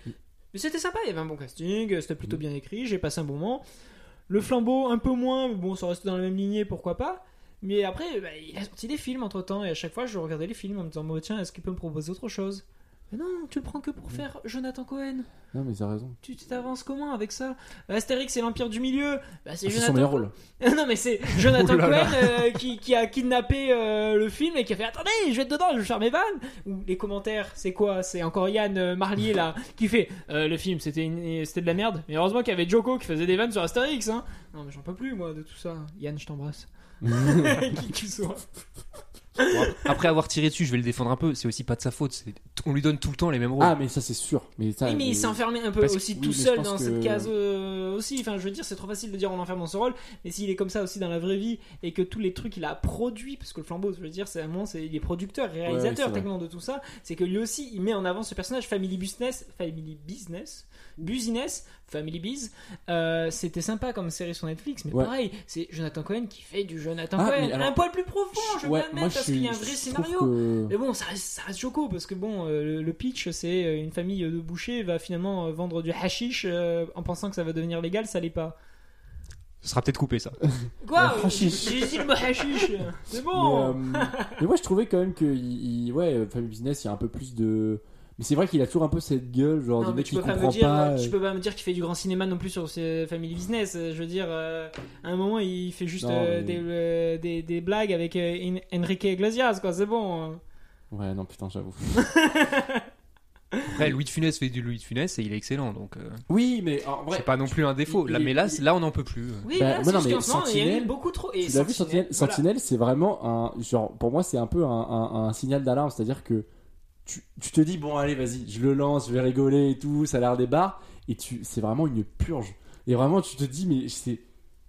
Mais c'était sympa, il y avait un bon casting, c'était plutôt bien écrit, j'ai passé un bon moment. Le flambeau, un peu moins, mais bon, ça restait dans la même lignée, pourquoi pas. Mais après, bah, il a sorti des films entre temps, et à chaque fois, je regardais les films en me disant, tiens, est-ce qu'il peut me proposer autre chose? Mais non, tu le prends que pour faire Jonathan Cohen. Non mais t'as raison. Tu t'avances comment avec ça? Astérix et l'Empire du Milieu bah, c'est Ah, Jonathan son meilleur rôle. non mais c'est Jonathan Oh. Cohen euh, qui, qui a kidnappé euh, le film et qui a fait attendez je vais être dedans je vais faire mes vannes ou les commentaires c'est quoi? C'est encore Yann euh, Marlier là qui fait euh, le film c'était une- c'était de la merde mais heureusement qu'il y avait Joko qui faisait des vannes sur Astérix hein. non mais j'en peux plus moi de tout ça Yann je t'embrasse qui que tu sois Bon, après avoir tiré dessus, je vais le défendre un peu. C'est aussi pas de sa faute. c'est- On lui donne tout le temps les mêmes rôles. Ah mais ça c'est sûr. Mais ça. Oui, mais il s'est enfermé un peu Parce que- aussi oui, tout mais je seul pense dans que- cette case euh, aussi. Enfin, je veux dire, c'est trop facile de dire on l'enferme dans ce rôle, mais s'il est comme ça aussi dans la vraie vie et que tous les trucs il a produit, parce que le flambeau, je veux dire, c'est un moment, c'est il est producteur, ouais, réalisateur c'est vrai. techniquement de tout ça, c'est que lui aussi il met en avant ce personnage Family Business, Family Business, Business, Family Biz. Euh, C'était sympa comme série sur Netflix, mais Ouais. pareil, c'est Jonathan Cohen qui fait du Jonathan Ah, Cohen, alors- un poil plus profond, je veux Ouais, bien le moi mettre je parce qu'il y a un vrai scénario. que- Mais bon, ça reste, ça reste choco parce que bon, euh, le, le pitch, c'est euh, une famille de bouchers va finalement vendre du hashish euh, en pensant que ça va devenir légal, ça l'est pas. Ce sera peut-être coupé ça. Quoi? J'ai dit le mot hashish C'est Mais, bon euh, mais moi je trouvais quand même que il, il- ouais, Family Business, il y a un peu plus de. Mais c'est vrai qu'il a toujours un peu cette gueule, genre Non, de mais mec tu qui peux, pas me dire, pas. tu euh, peux pas me dire qu'il fait du grand cinéma non plus sur ses family business. Euh, Je veux dire, euh, à un moment, il fait juste Non, euh, mais- des, euh, des, des blagues avec euh, En- Enrique Iglesias, quoi. C'est bon. Ouais, non, putain, j'avoue. Après, Louis de Funès fait du Louis de Funès et il est excellent, donc euh, Oui, mais en vrai. c'est pas non plus un défaut. il- Là, il- mais là, il- là, on n'en peut plus. Oui, Bah, là, non, mais moment, il y a Sentinelle, beaucoup trop. Et Tu l'as vu Sentinelle voilà. Sentinelle, c'est vraiment un genre pour moi c'est un peu un, un- un signal d'alarme, c'est-à-dire que tu, tu te dis bon allez vas-y, je le lance, je vais rigoler et tout, ça a l'air des barres et tu c'est vraiment une purge. Et vraiment tu te dis mais c'est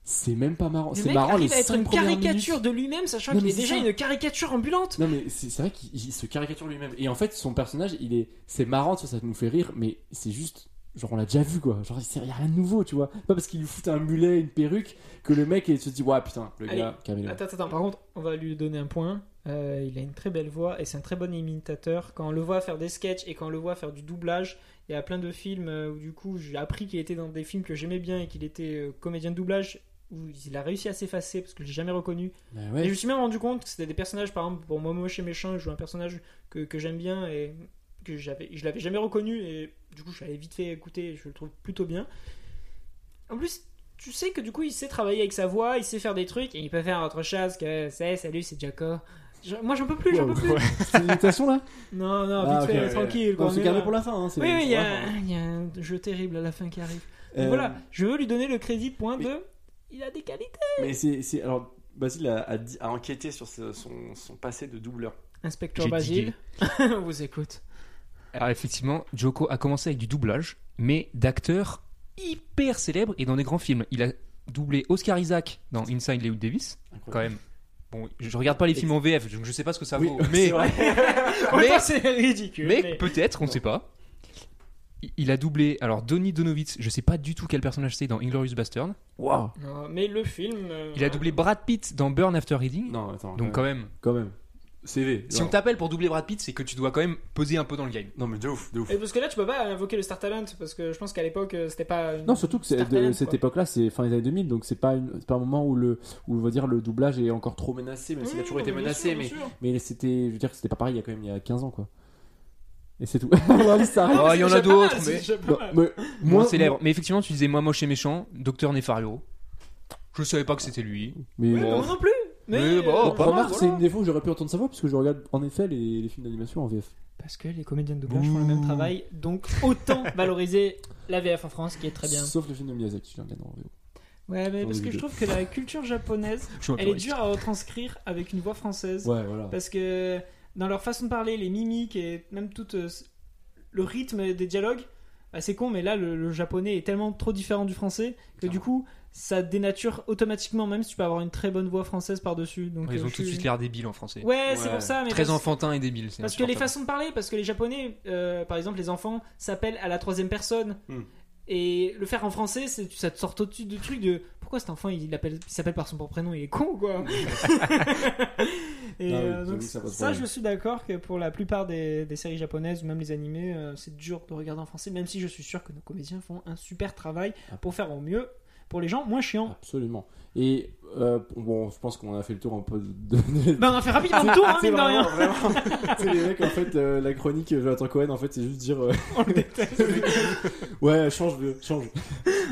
c'est même pas marrant, c'est marrant les à être une caricature minutes. de lui-même, sachant qu'il est déjà ça. une caricature ambulante. Non mais c'est vrai qu'il il se caricature lui-même et en fait son personnage il est c'est marrant ça, ça nous fait rire mais c'est juste genre on l'a déjà vu quoi genre il y a rien de nouveau tu vois pas parce qu'il lui fout un mulet une perruque que le mec il se dit ouais putain le Allez, gars calmez-le. Attends, attends, par contre, on va lui donner un point. Euh, il a une très belle voix et c'est un très bon imitateur. Quand on le voit faire des sketchs et quand on le voit faire du doublage, il y a plein de films euh, où du coup j'ai appris qu'il était dans des films que j'aimais bien et qu'il était euh, comédien de doublage où il a réussi à s'effacer parce que je l'ai jamais reconnu. Bah Et je me suis même rendu compte que c'était des personnages, par exemple, pour moi, Moche et Méchant, il joue un personnage que, que j'aime bien et que j'avais, je l'avais jamais reconnu et du coup je allé vite fait écouter et je le trouve plutôt bien. En plus, tu sais que du coup il sait travailler avec sa voix, il sait faire des trucs et il peut faire autre chose que c'est salut, c'est Jaco. Je- moi j'en peux plus, j'en peux plus. C'est une imitation là Non, non, Ah, vite fait, ouais. tranquille. quoi, On gardé là. pour la fin. Hein, Oui, oui, il y, a, y un jeu terrible à la fin qui arrive. Donc Euh, voilà, je veux lui donner le crédit point mais- de. Il a des qualités. Mais c'est. Alors, Basile a, a, dit- a enquêté sur ce- son, son passé de doubleur. Inspecteur Basile, on vous écoute. Alors effectivement, Joko a commencé avec du doublage, mais d'acteur hyper célèbre et dans des grands films. Il a doublé Oscar Isaac dans Inside Llewyn Davis, quand même. Bon, je regarde pas les films en VF, donc je sais pas ce que ça Oui, vaut. Mais, mais, c'est ridicule. mais mais- peut-être, on sait pas. Il- a doublé, alors Donny Donovitz, je sais pas du tout quel personnage c'est dans Inglorious Bastard. Waouh. Mais le film. euh, Il a doublé Brad Pitt dans Burn After Reading. Non, attends. Donc quand même, quand même. CV. si on t'appelle pour doubler Brad Pitt, c'est que tu dois quand même poser un peu dans le game. Non, mais de ouf, de ouf. Et parce que là, tu peux pas invoquer le Star Talent parce que je pense qu'à l'époque, euh, c'était pas. une- Non, surtout que c'est Star de Talent, cette quoi. époque-là, c'est fin des années 2000, donc c'est pas, une- c'est pas un moment où le, où on va dire le doublage est encore trop menacé, même s'il a toujours été menacé, sûr, mais, mais c'était, je veux dire, que c'était pas pareil il y a quand même il y a 15 ans, quoi. Et c'est tout. Liste s'arrête. Oh, il y en a d'autres, mais- Non, mais Moins célèbre. Mais effectivement, tu disais moi moche et méchant, Docteur Nefario. Je savais pas que c'était lui. Mais, Ouais, bon. moi non plus. Mais, Mais bon, pas mal, Remarque, voilà. c'est une des fois où j'aurais pu entendre sa voix, parce que je regarde en effet les, les films d'animation en VF. Parce que les comédiens de doublage font le même travail, donc autant valoriser la VF en France qui est très bien. Sauf le film de Miyazaki, je regarde en VO. Ouais, mais parce que je trouve que la culture japonaise, elle est dure à retranscrire avec une voix française. Ouais, voilà. Parce que dans leur façon de parler, les mimiques et même tout euh, le rythme des dialogues, bah, c'est con, mais là le, le japonais est tellement trop différent du français que du coup ça dénature automatiquement, même si tu peux avoir une très bonne voix française par-dessus. Donc, Ils euh, ont je tout de suis- suite l'air débiles en français. Ouais, c'est pour ça, mais Très parce, enfantin et débile. parce que les façons de parler, parce que les japonais, euh, par exemple, les enfants s'appellent à la troisième personne. Hmm. Et le faire en français, ça te sort au-dessus du truc de pourquoi cet enfant il, appelle, il s'appelle par son propre prénom, il est con quoi? Et euh, donc, ça je suis d'accord que pour la plupart des, des séries japonaises ou même les animés, euh, c'est dur de regarder en français, même si je suis sûr que nos comédiens font un super travail Ah. pour faire au mieux pour les gens moins chiants. Absolument. Et euh, bon, je pense qu'on a fait le tour un peu de. de- Ben on a fait rapidement le tour, hein, mine de rien. C'est les mecs, en fait, euh, la chronique euh, Jonathan Cohen, en fait, c'est juste dire. euh, On le déteste. ouais, change, de- change.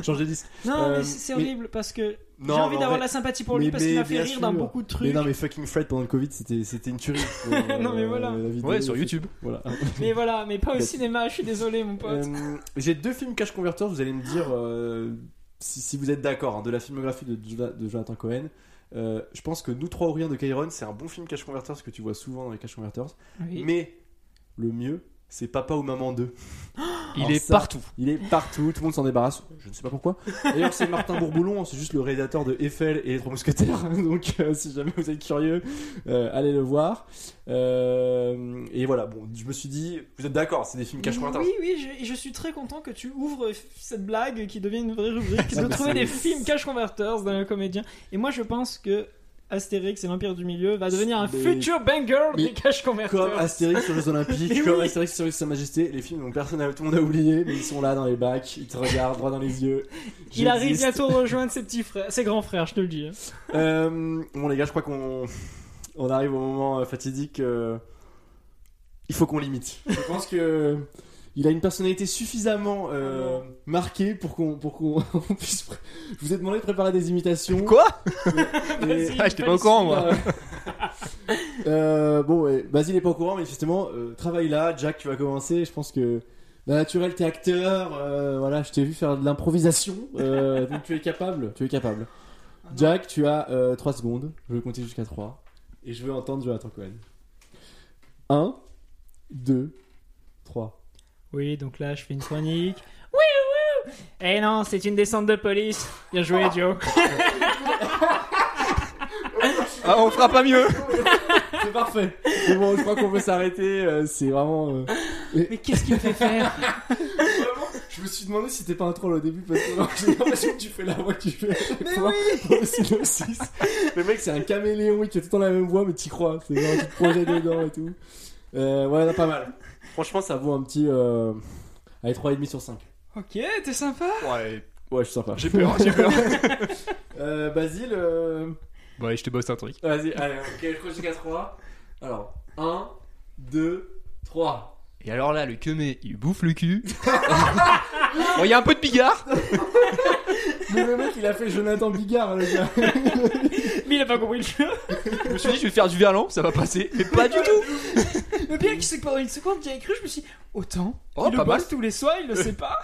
Change de disque. Non, Euh, mais c'est mais- horrible parce que j'ai envie d'avoir vrai- la sympathie pour lui mais- parce qu'il m'a fait rire dans beaucoup de trucs. Mais non, mais fucking Fred pendant le Covid, c'était c'était une tuerie. Non, mais voilà. Ouais, sur YouTube. Voilà. Mais voilà, mais pas au cinéma, je suis désolé mon pote. Euh, J'ai deux films Cash Converters, vous allez me dire euh, si, si vous êtes d'accord, hein, de la filmographie de, Jona- de Jonathan Cohen. Euh, je pense que Nous trois ou rien de Kyron, c'est un bon film Cash Converters que tu vois souvent dans les Cash Converters. Oui. Mais le mieux, c'est Papa ou Maman 2. Il Alors est ça- partout. Il est partout, tout le monde s'en débarrasse. Je ne sais pas pourquoi. D'ailleurs, c'est Martin Bourboulon, c'est juste le réalisateur de Eiffel et les Trois Mousquetaires. Donc, euh, si jamais vous êtes curieux, euh, allez le voir. Euh, et voilà, bon, je me suis dit, vous êtes d'accord, c'est des films Cash Converters. Oui, oui, je, et je suis très content que tu ouvres cette blague qui devient une vraie rubrique de trouver des films cash converters dans le comédien. Et moi, je pense que Astérix et l'Empire du Milieu va devenir un Mais- futur banger mais des cash converters. Comme Astérix sur les Olympiques, Mais comme oui. Astérix sur Sa Majesté, les films dont personne tout le monde a oublié, mais ils sont là dans les bacs, ils te regardent droit dans les yeux. Il arrive bientôt rejoindre ses petits frères, ses grands frères, je te le dis. hein. Euh, bon les gars, je crois qu'on on arrive au moment euh, fatidique. euh, il faut qu'on limite. Je pense que il a une personnalité suffisamment euh, marquée pour qu'on pour qu'on on puisse. pr- Je vous ai demandé de préparer des imitations. Quoi? Et- Ah, j'étais pas au courant, moi. Euh, bon, ouais, Basile est pas au courant, mais justement, euh, travaille là. Jack, tu vas commencer. Je pense que. Bah, naturel, t'es acteur. euh, voilà, je t'ai vu faire de l'improvisation. euh, donc tu es capable. Tu es capable. Jack, tu as 3 secondes. Je vais compter jusqu'à 3. Et je veux entendre Jonathan Cohen. 1, 2, 3. Oui, donc là, je fais une chronique. Oui, oui. Eh non, c'est une descente de police. Bien joué, Joe. Ah, on fera pas mieux C'est parfait. C'est bon, je crois qu'on peut s'arrêter. euh, c'est vraiment. euh, Mais qu'est-ce qu'il me fait faire? Vraiment, je me suis demandé si c'était pas un troll au début parce que j'ai l'impression que tu fais la voix que tu fais. Mais oui Pour le synopsis. Le mec, c'est un caméléon, il fait tout le temps la même voix, mais t'y crois. C'est genre, tu te projettes dedans et tout. Euh, ouais, non, pas mal. Franchement, ça vaut un petit. Euh... Allez, 3,5 sur 5. Ok, t'es sympa. Ouais, Ouais, je suis sympa. j'ai peur, j'ai peur. Euh, Basile, euh... Bon, allez, je te bosse un truc. vas-y, allez, ok, je crois jusqu'à 3. Alors, 1, 2, 3. Et alors là, le queumé, il bouffe le cul. bon, il y a un peu de bigard. Mais le mec, il a fait Jonathan Bigard, le gars. Mais il a pas compris le jeu. Je me suis dit, je vais faire du verlan, ça va passer. Mais pas du tout. Le pire, c'est que pendant une seconde, j'y ai cru, je me suis dit, autant. Oh, il pas le mal. tous les soirs, il le sait pas.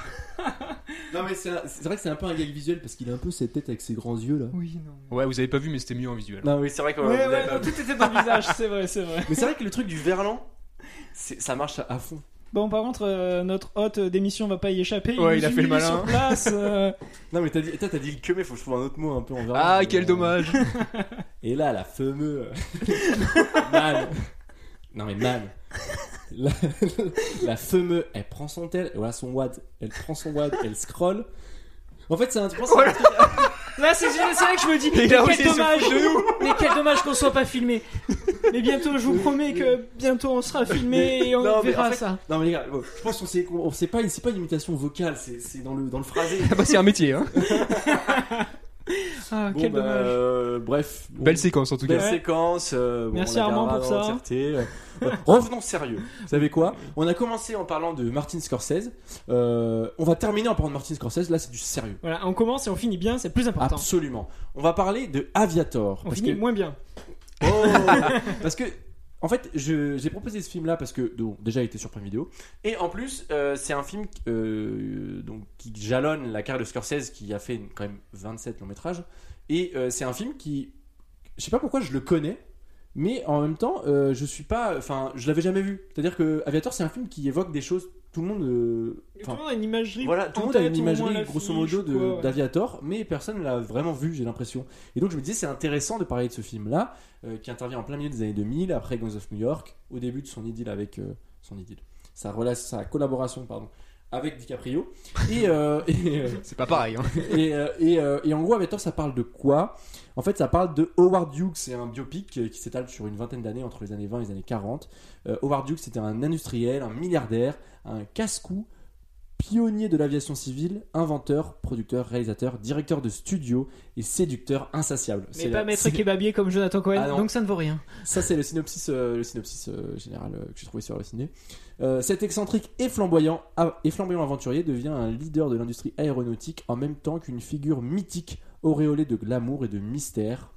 Non, mais c'est un- c'est vrai que c'est un peu un gag visuel parce qu'il a un peu cette tête avec ses grands yeux là. Oui, non. Ouais, vous avez pas vu, mais c'était mieux en visuel. Non, oui, c'est vrai que. Ouais, ouais, non, tout était dans le visage, c'est vrai, c'est vrai. Mais c'est vrai que le truc du verlan, ça marche à, fond. Bon, par contre, euh, notre hôte d'émission va pas y échapper. Ouais, nous il a fait le malin. sur place. euh, Non, mais t'as dit, t'as dit le que, mais faut que je trouve un autre mot un peu en verlan. Ah, quel euh, dommage. Et là, la fameuse. man. Non, mais man. La, la fameuse, elle prend son tel, voilà son wad, elle prend son wad, elle scroll. En fait, c'est un, je pense que c'est un truc- Là, c'est c'est vrai que je me dis, mais quel il dommage, mais quel dommage qu'on soit pas filmé. Mais bientôt, je vous promets que bientôt on sera filmé et on Non, verra en fait- ça. Non, mais les gars, bon, je pense qu'on sait, on sait pas, c'est pas une imitation vocale, c'est dans le, dans le phrasé. Ah bah, c'est un métier, hein. Ah, Bon, quel bah, dommage. euh, bref. bon. Belle séquence en tout Belle cas. Ouais. séquence. euh, bon, Merci Armand pour ça. Revenons sérieux. Vous savez quoi? On a commencé en parlant de Martin Scorsese. Euh, on va terminer en parlant de Martin Scorsese. Là, c'est du sérieux. Voilà, on commence et on finit bien, c'est le plus important. Absolument. On va parler de Aviator. On parce finit que, moins bien. Oh parce que, en fait, j'ai proposé ce film-là parce que, donc, déjà, il était sur Prime Video. Et en plus, euh, c'est un film euh, qui jalonne la carrière de Scorsese qui a fait quand même 27 longs métrages. Et euh, c'est un film qui, je sais pas pourquoi je le connais, mais en même temps, je suis pas, enfin, je l'avais jamais vu. C'est-à-dire que Aviator, c'est un film qui évoque des choses. Tout le monde, euh, tout le monde a une imagerie. voilà, tout le en monde a tête, une au moins imagerie l'affiche grosso modo ouais. d'Aviator, mais personne ne l'a vraiment vu, j'ai l'impression. Et donc je me disais, c'est intéressant de parler de ce film-là, euh, qui intervient en plein milieu des années 2000, après Guns of New York, au début de son idylle avec euh, son idylle, sa relation, sa collaboration, pardon, avec DiCaprio. Et, euh, et, euh, C'est pas pareil, hein. et, euh, et, et en gros, Aviator, ça parle de quoi? En fait, ça parle de Howard Hughes. C'est un biopic qui s'étale sur une vingtaine d'années, entre les années 20 et les années 40. Euh, Howard Hughes, c'était un industriel, un milliardaire, un casse-cou, pionnier de l'aviation civile, inventeur, producteur, réalisateur, directeur de studio et séducteur insatiable. Mais C'est pas la- maître Kebabier comme Jonathan Cohen, Ah donc ça ne vaut rien. ça, c'est le synopsis, euh, le synopsis euh, général euh, que j'ai trouvé sur le ciné. Euh, cet excentrique et flamboyant, a- et flamboyant aventurier devient un leader de l'industrie aéronautique en même temps qu'une figure mythique auréolée de glamour et de mystère.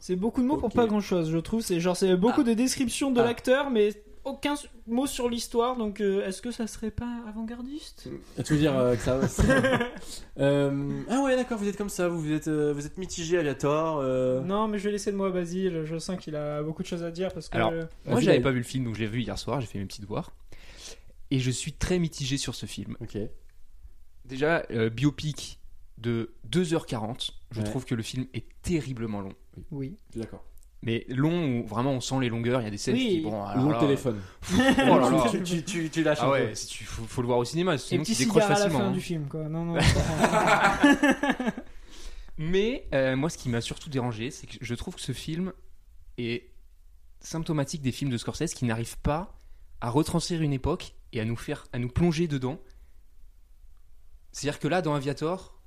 C'est beaucoup de mots pour pas grand chose, je trouve. C'est genre, c'est beaucoup de descriptions de Ah. l'acteur, mais aucun mot sur l'histoire. Donc, euh, est-ce que ça serait pas avant-gardiste? Tu veux dire euh, que ça. Euh, ah ouais, d'accord, vous êtes comme ça, vous, vous êtes, euh, vous êtes mitigé, Aviator. euh. Non, mais je vais laisser le mot à Basile. Je sens qu'il a beaucoup de choses à dire parce que. Alors, euh, Moi, j'avais pas vu le film, donc je l'ai vu hier soir, j'ai fait mes petits devoirs. Et je suis très mitigé sur ce film. Ok. Déjà, euh, biopic de 2h40, je Ouais. trouve que le film est terriblement long. oui. Je suis d'accord. Mais long où vraiment on sent les longueurs, il y a des scènes Oui. qui. Bon, alors Long là- téléphone. Oh là là. tu, tu, tu, tu lâches Ah un ouais, peu. si tu, faut, faut le voir au cinéma, sinon petit tu décroches cigare à la facilement. fin hein. du film, quoi. Non, non. Mais euh, moi, ce qui m'a surtout dérangé, c'est que je trouve que ce film est symptomatique des films de Scorsese qui n'arrivent pas à retranscrire une époque et à nous faire, à nous plonger dedans. C'est-à-dire que là, dans Aviator,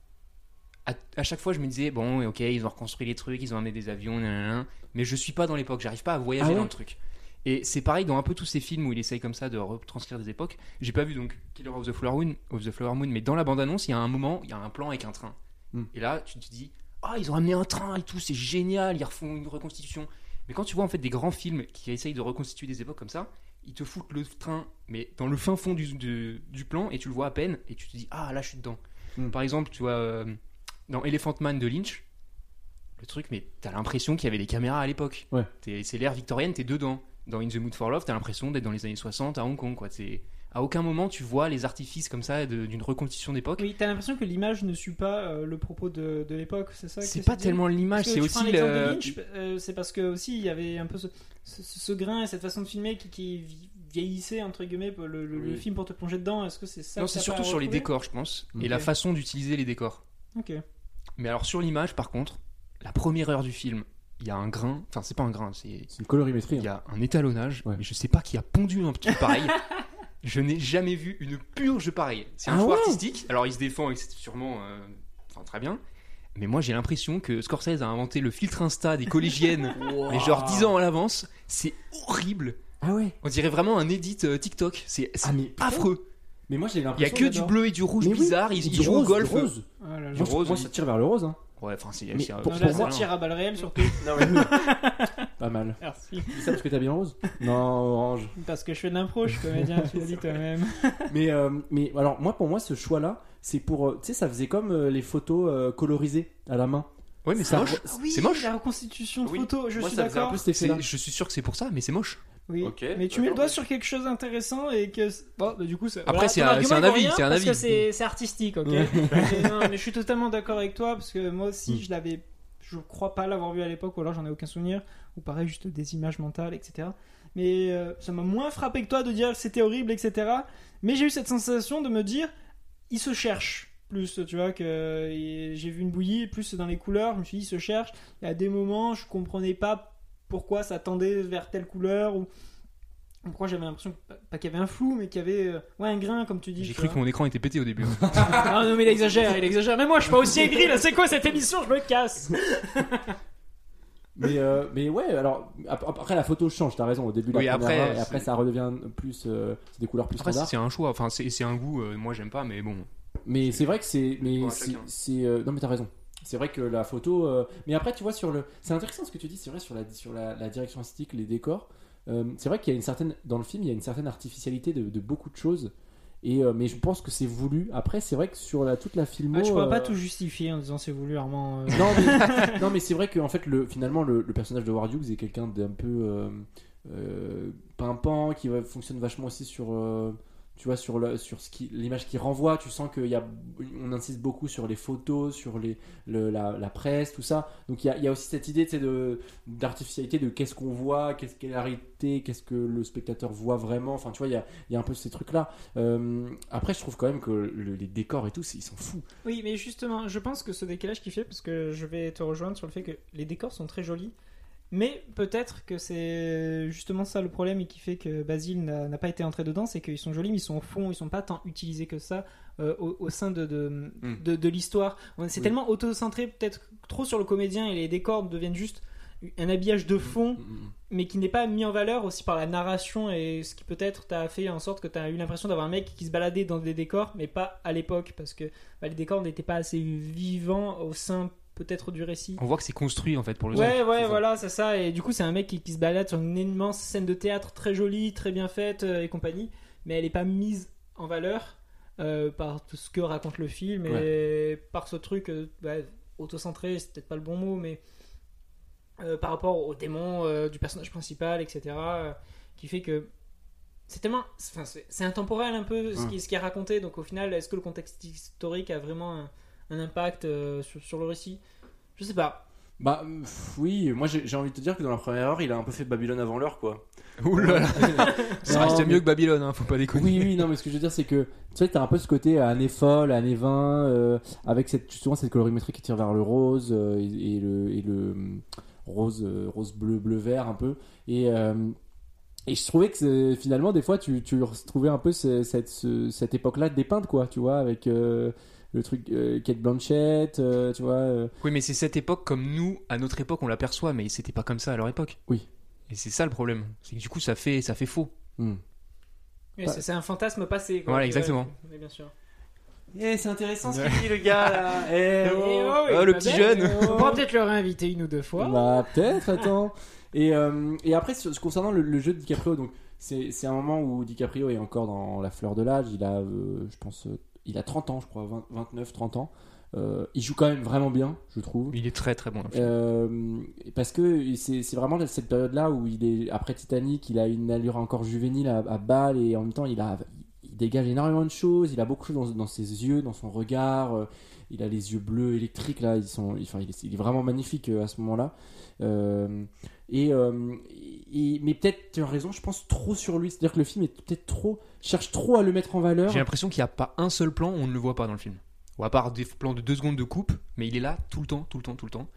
à, à chaque fois, je me disais bon, ok, ils ont reconstruit les trucs, ils ont amené des avions, nanana, mais je suis pas dans l'époque, j'arrive pas à voyager Ah ouais dans le truc. Et c'est pareil dans un peu tous ces films où il essaye comme ça de retranscrire des époques. J'ai pas vu donc Killer of the Flower Moon, of the Flower Moon mais dans la bande-annonce, il y a un moment, il y a un plan avec un train. Hmm. Et là, tu te dis, ah, ils ont amené un train et tout, c'est génial, ils refont une reconstitution. Mais quand tu vois en fait des grands films qui essayent de reconstituer des époques comme ça, ils te foutent le train, mais dans le fin fond du, du, du plan, et tu le vois à peine, et tu te dis, ah là je suis dedans. Mm. Par exemple, tu vois, euh, dans Elephant Man de Lynch, le truc, mais t'as l'impression qu'il y avait des caméras à l'époque. Ouais. T'es- C'est l'ère victorienne, t'es dedans. Dans In the Mood for Love, t'as l'impression d'être dans les années 60 à Hong Kong, quoi. C'est- À aucun moment tu vois les artifices comme ça d'une reconstitution d'époque. Oui, t'as l'impression que l'image ne suit pas euh, le propos de, de l'époque, c'est ça C'est pas tellement l'image, c'est aussi l'exemple de le. Lynch, euh, c'est parce que aussi il y avait un peu ce, ce- ce grain et cette façon de filmer qui, qui vi- vieillissait entre guillemets le, le- le Oui. film pour te plonger dedans. Est-ce que c'est ça Non, c'est surtout sur les décors, je pense, et la façon d'utiliser les décors. Ok. Mais alors sur l'image, par contre, la première heure du film, il y a un grain, enfin c'est pas un grain, c'est une colorimétrie. il y hein. a un étalonnage, Ouais. mais je sais pas qui a pondu un truc pareil. je n'ai jamais vu une purge pareille. C'est un Ah choix ouais artistique. Alors il se défend et c'est sûrement, euh, très bien. Mais moi j'ai l'impression que Scorsese a inventé le filtre Insta des collégiennes, mais genre 10 ans à l'avance. C'est horrible. Ah ouais. On dirait vraiment un edit euh, TikTok. C'est Ah affreux. Mais moi j'ai Il y a l'impression. que du bleu et du rouge Mais oui, bizarre. Ils, et ils du jouent au rose, golf. du rose. Ah là là. Du Moi, je- rose, moi, ça tire vers le rose. Hein. Ouais, enfin c'est Mais c'est un- pour- là, un ça malin. tire à balles réelles surtout. Non, mais pas mal. Merci. C'est ça parce que t'as bien rose Non, orange. Parce que je fais de l'impro, je suis comédien, tu l'as dit toi-même. Mais, euh, mais alors, moi, pour moi, ce choix-là, c'est pour. euh, Tu sais, ça faisait comme euh, les photos euh, colorisées à la main. Ouais, mais c'est Ça moche. re- Oui, C'est moche. La reconstitution de Oui. photo, je Moi, suis ça faisait un d'accord. peu cet effet-là. C'est- Je suis sûr que c'est pour ça, mais c'est moche. Oui, mais tu mets le doigt ok. sur quelque chose d'intéressant et que. Bon, bah, du coup, ça- Après, voilà, c'est un- argument, c'est un avis, rien c'est un parce avis. que c'est artistique, ok Ouais. Mais non, mais je suis totalement d'accord avec toi parce que moi aussi, Mm. je l'avais. Je crois pas l'avoir vu à l'époque ou alors j'en ai aucun souvenir. Ou pareil, juste des images mentales, etc. Mais euh, ça m'a moins frappé que toi de dire que c'était horrible, etc. Mais j'ai eu cette sensation de me dire, il se cherche plus, tu vois, que j'ai vu une bouillie, plus dans les couleurs, je me suis dit, il se cherche. Il y a des moments, je comprenais pas pourquoi ça tendait vers telle couleur ou pourquoi j'avais l'impression pas qu'il y avait un flou, mais qu'il y avait euh, ouais, un grain, comme tu dis. J'ai cru vois. que mon écran était pété au début. Ah non, mais il exagère, il exagère. Mais moi, je suis pas aussi aigri, là, c'est quoi cette émission? Je me casse. Mais, euh, mais ouais, alors ap- après la photo change, t'as raison, au début de la Oui, première après, heure, et après ça redevient plus. euh, c'est des couleurs plus Après, c'est un choix. Enfin, c'est c'est un goût. euh, moi, j'aime pas, mais bon. Mais c'est vrai que c'est. Mais c'est. euh, non, mais t'as raison. C'est vrai que la photo. euh, Mais après, tu vois, sur le. C'est intéressant ce que tu dis, c'est vrai, sur la, sur la, la direction artistique, les décors. Euh, c'est vrai qu'il y a une certaine. Dans le film, il y a une certaine artificialité de, de beaucoup de choses. Et, euh, mais je pense que c'est voulu. Après, c'est vrai que sur la, toute la filmo. Ah, tu pourras euh, pas tout justifier en disant c'est voulu, Armand. euh. non mais, non, mais c'est vrai que en fait, le, finalement, le, le personnage de Ward Hughes est quelqu'un d'un peu euh, euh, pimpant, qui fonctionne vachement aussi sur, euh, tu vois, sur, le, sur ce qui, l'image qu'il renvoie. Tu sens qu'il y a, on insiste beaucoup sur les photos, sur les, le, la, presse, tout ça. Donc il y a, y a aussi cette idée, de d'artificialité de qu'est-ce qu'on voit, qu'est-ce qu'est la réalité, qu'est-ce que le spectateur voit vraiment. Enfin, tu vois, il y a, y a un peu ces trucs-là. Euh, après, je trouve quand même que le- les décors et tout, ils sont fous. Oui, mais justement, je pense que ce décalage qui fait, parce que je vais te rejoindre sur le fait que les décors sont très jolis, mais peut-être que c'est justement ça le problème et qui fait que Basile n'a pas été entré dedans, c'est qu'ils sont jolis, mais ils sont au fond, ils sont pas tant utilisés que ça euh, au, au sein de, de, Mm. de, de l'histoire. C'est Oui. tellement auto-centré, peut-être trop sur le comédien et les décors deviennent juste un habillage de fond Mm, mm, mm. mais qui n'est pas mis en valeur aussi par la narration et ce qui peut-être t'a fait en sorte que tu as eu l'impression d'avoir un mec qui se baladait dans des décors, mais pas à l'époque, parce que bah, les décors n'étaient pas assez vivants au sein peut-être du récit. On voit que c'est construit en fait pour le Ouais, ouais, voilà, c'est ça. Et du coup, c'est un mec qui, qui se balade sur une immense scène de théâtre très jolie, très bien faite euh, et compagnie, mais elle n'est pas mise en valeur euh, par tout ce que raconte le film et par ce truc euh, bah, autocentré, c'est peut-être pas le bon mot, mais euh, par rapport au démon du personnage principal, etc., qui fait que c'est tellement. Enfin, c'est intemporel un peu ce, qui, ce qui est raconté, donc au final, est-ce que le contexte historique a vraiment un, un impact euh, sur, sur le récit Je sais pas. Bah pff, oui, moi j'ai envie de te dire que dans la première heure, il a un peu fait Babylone avant l'heure quoi. Ouh là là. Ça Non, reste mais- mieux que Babylone, hein, faut pas déconner. Oui, oui, non, mais ce que je veux dire, c'est que tu sais, t'as un peu ce côté année folle, année 20, euh, avec cette, justement cette colorimétrie qui tire vers le rose euh, et, et le, et le rose, euh, rose bleu, bleu vert un peu. Et, euh, et je trouvais que finalement, des fois, tu, tu retrouvais un peu ce- cette, ce- cette époque-là dépeinte, quoi, tu vois, avec euh, le truc euh, Kate Blanchett, euh, tu vois. euh, Oui, mais c'est cette époque comme nous, à notre époque, on l'aperçoit, mais c'était pas comme ça à leur époque. Oui. Et c'est ça le problème. C'est que du coup, ça fait, ça fait faux. Hmm. Mais Bah- c'est- un fantasme passé. Quoi, Voilà, exactement. Oui, bien sûr. Eh, c'est intéressant ce qu'il dit le gars là. Eh, Eh oh. oh, Ah, est le petit jeune. On pourra peut-être le réinviter une ou deux fois. Bah peut-être, attends. Et, euh, et après, sur- concernant le, le jeu de DiCaprio, donc c'est c'est un moment où DiCaprio est encore dans la fleur de l'âge. Il a, euh, je pense, euh, il a 30 ans, je crois, 20 29, 30 ans. Euh, il joue quand même vraiment bien, je trouve. Il est très très bon. Euh, parce que c'est vraiment cette période-là où il est après Titanic, il a une allure encore juvénile à, à balle et en même temps il a il dégage énormément de choses. Il a beaucoup de choses dans, dans ses yeux, dans son regard. euh, il a les yeux bleus électriques là, ils sont, enfin, il, est, il est vraiment magnifique à ce moment-là. Et, et- mais peut-être tu as raison, je pense trop sur lui. C'est-à-dire que le film est peut-être trop cherche trop à le mettre en valeur. J'ai l'impression qu'il n'y a pas un seul plan où on ne le voit pas dans le film. Ou à part des plans de deux secondes de coupe, mais il est là tout le temps, tout le temps, tout le temps.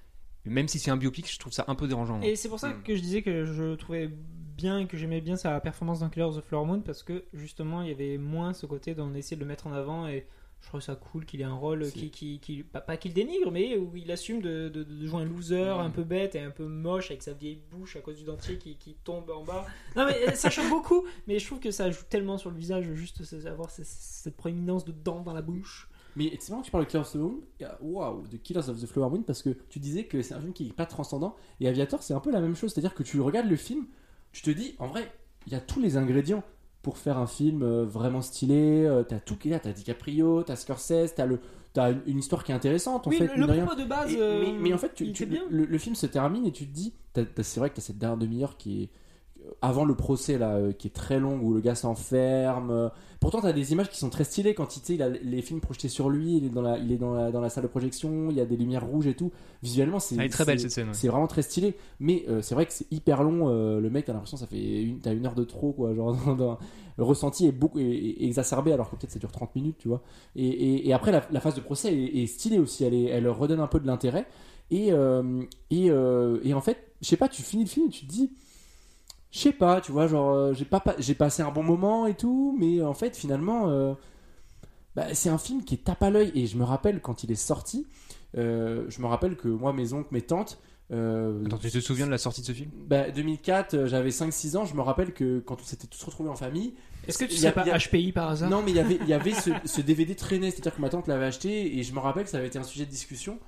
Et même si c'est un biopic, je trouve ça un peu dérangeant. Et c'est pour ça Hmm. que je disais que je trouvais bien et que j'aimais bien sa performance dans Killers of the Flower Moon parce que justement il y avait moins ce côté d'on essayer de le mettre en avant et je trouve ça cool qu'il ait un rôle qui, qui, qui- pas, pas qu'il dénigre mais où il assume de, de, de jouer un loser un peu bête et un peu moche avec sa vieille bouche à cause du dentier qui, qui tombe en bas. Non mais euh, ça choque beaucoup mais je trouve que ça joue tellement sur le visage juste avoir ce- cette proéminence de dents dans la bouche. Mais c'est marrant que tu parles de Killers of the Moon, waouh, de Killers of the Flower Moon, parce que tu disais que c'est un film qui est pas transcendant, et Aviator c'est un peu la même chose, c'est-à-dire que tu regardes le film, tu te dis, en vrai, il y a tous les ingrédients pour faire un film euh, vraiment stylé, euh, t'as tout qui est là, t'as DiCaprio, t'as Scorsese, t'as le, t'as une, histoire qui est intéressante en oui fait, le, le de rien. propos de base Et- euh, mais, mais en fait, tu, le, le film se termine et tu te dis, c'est vrai que t'as cette dernière demi-heure qui est avant le procès là, euh, qui est très longue où le gars s'enferme. Pourtant, t'as des images qui sont très stylées quand il, il a les films projetés sur lui, il est dans la, il est dans la, dans la salle de projection, il y a des lumières rouges et tout. Visuellement, c'est est très belle cette scène. ouais. c'est vraiment très stylé, mais euh, c'est vrai que c'est hyper long. euh, le mec, t'as l'impression que ça fait une, t'as une heure de trop, quoi. Genre, dans- dans- le ressenti est beaucoup est- est exacerbé, alors que peut-être ça dure 30 minutes, tu vois. Et, et- et après, la, la phase de procès est, est stylée aussi. Elle, elle redonne un peu de l'intérêt. Et, et, et en fait, je sais pas, tu finis le film et tu te dis, je sais pas, tu vois, genre, euh, j'ai pas, pas- j'ai passé un bon moment et tout, mais en fait, finalement, euh, bah, c'est un film qui tape à l'œil. Et je me rappelle quand il est sorti, euh, je me rappelle que moi, mes oncles, mes tantes, euh, Attends, tu te souviens de la sortie de ce film? Bah, 2004, euh, j'avais 5-6 ans, je me rappelle que quand on s'était tous retrouvés en famille. Est-ce que tu sais pas il y a- HPI par hasard? Non, mais il y avait, il y avait ce, ce DVD traîné, c'est-à-dire que ma tante l'avait acheté et je me rappelle que ça avait été un sujet de discussion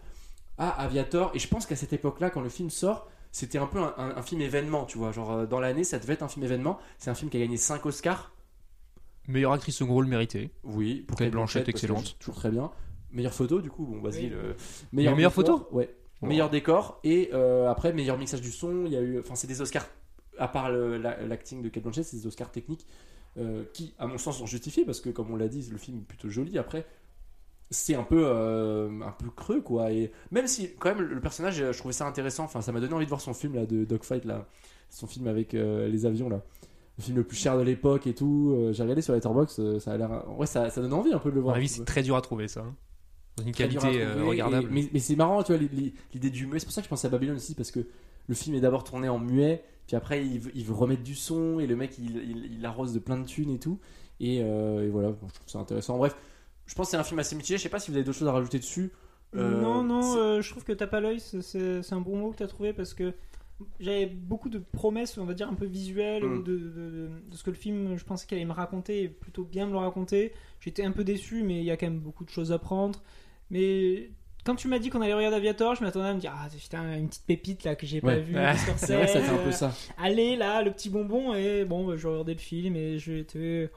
à Aviator. Et je pense qu'à cette époque-là, quand le film sort, c'était un peu un, un- un film événement, tu vois. Genre euh, dans l'année, ça devait être un film événement. C'est un film qui a gagné 5 Oscars. Meilleure actrice second rôle mérité. Oui, pour Kate Kate Blanchett, parce que excellente. Toujours très bien. Meilleure photo, du coup, bon, vas-y. Oui. le- meilleure décor, photo Ouais. Wow. Meilleur décor et euh, après meilleur mixage du son. Il y a eu, enfin, c'est des Oscars. À part la- l'acting de Kate Blanchett, c'est des Oscars techniques euh, qui, à mon sens, sont justifiés parce que, comme on l'a dit, le film est plutôt joli. Après, c'est un peu, euh, un peu creux, quoi. Et même si, quand même, le personnage, je trouvais ça intéressant. Enfin, ça m'a donné envie de voir son film là de Dogfight là, son film avec euh, les avions là. Le film le plus cher de l'époque et tout. Euh, J'ai regardé sur Letterboxd, euh, ça a l'air. Ouais, ça, ça donne envie un peu de le À mon voir. avis, c'est très dur à trouver ça. hein. Dans une qualité euh, regardable. et- mais mais c'est marrant, tu vois, l'idée du muet. C'est pour ça que je pensais à Babylone aussi, parce que le film est d'abord tourné en muet, puis après il veut, il remettre du son, et le mec il, il, il arrose de plein de thunes et tout. Et, euh, et voilà, bon, je trouve ça intéressant. Bref, je pense que c'est un film assez mitigé. Je sais pas si vous avez d'autres choses à rajouter dessus. Euh, non, non, euh, je trouve que tape à l'œil, c'est- un bon mot que tu as trouvé parce que j'avais beaucoup de promesses, on va dire, un peu visuelles Mm. ou de, de- de- de ce que le film, je pensais qu'il allait me raconter et plutôt bien me le raconter. J'étais un peu déçu, mais il y a quand même beaucoup de choses à prendre. Mais quand tu m'as dit qu'on allait regarder Aviator, je m'attendais à me dire, ah putain, une petite pépite là que j'ai pas Ouais. vue. Ouais. C'est vrai ça fait un peu ça. Allez là, le petit bonbon, et bon, bah, je regardais le film et j'étais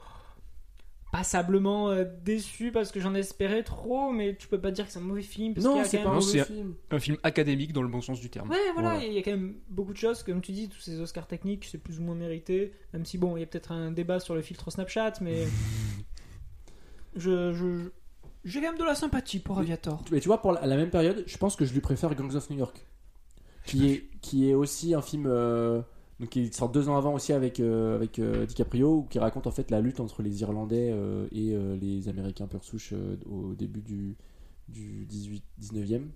passablement euh, déçu parce que j'en espérais trop, mais tu peux pas dire que c'est un mauvais film. Parce Non, c'est pas un mauvais c'est- film. Un film académique dans le bon sens du terme. Ouais, voilà, Voilà. il y a quand même beaucoup de choses, comme tu dis, tous ces Oscars techniques, c'est plus ou moins mérité, même si bon, il y a peut-être un débat sur le filtre Snapchat, mais je, je- j'ai quand même de la sympathie pour. Aviator. Mais tu vois, pour la, la même période, je pense que je lui préfère Gangs of New York, qui est, qui est aussi un film euh, donc qui sort deux ans avant aussi avec, euh, avec euh, DiCaprio, qui raconte en fait la lutte entre les Irlandais euh, et euh, les Américains pure souche au début du, du 18, 19e.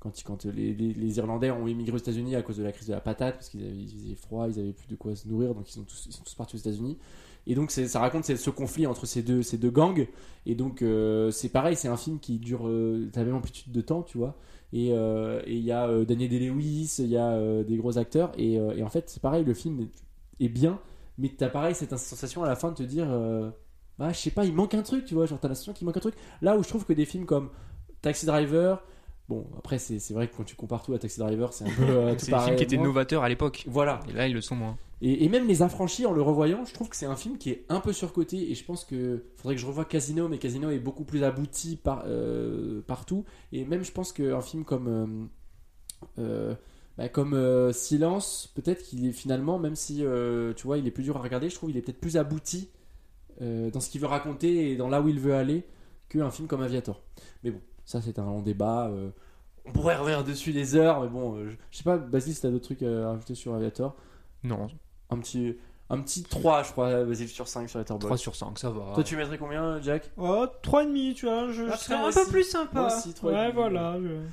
quand, quand les, les- Irlandais ont émigré aux États-Unis à cause de la crise de la patate, parce qu'ils avaient, froid, ils avaient plus de quoi se nourrir, donc ils sont tous, ils sont tous partis aux États-Unis. Et donc ça raconte ce conflit entre ces deux, ces deux gangs. Et donc c'est pareil, c'est un film qui dure la même amplitude de temps, tu vois. Et euh, et il y a euh, Daniel Day-Lewis, il y a euh, des gros acteurs. Et, et en fait c'est pareil, le film est, bien, mais t'as pareil cette sensation à la fin de te dire, bah je sais pas, il manque un truc, tu vois. Genre t'as la sensation qu'il manque un truc. Là où je trouve que des films comme Taxi Driver, bon après c'est vrai que quand tu compares tout à Taxi Driver, c'est un peu euh, C'est des films qui étaient novateurs à l'époque. Voilà. Et là, ils le sont moins. Et, même Les Affranchis, en le revoyant, je trouve que c'est un film qui est un peu surcoté. Et je pense que faudrait que je revoie Casino, mais Casino est beaucoup plus abouti par, euh, partout. Et même, je pense qu'un film comme, euh, euh, bah, comme Silence, peut-être qu'il est finalement, même si tu vois, il est plus dur à regarder, je trouve qu'il est peut-être plus abouti dans ce qu'il veut raconter et dans là où il veut aller qu'un film comme Aviator. Mais bon, ça, c'est un long débat. on pourrait revenir dessus des heures, mais bon, je, je sais pas, Basile, si t'as d'autres trucs à rajouter sur Aviator? Non, un petit, un petit 3, je crois, Basile sur 5 sur Letterboxd. 3 sur 5, ça va. Toi, tu mettrais combien, Jack? Oh, 3,5, tu vois, je, Ah, je serais un peu plus sympa. Moi aussi, trois et ouais, demi. voilà. je-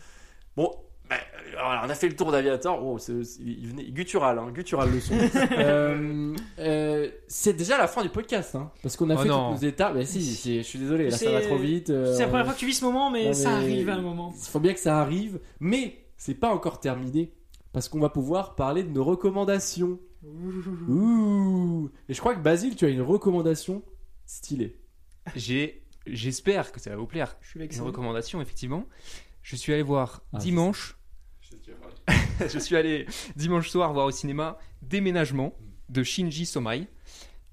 Bon, bah, alors, on a fait le tour d'Aviator. Oh, c'est- c'est- il venait guttural, hein, guttural le son. Euh, euh, c'est déjà la fin du podcast, hein, parce qu'on a Oh fait non. toutes nos étapes. Mais si, si, je suis désolé, là ça va trop vite. euh, C'est la première fois que tu vis ce moment, mais non, ça arrive à un moment. Il faut bien que ça arrive, mais c'est pas encore terminé. Parce qu'on va pouvoir parler de nos recommandations. Ouh. Et je crois que Basile, tu as une recommandation stylée. J'ai, j'espère que ça va vous plaire. Je suis vexé. Une recommandation, effectivement. Je suis allé voir Ah, dimanche. je suis allé dimanche soir voir au cinéma Déménagement de Shinji Somai,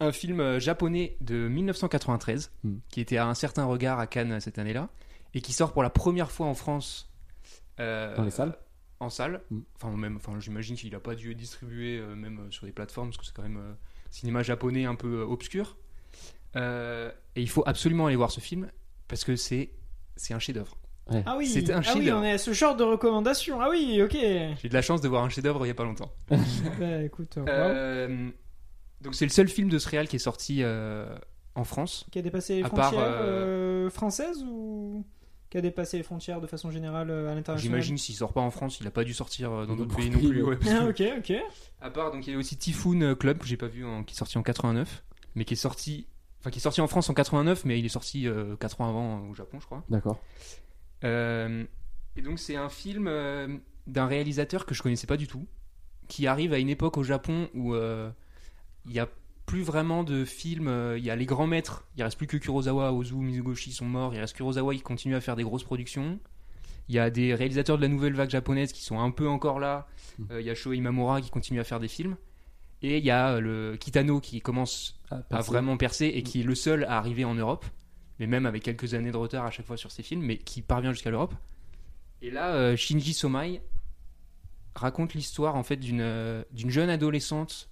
un film euh, japonais de 1993 Mm. qui était à un certain regard à Cannes cette année-là et qui sort pour la première fois en France. euh, Dans les salles? En salle. Mm. Enfin, même, enfin, j'imagine qu'il n'a pas dû être distribué euh, même euh, sur des plateformes parce que c'est quand même euh, cinéma japonais un peu euh, obscur. Euh, et il faut absolument aller voir ce film parce que c'est c'est un chef-d'œuvre. Ah oui, C'était un ah oui, on est à ce genre de recommandation. Ah oui, ok. J'ai de la chance de voir un chef-d'œuvre il y a pas longtemps. bah écoute, wow. Euh, donc c'est le seul film de ce réal qui est sorti euh, en France. qui a dépassé les à part, frontières euh, euh, françaises ou? Qui a dépassé les frontières de façon générale euh, à l'international J'imagine s'il sort pas en France, il a pas dû sortir euh, dans d'autres pays non plus. ouais. Ah, ok, ok. À part donc il y a aussi Typhoon Club que j'ai pas vu en- qui est sorti en 89, mais qui est sorti enfin qui est sorti en France en 89 mais il est sorti 4 ans avant euh, au Japon je crois. D'accord. Euh, et donc c'est un film euh, d'un réalisateur que je connaissais pas du tout, qui arrive à une époque au Japon où euh, il y a plus vraiment de films, euh, il y a les grands maîtres, il reste plus que Kurosawa, Ozu, Mizoguchi sont morts, il reste Kurosawa qui continue à faire des grosses productions. Il y a des réalisateurs de la nouvelle vague japonaise qui sont un peu encore là. Mm. Euh, il y a Shoei Imamura qui continue à faire des films. Et il y a euh, le Kitano qui commence Ah, à vraiment percer et qui est le seul à arriver en Europe, mais même avec quelques années de retard à chaque fois sur ses films, mais qui parvient jusqu'à l'Europe. Et là, euh, Shinji Somai raconte l'histoire en fait d'une euh, d'une jeune adolescente,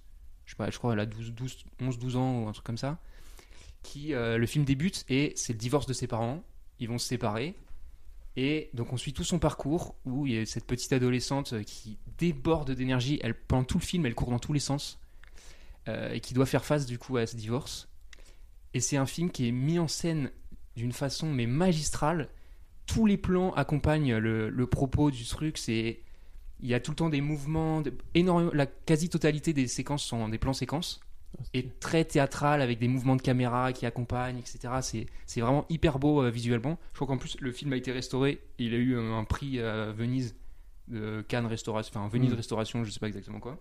je crois elle a 12, 12, 11, 12 ans ou un truc comme ça, qui euh, le film débute et c'est le divorce de ses parents, ils vont se séparer. Et donc on suit tout son parcours où il y a cette petite adolescente qui déborde d'énergie, elle pendant tout le film elle court dans tous les sens euh, et qui doit faire face du coup à ce divorce. Et c'est un film qui est mis en scène d'une façon mais magistrale. Tous les plans accompagnent le propos du truc. C'est il y a tout le temps des mouvements, de- énormément. La quasi-totalité des séquences sont des plans séquences et très théâtral avec des mouvements de caméra qui accompagnent, etc. C'est c'est vraiment hyper beau euh, visuellement. Je crois qu'en plus le film a été restauré. Il a eu un, un prix à Venise de Cannes Restauration, enfin Venise Mm. Restauration, je sais pas exactement quoi.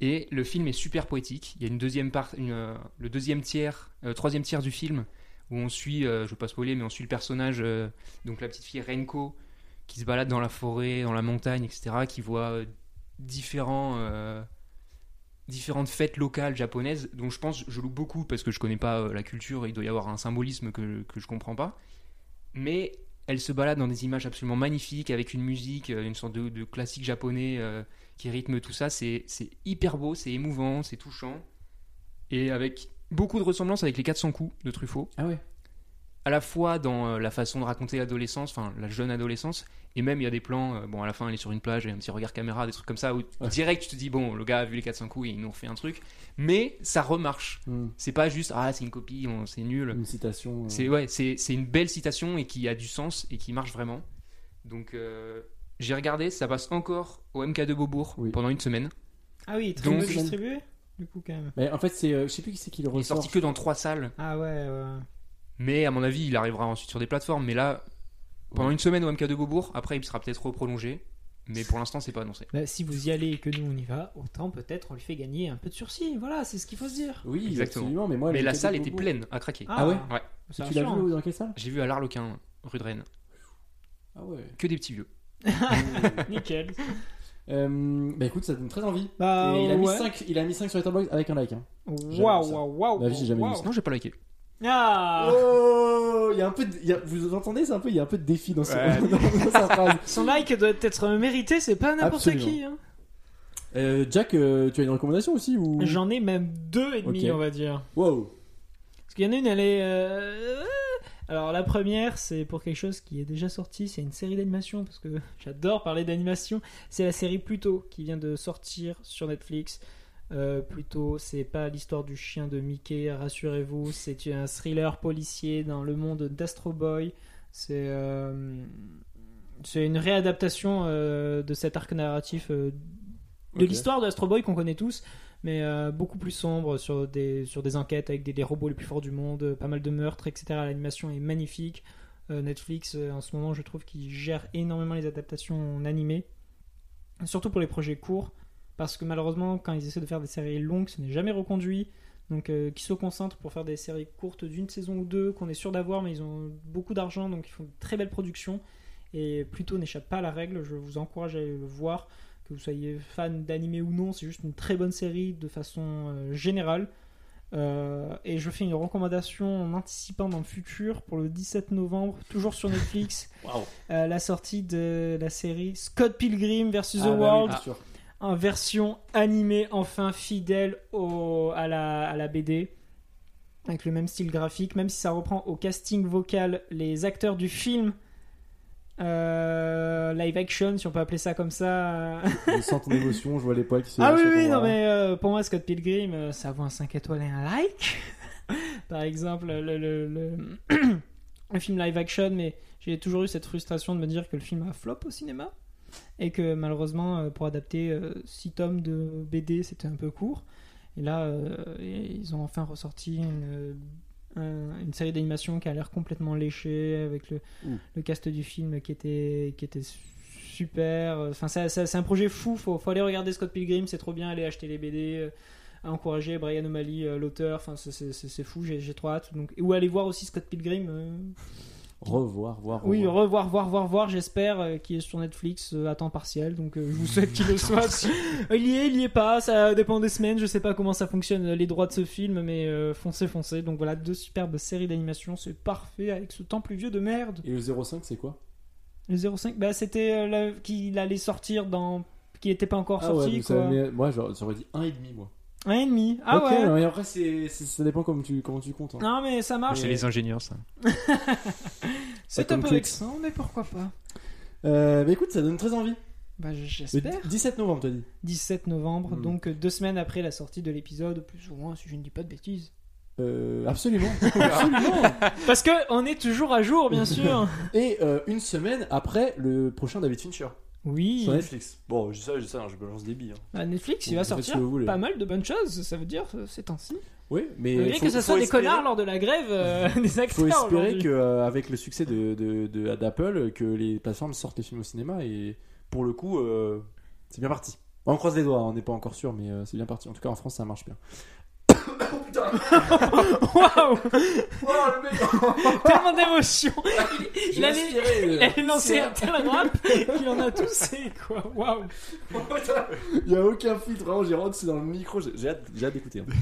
Et le film est super poétique. Il y a une deuxième part, une, euh, le deuxième tiers, euh, troisième tiers du film où on suit, euh, je veux pas spoiler, mais on suit le personnage, euh, donc la petite fille Renko, qui se balade dans la forêt, dans la montagne, etc., qui voit euh, euh, différentes fêtes locales japonaises, dont je pense, je loue beaucoup parce que je connais pas euh, la culture, et il doit y avoir un symbolisme que, que je comprends pas. Mais elle se balade dans des images absolument magnifiques, avec une musique, une sorte de, classique japonais qui rythme tout ça. C'est hyper beau, c'est émouvant, c'est touchant. Et avec beaucoup de ressemblances avec les 400 coups de Truffaut Ah ouais. À la fois dans euh, la façon de raconter l'adolescence, enfin la jeune adolescence, et même il y a des plans, euh, bon à la fin elle est sur une plage, et un petit regard caméra, des trucs comme ça, où Ouais. direct tu te dis, bon le gars a vu les 400 coups et il nous refait un truc, mais ça remarche. Hmm. C'est pas juste, ah c'est une copie, on- c'est nul. Une citation. euh, C'est ouais, c'est c'est une belle citation et qui a du sens et qui marche vraiment. Donc euh, j'ai regardé, ça passe encore au MK2 Beaubourg Oui. pendant une semaine. Ah oui, très Donc- distribué Du coup, quand même. Mais en fait, c'est, euh, je sais plus qui c'est qui le Il est ressort. sorti que dans trois salles. Ah ouais, ouais. Mais à mon avis, il arrivera ensuite sur des plateformes. Mais là, pendant Ouais. une semaine au MK2 Beaubourg, après il sera peut-être prolongé. Mais pour l'instant, c'est pas annoncé. Bah, si vous y allez et que nous on y va, autant peut-être on lui fait gagner un peu de sursis. Voilà, c'est ce qu'il faut se dire. Oui, Exactement. absolument. Mais moi, mais la salle de était pleine à craquer. Ah ouais Ouais. Tu l'as vu dans quelle salle? J'ai vu à l'Arlequin, rue de Rennes. Ah ouais. Que des petits vieux. Nickel. Euh, bah écoute, ça donne très envie. Bah, Et il, a mis ouais. 5, il a mis 5 sur Letterboxd avec un like. Hein. Waouh, waouh, waouh. Ma vie, j'ai jamais ça. Non, j'ai pas liké. Ah Oh, il y a un peu de, il y a- vous entendez, c'est un peu, il y a un peu de défi dans, Ouais. dans sa phrase. Son like doit être mérité, c'est pas n'importe qui. hein. Euh, Jack, euh, tu as une recommandation aussi ou? J'en ai même deux et demi, on va dire. Wow. Parce qu'il y en a une, elle est. euh, Alors la première, c'est pour quelque chose qui est déjà sorti, c'est une série d'animation, parce que j'adore parler d'animation. C'est la série Pluto qui vient de sortir sur Netflix. Euh, Pluto, c'est pas l'histoire du chien de Mickey, rassurez-vous, c'est un thriller policier dans le monde d'Astro Boy. C'est euh, une réadaptation euh, de cet arc narratif euh, de l'histoire de Astro Boy qu'on connaît tous, mais beaucoup plus sombre sur des, sur des enquêtes avec des, des robots les plus forts du monde, pas mal de meurtres, etc. L'animation est magnifique. Netflix, en ce moment, je trouve qu'il gère énormément les adaptations en animé, surtout pour les projets courts, parce que malheureusement, quand ils essaient de faire des séries longues, ce n'est jamais reconduit. Donc, euh, qu'ils se concentrent pour faire des séries courtes d'une saison ou deux, qu'on est sûr d'avoir, mais ils ont beaucoup d'argent, donc ils font de très belles productions. Et plutôt n'échappe pas à la règle. Je vous encourage à aller le voir que vous soyez fan d'animé ou non, c'est juste une très bonne série de façon euh, générale. Euh, et je fais une recommandation en anticipant dans le futur pour le 17 novembre, toujours sur Netflix, euh, la sortie de la série Scott Pilgrim vs. The Ah, bah oui, World bien sûr. En version animée, enfin fidèle au, à, la, à la BD, avec le même style graphique, même si ça reprend au casting vocal les acteurs du film euh, live action, si on peut appeler ça comme ça. Je sens ton émotion, je vois les poils qui se ah oui, oui, non, mais euh, pour moi, Scott Pilgrim, euh, ça vaut un 5 étoiles et un like. Par exemple, le, le, le, le film live action, mais j'ai toujours eu cette frustration de me dire que le film a flop au cinéma. Et que malheureusement, euh, pour adapter 6 tomes de BD, c'était un peu court. Et là, euh, ils ont enfin ressorti une, un- une série d'animation qui a l'air complètement léchée, avec le, cast du film qui était, qui était super. Enfin, c'est un projet fou. Faut, faut aller regarder Scott Pilgrim, c'est trop bien. Aller acheter les BD, euh, à encourager Brian O'Malley, euh, l'auteur. Enfin, c'est- fou. J'ai j'ai trop hâte. Donc, ou aller voir aussi Scott Pilgrim. euh, Revoir, voir, oui, revoir. revoir, voir, voir, voir. J'espère euh, qu'il est sur Netflix euh, à temps partiel. Donc, euh, je vous souhaite qu'il le soit. il y est, il y est pas. Ça dépend des semaines. Je sais pas comment ça fonctionne les droits de ce film, mais euh, foncez, foncez. Donc voilà, deux superbes séries d'animation. C'est parfait avec ce temps pluvieux de merde. Et le 05, c'est quoi? Le 05, bah c'était qu'il allait sortir dans. qui n'était pas encore Ah ouais, sorti quoi. met- moi j'aurais j'aurais dit 1,5 moi. Un et demi. Ah ok, ouais. mais après c'est, c'est- ça dépend comment tu, comment tu comptes. hein. Non mais ça marche. C'est les ingénieurs, ça. C'est comme un peu vexant, mais pourquoi pas. Euh, bah écoute, ça donne très envie. Bah Le j'espère. 17 novembre, t'as dit. 17 novembre, Hmm. donc euh, deux semaines après la sortie de l'épisode, plus ou moins si je ne dis pas de bêtises. Euh, absolument. absolument. Parce que on est toujours à jour, bien sûr. Et euh, une semaine après le prochain David Fincher oui. sur Netflix. Bon, je dis ça, je dis ça, hein, je balance des billes. hein. Bah, Netflix, il va sortir ce que vous voulez. pas mal de bonnes choses. Ça veut dire euh, ces temps-ci. Oui, mais Malgré faut- que faut soit des espérer- connards lors de la grève euh, des acteurs. Faut espérer aujourd'hui. qu'avec le succès de, de, de- d'Apple, que les plateformes sortent les films au cinéma et pour le coup, euh, c'est bien parti. On croise les doigts, hein, on n'est pas encore sûr, mais euh, c'est bien parti. En tout cas, en France, ça marche bien. Oh putain Waouh Oh le mec Tellement d'émotions J'ai Il allait- euh, c'est- un tel rap qu'il en a toussé, quoi. Waouh Il n'y a aucun filtre, vraiment, j'ai rentré dans le micro, j'ai hâte, j'ai hâte d'écouter. hein.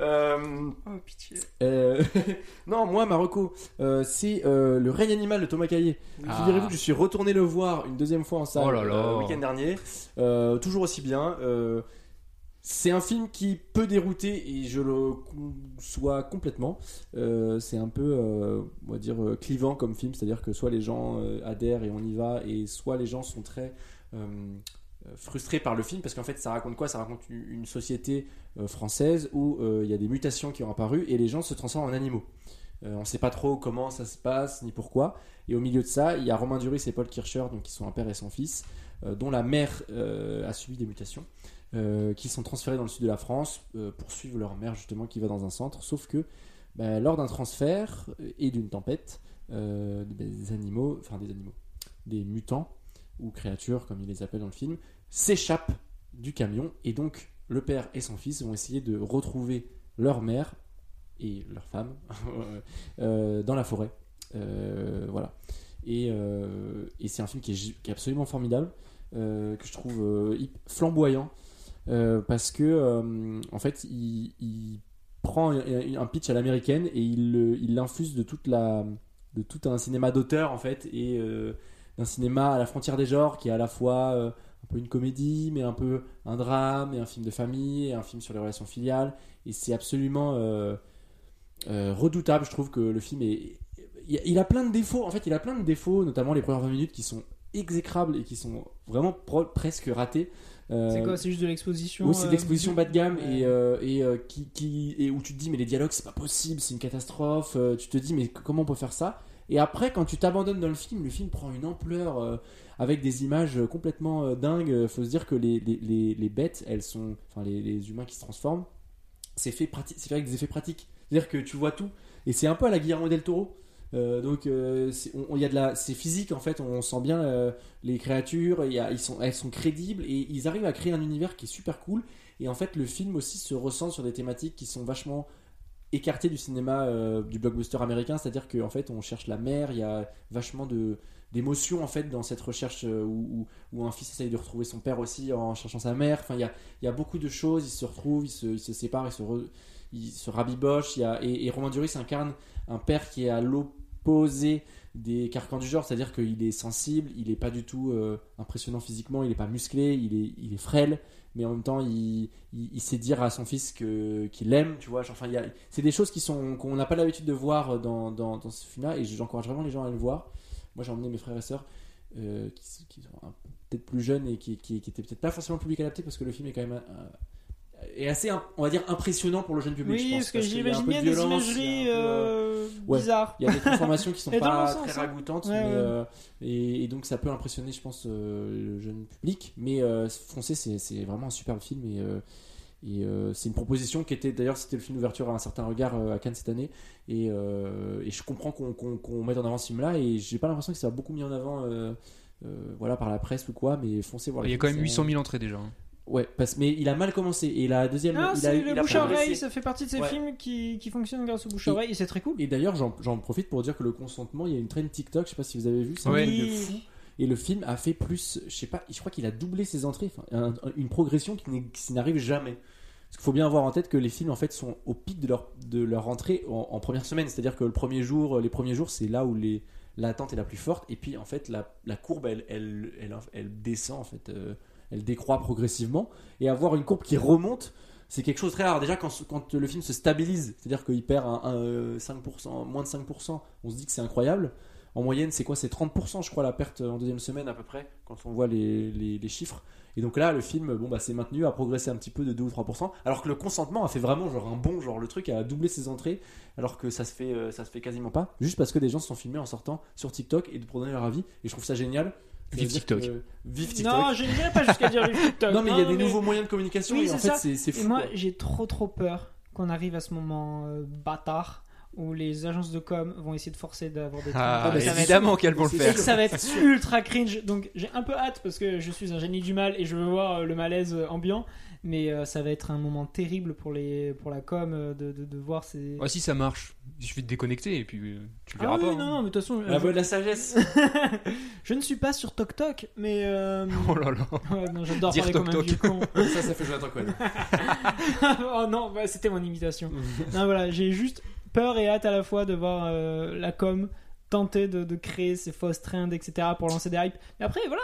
Euh, Oh, pitié. euh, non, moi, Marocco, euh, c'est euh, Le règne animal de Thomas Caillet. Ah. Figurez-vous que je suis retourné le voir une deuxième fois en salle Oh là là. euh, le week-end dernier. Euh, toujours aussi bien. C'est un film qui peut dérouter et je le conçois complètement. Euh, c'est un peu, euh, on va dire, euh, clivant comme film, c'est-à-dire que soit les gens adhèrent et on y va, et soit les gens sont très frustrés par le film parce qu'en fait, ça raconte quoi? Ça raconte une société française où il y a des mutations qui ont apparu et les gens se transforment en animaux. On sait pas trop comment ça se passe ni pourquoi. Et au milieu de ça, il y a Romain Duris et Paul Kircher, donc qui sont un père et son fils, dont la mère a subi des mutations, euh, qui sont transférés dans le sud de la France euh, pour suivre leur mère justement qui va dans un centre. Sauf que bah, lors d'un transfert et d'une tempête, euh, des animaux, enfin des animaux, des mutants ou créatures comme ils les appellent dans le film, s'échappent du camion et donc le père et son fils vont essayer de retrouver leur mère et leur femme euh, dans la forêt. Euh, voilà. Et, euh, c'est un film qui est, qui est absolument formidable, euh, que je trouve euh, flamboyant, euh, parce que euh, en fait, il, prend un, pitch à l'américaine et il l'infuse de tout un cinéma d'auteur en fait et euh, d'un cinéma à la frontière des genres qui est à la fois euh, un peu une comédie mais un peu un drame et un film de famille et un film sur les relations filiales. Et c'est absolument euh, euh, redoutable je trouve que le film est il a, plein de défauts. En fait il a plein de défauts notamment les premières 20 minutes qui sont exécrables et qui sont vraiment presque ratés Euh, C'est quoi C'est juste de l'exposition oui, c'est euh, de l'exposition bas de gamme et, euh, et, euh, qui, qui, et où tu te dis mais les dialogues c'est pas possible, c'est une catastrophe, euh, tu te dis mais comment on peut faire ça? Et après quand tu t'abandonnes dans le film, le film prend une ampleur euh, avec des images complètement euh, dingues. Faut se dire que les, les, les, les bêtes, elles sont, enfin les, les humains qui se transforment, c'est fait, fait avec des effets pratiques. C'est-à-dire que tu vois tout et c'est un peu à la Guillermo del Toro. Euh, donc euh, il y a de la c'est physique en fait on sent bien euh, les créatures ils sont elles sont crédibles et ils arrivent à créer un univers qui est super cool. Et en fait le film aussi se ressent sur des thématiques qui sont vachement écartées du cinéma euh, du blockbuster américain. C'est à dire qu'en fait on cherche la mer il y a vachement de d'émotions en fait dans cette recherche euh, où, où, un fils essaye de retrouver son père aussi en cherchant sa mère. Enfin il y a, il y a beaucoup de choses ils se retrouvent ils se, séparent ils se, ils se rabibochent. Et, et Romain Duris incarne un père qui est à l'opposé des carcans du genre, c'est-à-dire qu'il est sensible, il est pas du tout euh, impressionnant physiquement, il est pas musclé, il est, il est frêle, mais en même temps il, il, il sait dire à son fils qu'il l'aime, tu vois. Enfin, il y a- c'est des choses qui sont qu'on n'a pas l'habitude de voir dans, dans, dans ce film-là, et j'encourage vraiment les gens à le voir. Moi, j'ai emmené mes frères et sœurs euh, qui, qui sont peut-être plus jeunes et qui, qui, qui étaient peut-être pas forcément le public adapté parce que le film est quand même euh, est assez, on va dire, impressionnant pour le jeune public. je Oui, pense, parce que bien des imageries ouais. bizarres. il y a des transformations qui sont pas sens, très hein. ragoûtantes, Ouais, mais, ouais. euh, et, et donc ça peut impressionner, je pense, euh, le jeune public. Mais euh, Foncé, c'est vraiment un superbe film et, euh, et euh, c'est une proposition qui était d'ailleurs c'était le film d'ouverture à un certain regard euh, à Cannes cette année et, euh, et je comprends qu'on mette en avant ce film là et j'ai pas l'impression que ça a beaucoup mis en avant euh, euh, voilà par la presse ou quoi mais foncez voir Il y a quand même c'est 800 un- 000 entrées déjà. hein. Ouais parce mais il a mal commencé et la deuxième Ah, il a c'est il le a bouche à progressé. oreille, ça fait partie de ces Ouais. films qui, qui fonctionnent grâce au bouche à Et- oreille et c'est très cool. Et d'ailleurs, j'en j'en profite pour dire que le consentement, il y a une trend TikTok, je sais pas si vous avez vu, c'est un truc de fou. Et le film a fait plus, je sais pas, je crois qu'il a doublé ses entrées, enfin, un- une progression qui n'arrive jamais. Parce qu'il faut bien avoir en tête que les films en fait sont au pic de leur, de leur entrée en, en première semaine, c'est-à-dire que le premier jour, les premiers jours, c'est là où les, l'attente est la plus forte, et puis en fait la, la courbe elle, elle, elle, elle descend en fait, euh, elle décroît progressivement, et avoir une courbe qui remonte, c'est quelque chose de très rare. Déjà, quand, le film se stabilise, c'est-à-dire qu'il perd un, un, euh, 5%, moins de 5%, on se dit que c'est incroyable. En moyenne, c'est quoi? C'est 30%, je crois, la perte en deuxième semaine à peu près, quand on voit les, chiffres. Et donc là, le film, bon, bah, maintenu, a progressé un petit peu de 2 ou 3%, alors que le consentement a fait vraiment genre un bon, genre le truc a doublé ses entrées, alors que ça se fait, euh, ça se fait quasiment pas, juste parce que des gens se sont filmés en sortant sur TikTok et de pour donner leur avis. Et je trouve ça génial. Vive TikTok. que- Vive TikTok. Non, je n'irai pas jusqu'à dire le TikTok. Non, mais il y a des mais- nouveaux moyens de communication Oui, et en fait, c'est c'est Et fou. moi, j'ai trop trop peur qu'on arrive à ce moment euh, bâtard où les agences de com vont essayer de forcer d'avoir des Ah, trucs. être- évidemment qu'elles vont le faire. que ça va être ultra cringe. Donc j'ai un peu hâte parce que je suis un génie du mal et je veux voir euh, le malaise euh, ambiant. Mais euh, ça va être un moment terrible pour, les, pour la com euh, de, de, de voir ces. Ouais, si ça marche, il suffit de déconnecter et puis euh, tu le Ah verras oui, pas. non, hein. non, mais de toute façon, La voix de la sagesse. je ne suis pas sur TokTok, mais. euh, Oh là là. ouais, non, J'adore Dire parler comme un Tok vieux con. ça, ça fait Jonathan Cohen. oh non, bah, c'était mon imitation. Non, voilà, j'ai juste peur et hâte à la fois de voir euh, la com tenter de, de créer ces fausses trends, etc. pour lancer des hypes. Et après, voilà,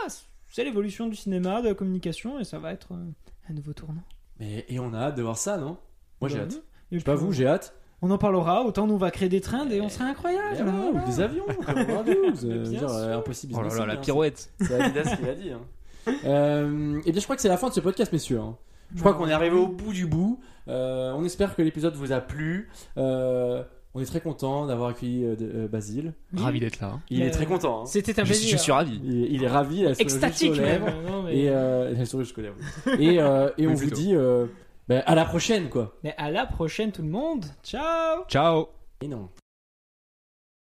c'est l'évolution du cinéma, de la communication, et ça va être euh, un nouveau tournant. Mais, et on a hâte de voir ça, non? Moi, j'ai Bah hâte. Je sais pas vous, j'ai hâte. On en parlera, autant nous on va créer des trends et on serait incroyable. Eh voilà. Ou des avions, euh, impossible. Oh là là, la hein, pirouette. C'est Adidas qui l'a dit. Hein. Euh, et bien, je crois que c'est la fin de ce podcast, messieurs. hein. Je crois Non. qu'on est arrivé au bout du bout. Euh, on espère que l'épisode vous a plu. Euh, on est très content d'avoir accueilli euh, de- euh, Basile. Ravi d'être là. hein. Il est Euh, très content. hein. C'était un Je, plaisir. je suis ravi. Il, il est ravi, il a le sourire Extatique jusqu'aux même. lèvres. non, mais... Et euh, il a le sourire jusqu'aux lèvres. Et, euh, et on Oui, vous plutôt. dit euh, ben, à la prochaine, quoi. mais à la prochaine tout le monde. Ciao Ciao Et non.